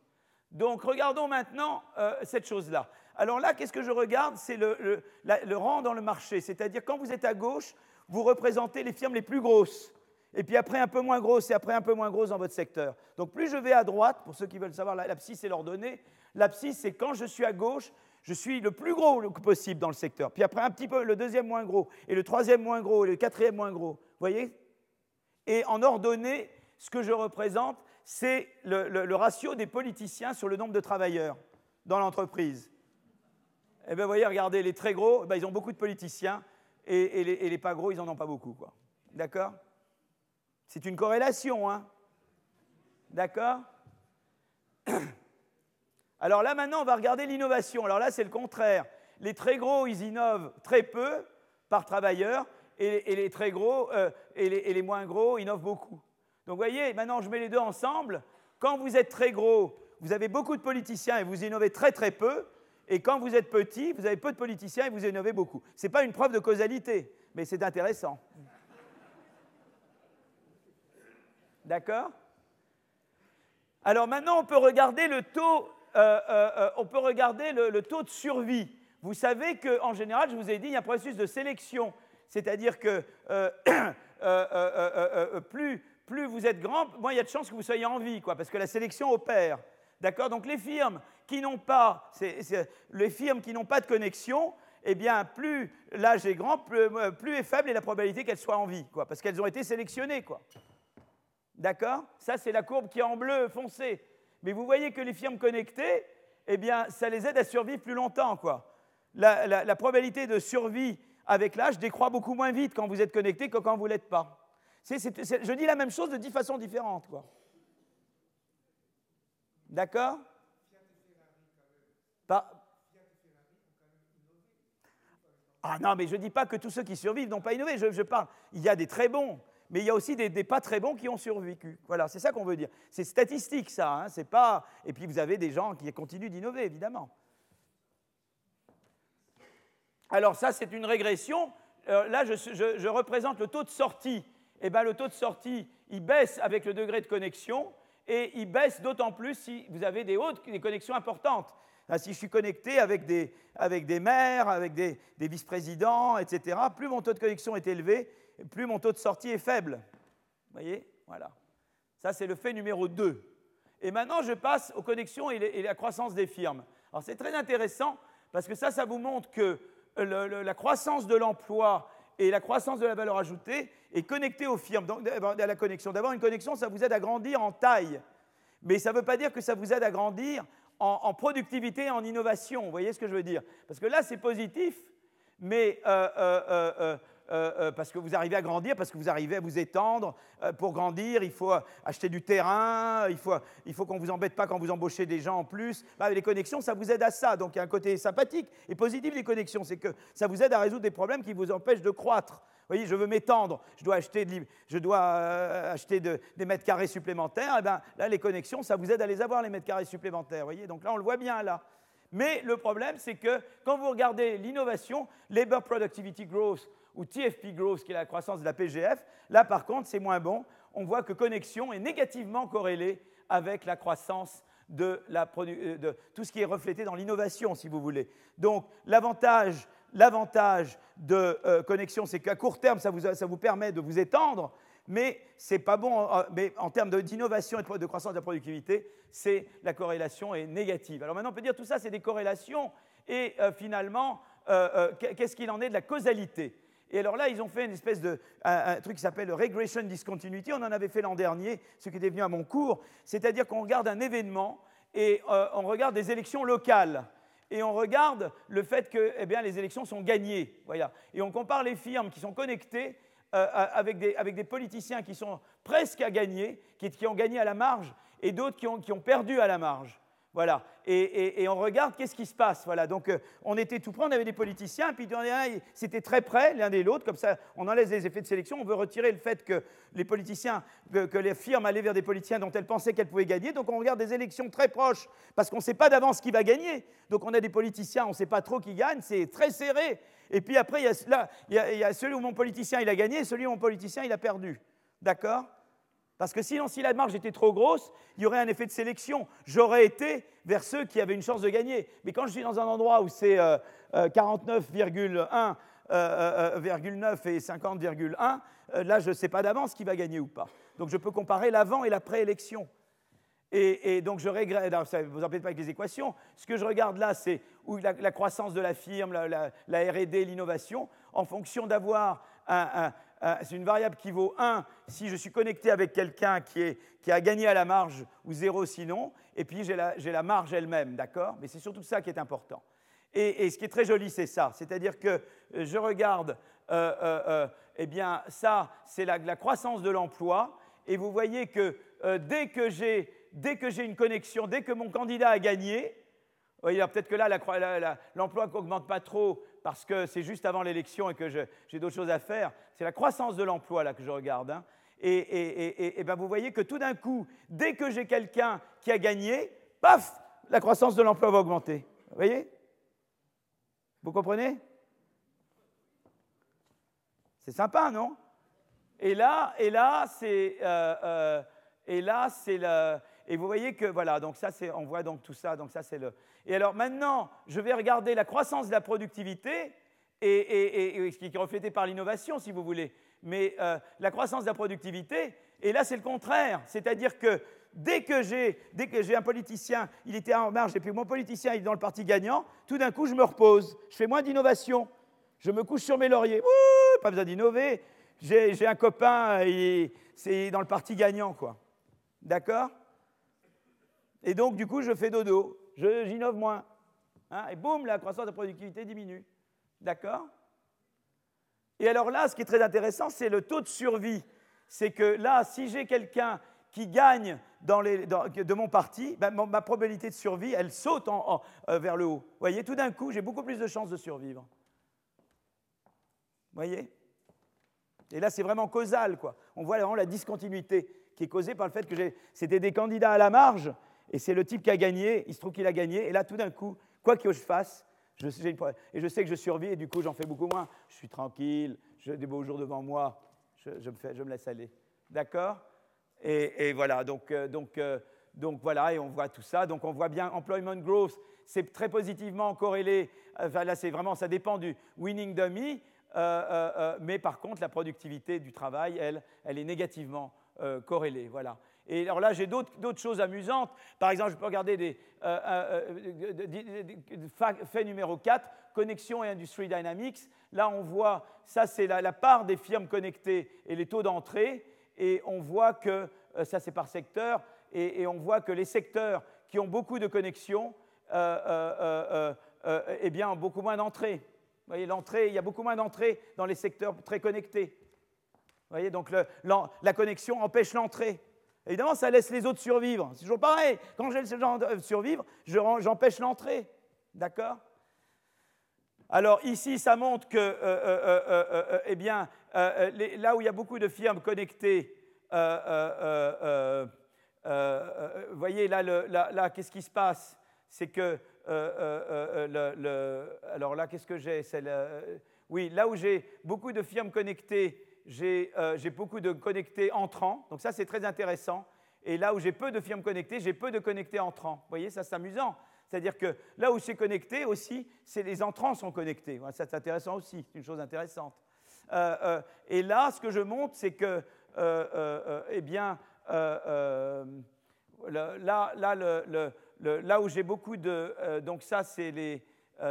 Donc regardons maintenant euh, cette chose-là. Alors là, qu'est-ce que je regarde? C'est le, le, rang dans le marché. C'est-à-dire quand vous êtes à gauche, vous représentez les firmes les plus grosses. Et puis après un peu moins grosses et après un peu moins grosses dans votre secteur. Donc plus je vais à droite, pour ceux qui veulent savoir l'abscisse et l'ordonnée, l'abscisse c'est quand je suis à gauche, je suis le plus gros possible dans le secteur. Puis après un petit peu le deuxième moins gros, et le troisième moins gros, et le quatrième moins gros. Vous voyez? Et en ordonnée, ce que je représente, c'est le, ratio des politiciens sur le nombre de travailleurs dans l'entreprise. Eh bien, vous voyez, regardez, les très gros, ben, ils ont beaucoup de politiciens, et, les, et, les, pas gros, ils n'en ont pas beaucoup. D'accord? C'est une corrélation, hein D'accord? Alors là, maintenant, on va regarder l'innovation. Alors là, c'est le contraire. Les très gros, ils innovent très peu par travailleur, et, les très gros euh, et, les, moins gros innovent beaucoup. Donc vous voyez, maintenant, je mets les deux ensemble. Quand vous êtes très gros, vous avez beaucoup de politiciens et vous innovez très très peu. Et quand vous êtes petit, vous avez peu de politiciens et vous innovez beaucoup. Ce n'est pas une preuve de causalité, mais c'est intéressant. D'accord? Alors maintenant, on peut regarder le taux euh, euh, euh, de survie. Vous savez qu'en général, je vous ai dit, il y a un processus de sélection. C'est-à-dire que plus, vous êtes grand, moins il y a de chances que vous soyez en vie, quoi, parce que la sélection opère. D'accord? Donc les firmes qui n'ont pas, de connexion, eh bien, plus l'âge est grand, plus, est faible est la probabilité qu'elles soient en vie, quoi, parce qu'elles ont été sélectionnées. D'accord? Ça, c'est la courbe qui est en bleu foncé. Mais vous voyez que les firmes connectées, eh bien, ça les aide à survivre plus longtemps. Quoi. La, probabilité de survie avec l'âge décroît beaucoup moins vite quand vous êtes connecté que quand vous ne l'êtes pas. je dis la même chose de dix façons différentes. Quoi. D'accord? Ah non, mais je ne dis pas que tous ceux qui survivent n'ont pas innové. je, parle. Il y a des très bons mais il y a aussi des, pas très bons qui ont survécu. Voilà, c'est ça qu'on veut dire. C'est statistique, ça. Hein, c'est pas... Et puis vous avez des gens qui continuent d'innover, évidemment. Alors ça, c'est une régression. Euh, là, je, représente le taux de sortie. Eh bien, le taux de sortie, il baisse avec le degré de connexion, et il baisse d'autant plus si vous avez des hautes des connexions importantes. si je suis connecté avec des, avec des maires, avec des, des vice-présidents, etc., plus mon taux de connexion est élevé, plus mon taux de sortie est faible. Vous voyez? Voilà. Ça, c'est le fait numéro 2. Et maintenant, je passe aux connexions et, la croissance des firmes. Alors, c'est très intéressant parce que ça, ça vous montre que la croissance de l'emploi et la croissance de la valeur ajoutée est connectée aux firmes, donc à la connexion. D'avoir une connexion, ça vous aide à grandir en taille. Mais ça ne veut pas dire que ça vous aide à grandir en, productivité et en innovation. Vous voyez ce que je veux dire? Parce que là, c'est positif, mais euh, euh, euh, euh, euh, parce que vous arrivez à grandir, parce que vous arrivez à vous étendre. Euh, pour grandir, il faut acheter du terrain, il faut, qu'on ne vous embête pas quand vous embauchez des gens en plus. Bah, les connexions, ça vous aide à ça. Donc il y a un côté sympathique et positif des connexions, c'est que ça vous aide à résoudre des problèmes qui vous empêchent de croître. Vous voyez, je veux m'étendre, je dois acheter, des mètres carrés supplémentaires. Et eh ben, là, les connexions, ça vous aide à les avoir, les mètres carrés supplémentaires. Vous voyez, donc là, on le voit bien là. Mais le problème, c'est que quand vous regardez l'innovation, Labor Productivity Growth, ou TFP Growth, qui est la croissance de la PGF. Là, par contre, c'est moins bon. On voit que connexion est négativement corrélée avec la croissance de, euh, tout ce qui est reflété dans l'innovation, si vous voulez. Donc, l'avantage, de euh, connexion, c'est qu'à court terme, ça vous, permet de vous étendre, mais c'est pas bon. Mais en termes d'innovation et de croissance de la productivité, c'est la corrélation est négative. Alors maintenant, on peut dire tout ça, c'est des corrélations, et euh, finalement, qu'est-ce qu'il en est de la causalité? Et alors là, ils ont fait une espèce de un, truc qui s'appelle Regression Discontinuity. On en avait fait l'an dernier, ce qui était venu à mon cours. C'est-à-dire qu'on regarde un événement et on regarde des élections locales et on regarde le fait que eh bien, les élections sont gagnées. Voilà. Et on compare les firmes qui sont connectées euh, avec, des, avec, des, politiciens qui sont presque à gagner, qui, qui ont gagné à la marge, et d'autres qui ont, qui ont, perdu à la marge. Voilà. Et, on regarde qu'est-ce qui se passe. Voilà. Donc, euh, on était tout près, on avait des politiciens, puis c'était très près l'un des l'autre. Comme ça, on enlève les effets de sélection. On veut retirer le fait que les politiciens, que, les firmes allaient vers des politiciens dont elles pensaient qu'elles pouvaient gagner. Donc, on regarde des élections très proches, parce qu'on ne sait pas d'avance qui va gagner. Donc, on a des politiciens, on ne sait pas trop qui gagne. C'est très serré. Et puis après, il y, a, il y a celui où mon politicien il a gagné, et celui où mon politicien il a perdu. D'accord? Parce que sinon, si la marge était trop grosse, il y aurait un effet de sélection. J'aurais été vers ceux qui avaient une chance de gagner. Mais quand je suis dans un endroit où c'est 49,1, euh, euh, 49 euh, et 50,1, là, je ne sais pas d'avance qui va gagner ou pas. Donc, je peux comparer l'avant et l'après-élection. Et, donc, je regrette, ça ne vous embête pas avec les équations, ce que je regarde là, c'est la, la, croissance de la firme, la, la RD, l'innovation, en fonction d'avoir un, euh, c'est une variable qui vaut 1 si je suis connecté avec quelqu'un qui, a gagné à la marge ou 0 sinon, et puis j'ai la, marge elle-même, d'accord? Mais c'est surtout ça qui est important. Et, ce qui est très joli, c'est ça, c'est-à-dire que euh, je regarde, euh, eh bien, ça, c'est la, croissance de l'emploi, et vous voyez que dès que j'ai une connexion, dès que mon candidat a gagné, peut-être que là, l'emploi n'augmente pas trop parce que c'est juste avant l'élection et que j'ai d'autres choses à faire. C'est la croissance de l'emploi là que je regarde. Hein. Et, ben vous voyez que tout d'un coup, dès que j'ai quelqu'un qui a gagné, paf, la croissance de l'emploi va augmenter. Vous voyez? Vous comprenez? C'est sympa, non? Et là, et là, c'est euh, euh, et là, c'est le et vous voyez que, voilà, donc ça, c'est, on voit donc tout ça, donc ça, c'est le... Et alors maintenant, je vais regarder la croissance de la productivité, et, ce qui est reflété par l'innovation, si vous voulez, mais euh, la croissance de la productivité, et là, c'est le contraire, c'est-à-dire que dès que j'ai, que j'ai un politicien, il était en marge, et puis mon politicien, il est dans le parti gagnant, tout d'un coup, je me repose, je fais moins d'innovation, je me couche sur mes lauriers, pas besoin d'innover, j'ai, un copain, c'est dans le parti gagnant, quoi. D'accord? Et donc, du coup, je fais dodo, j'innove moins. Hein, et boum, la croissance de productivité diminue. D'accord? Et alors là, ce qui est très intéressant, c'est le taux de survie. C'est que là, si j'ai quelqu'un qui gagne dans de mon parti, ben, ma probabilité de survie, elle saute euh, vers le haut. Vous voyez, tout d'un coup, j'ai beaucoup plus de chances de survivre. Vous voyez? Et là, c'est vraiment causal, quoi. On voit vraiment la discontinuité qui est causée par le fait que c'était des candidats à la marge et c'est le type qui a gagné, il se trouve qu'il a gagné, et là, tout d'un coup, quoi que je fasse, et je sais que je survis, et du coup, j'en fais beaucoup moins. Je suis tranquille, j'ai des beaux jours devant moi, je, me, laisse aller. D'accord? Et, voilà, donc, euh, donc, euh, donc voilà, et on voit tout ça. Donc on voit bien employment growth, c'est très positivement corrélé. Enfin, là, c'est vraiment, ça dépend du winning dummy, euh, mais par contre, la productivité du travail, elle, elle est négativement corrélée. Voilà. Et alors là, j'ai d'autres choses amusantes. Par exemple, je peux regarder des, euh, euh, fait numéro 4, connexion et industrie dynamics. Là, on voit, ça c'est la, part des firmes connectées et les taux d'entrée. Et on voit que, euh, ça c'est par secteur, et, on voit que les secteurs qui ont beaucoup de connexions, eh bien, ont beaucoup moins d'entrées. Vous voyez, l'entrée, il y a beaucoup moins d'entrées dans les secteurs très connectés. Vous voyez, donc la connexion empêche l'entrée. Évidemment, ça laisse les autres survivre. C'est toujours pareil. Quand je laisse les gens survivre, j'empêche l'entrée. D'accord Alors ici, ça montre que, euh, euh, euh, eh bien, là où il y a beaucoup de firmes connectées, vous voyez là, là, qu'est-ce qui se passe C'est que, le, alors là, qu'est-ce que j'ai Oui, là où j'ai beaucoup de firmes connectées, euh, j'ai beaucoup de connectés entrants, donc ça c'est très intéressant. Et là où j'ai peu de firmes connectées, j'ai peu de connectés entrants. Vous voyez, ça c'est amusant. C'est-à-dire que là où c'est connecté aussi, les entrants sont connectés. ça c'est intéressant aussi, c'est une chose intéressante. Euh, euh, et là, ce que je montre, c'est que, eh bien, là, là, où j'ai beaucoup de... donc ça, c'est les,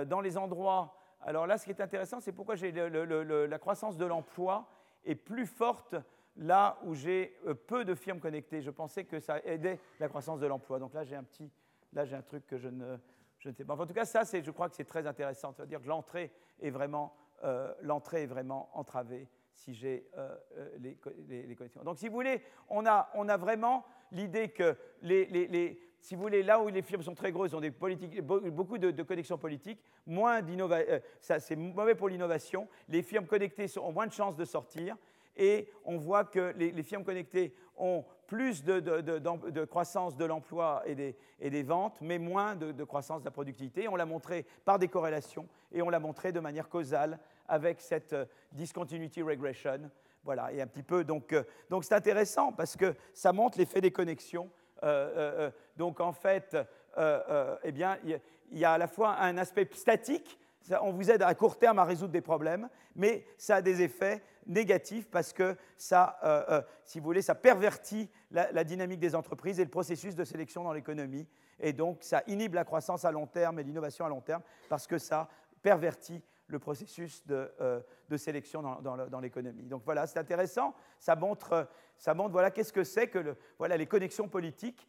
dans les endroits Alors là, ce qui est intéressant, c'est pourquoi la croissance de l'emploi est plus forte là où j'ai euh, peu de firmes connectées. Je pensais que ça aidait la croissance de l'emploi. Donc là, j'ai un petit, là, j'ai un truc que je ne, je ne sais pas. en tout cas, ça, je crois que c'est très intéressant. C'est-à-dire que l'entrée est vraiment, euh, l'entrée est vraiment entravée si j'ai euh, les, les, connexions. Donc, si vous voulez, on a, on a vraiment l'idée que les, les, si vous voulez, là où les firmes sont très grosses, ont des politiques, beaucoup de, connexions politiques, moins d'innovation, ça c'est mauvais pour l'innovation. Les firmes connectées ont moins de chances de sortir et on voit que les, firmes connectées ont plus de, croissance de l'emploi et des, ventes, mais moins de, croissance de la productivité. On l'a montré par des corrélations et on l'a montré de manière causale avec cette euh, discontinuity regression. Voilà, et un petit peu. Euh, donc c'est intéressant parce que ça montre l'effet des connexions. Euh, donc en fait, eh bien, il y, a à la fois un aspect statique on vous aide à court terme à résoudre des problèmes, mais ça a des effets négatifs parce que ça, euh, euh, si vous voulez, ça pervertit la, dynamique des entreprises et le processus de sélection dans l'économie. Et donc, ça inhibe la croissance à long terme et l'innovation à long terme parce que ça pervertit le processus de, euh, sélection dans, l'économie. Donc voilà, c'est intéressant. Ça montre, ça montre voilà, qu'est-ce que c'est que voilà, les connexions politiques.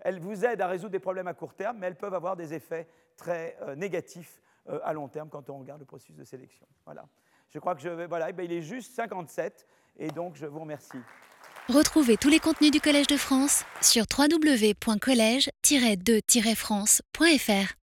elles vous aident à résoudre des problèmes à court terme, mais elles peuvent avoir des effets très négatifs euh, à long terme quand on regarde le processus de sélection. Voilà. Je crois que je vais. Voilà, eh ben, il est juste 57 et donc je vous remercie. Retrouvez tous les contenus du Collège de France sur www.colège-2-france.fr.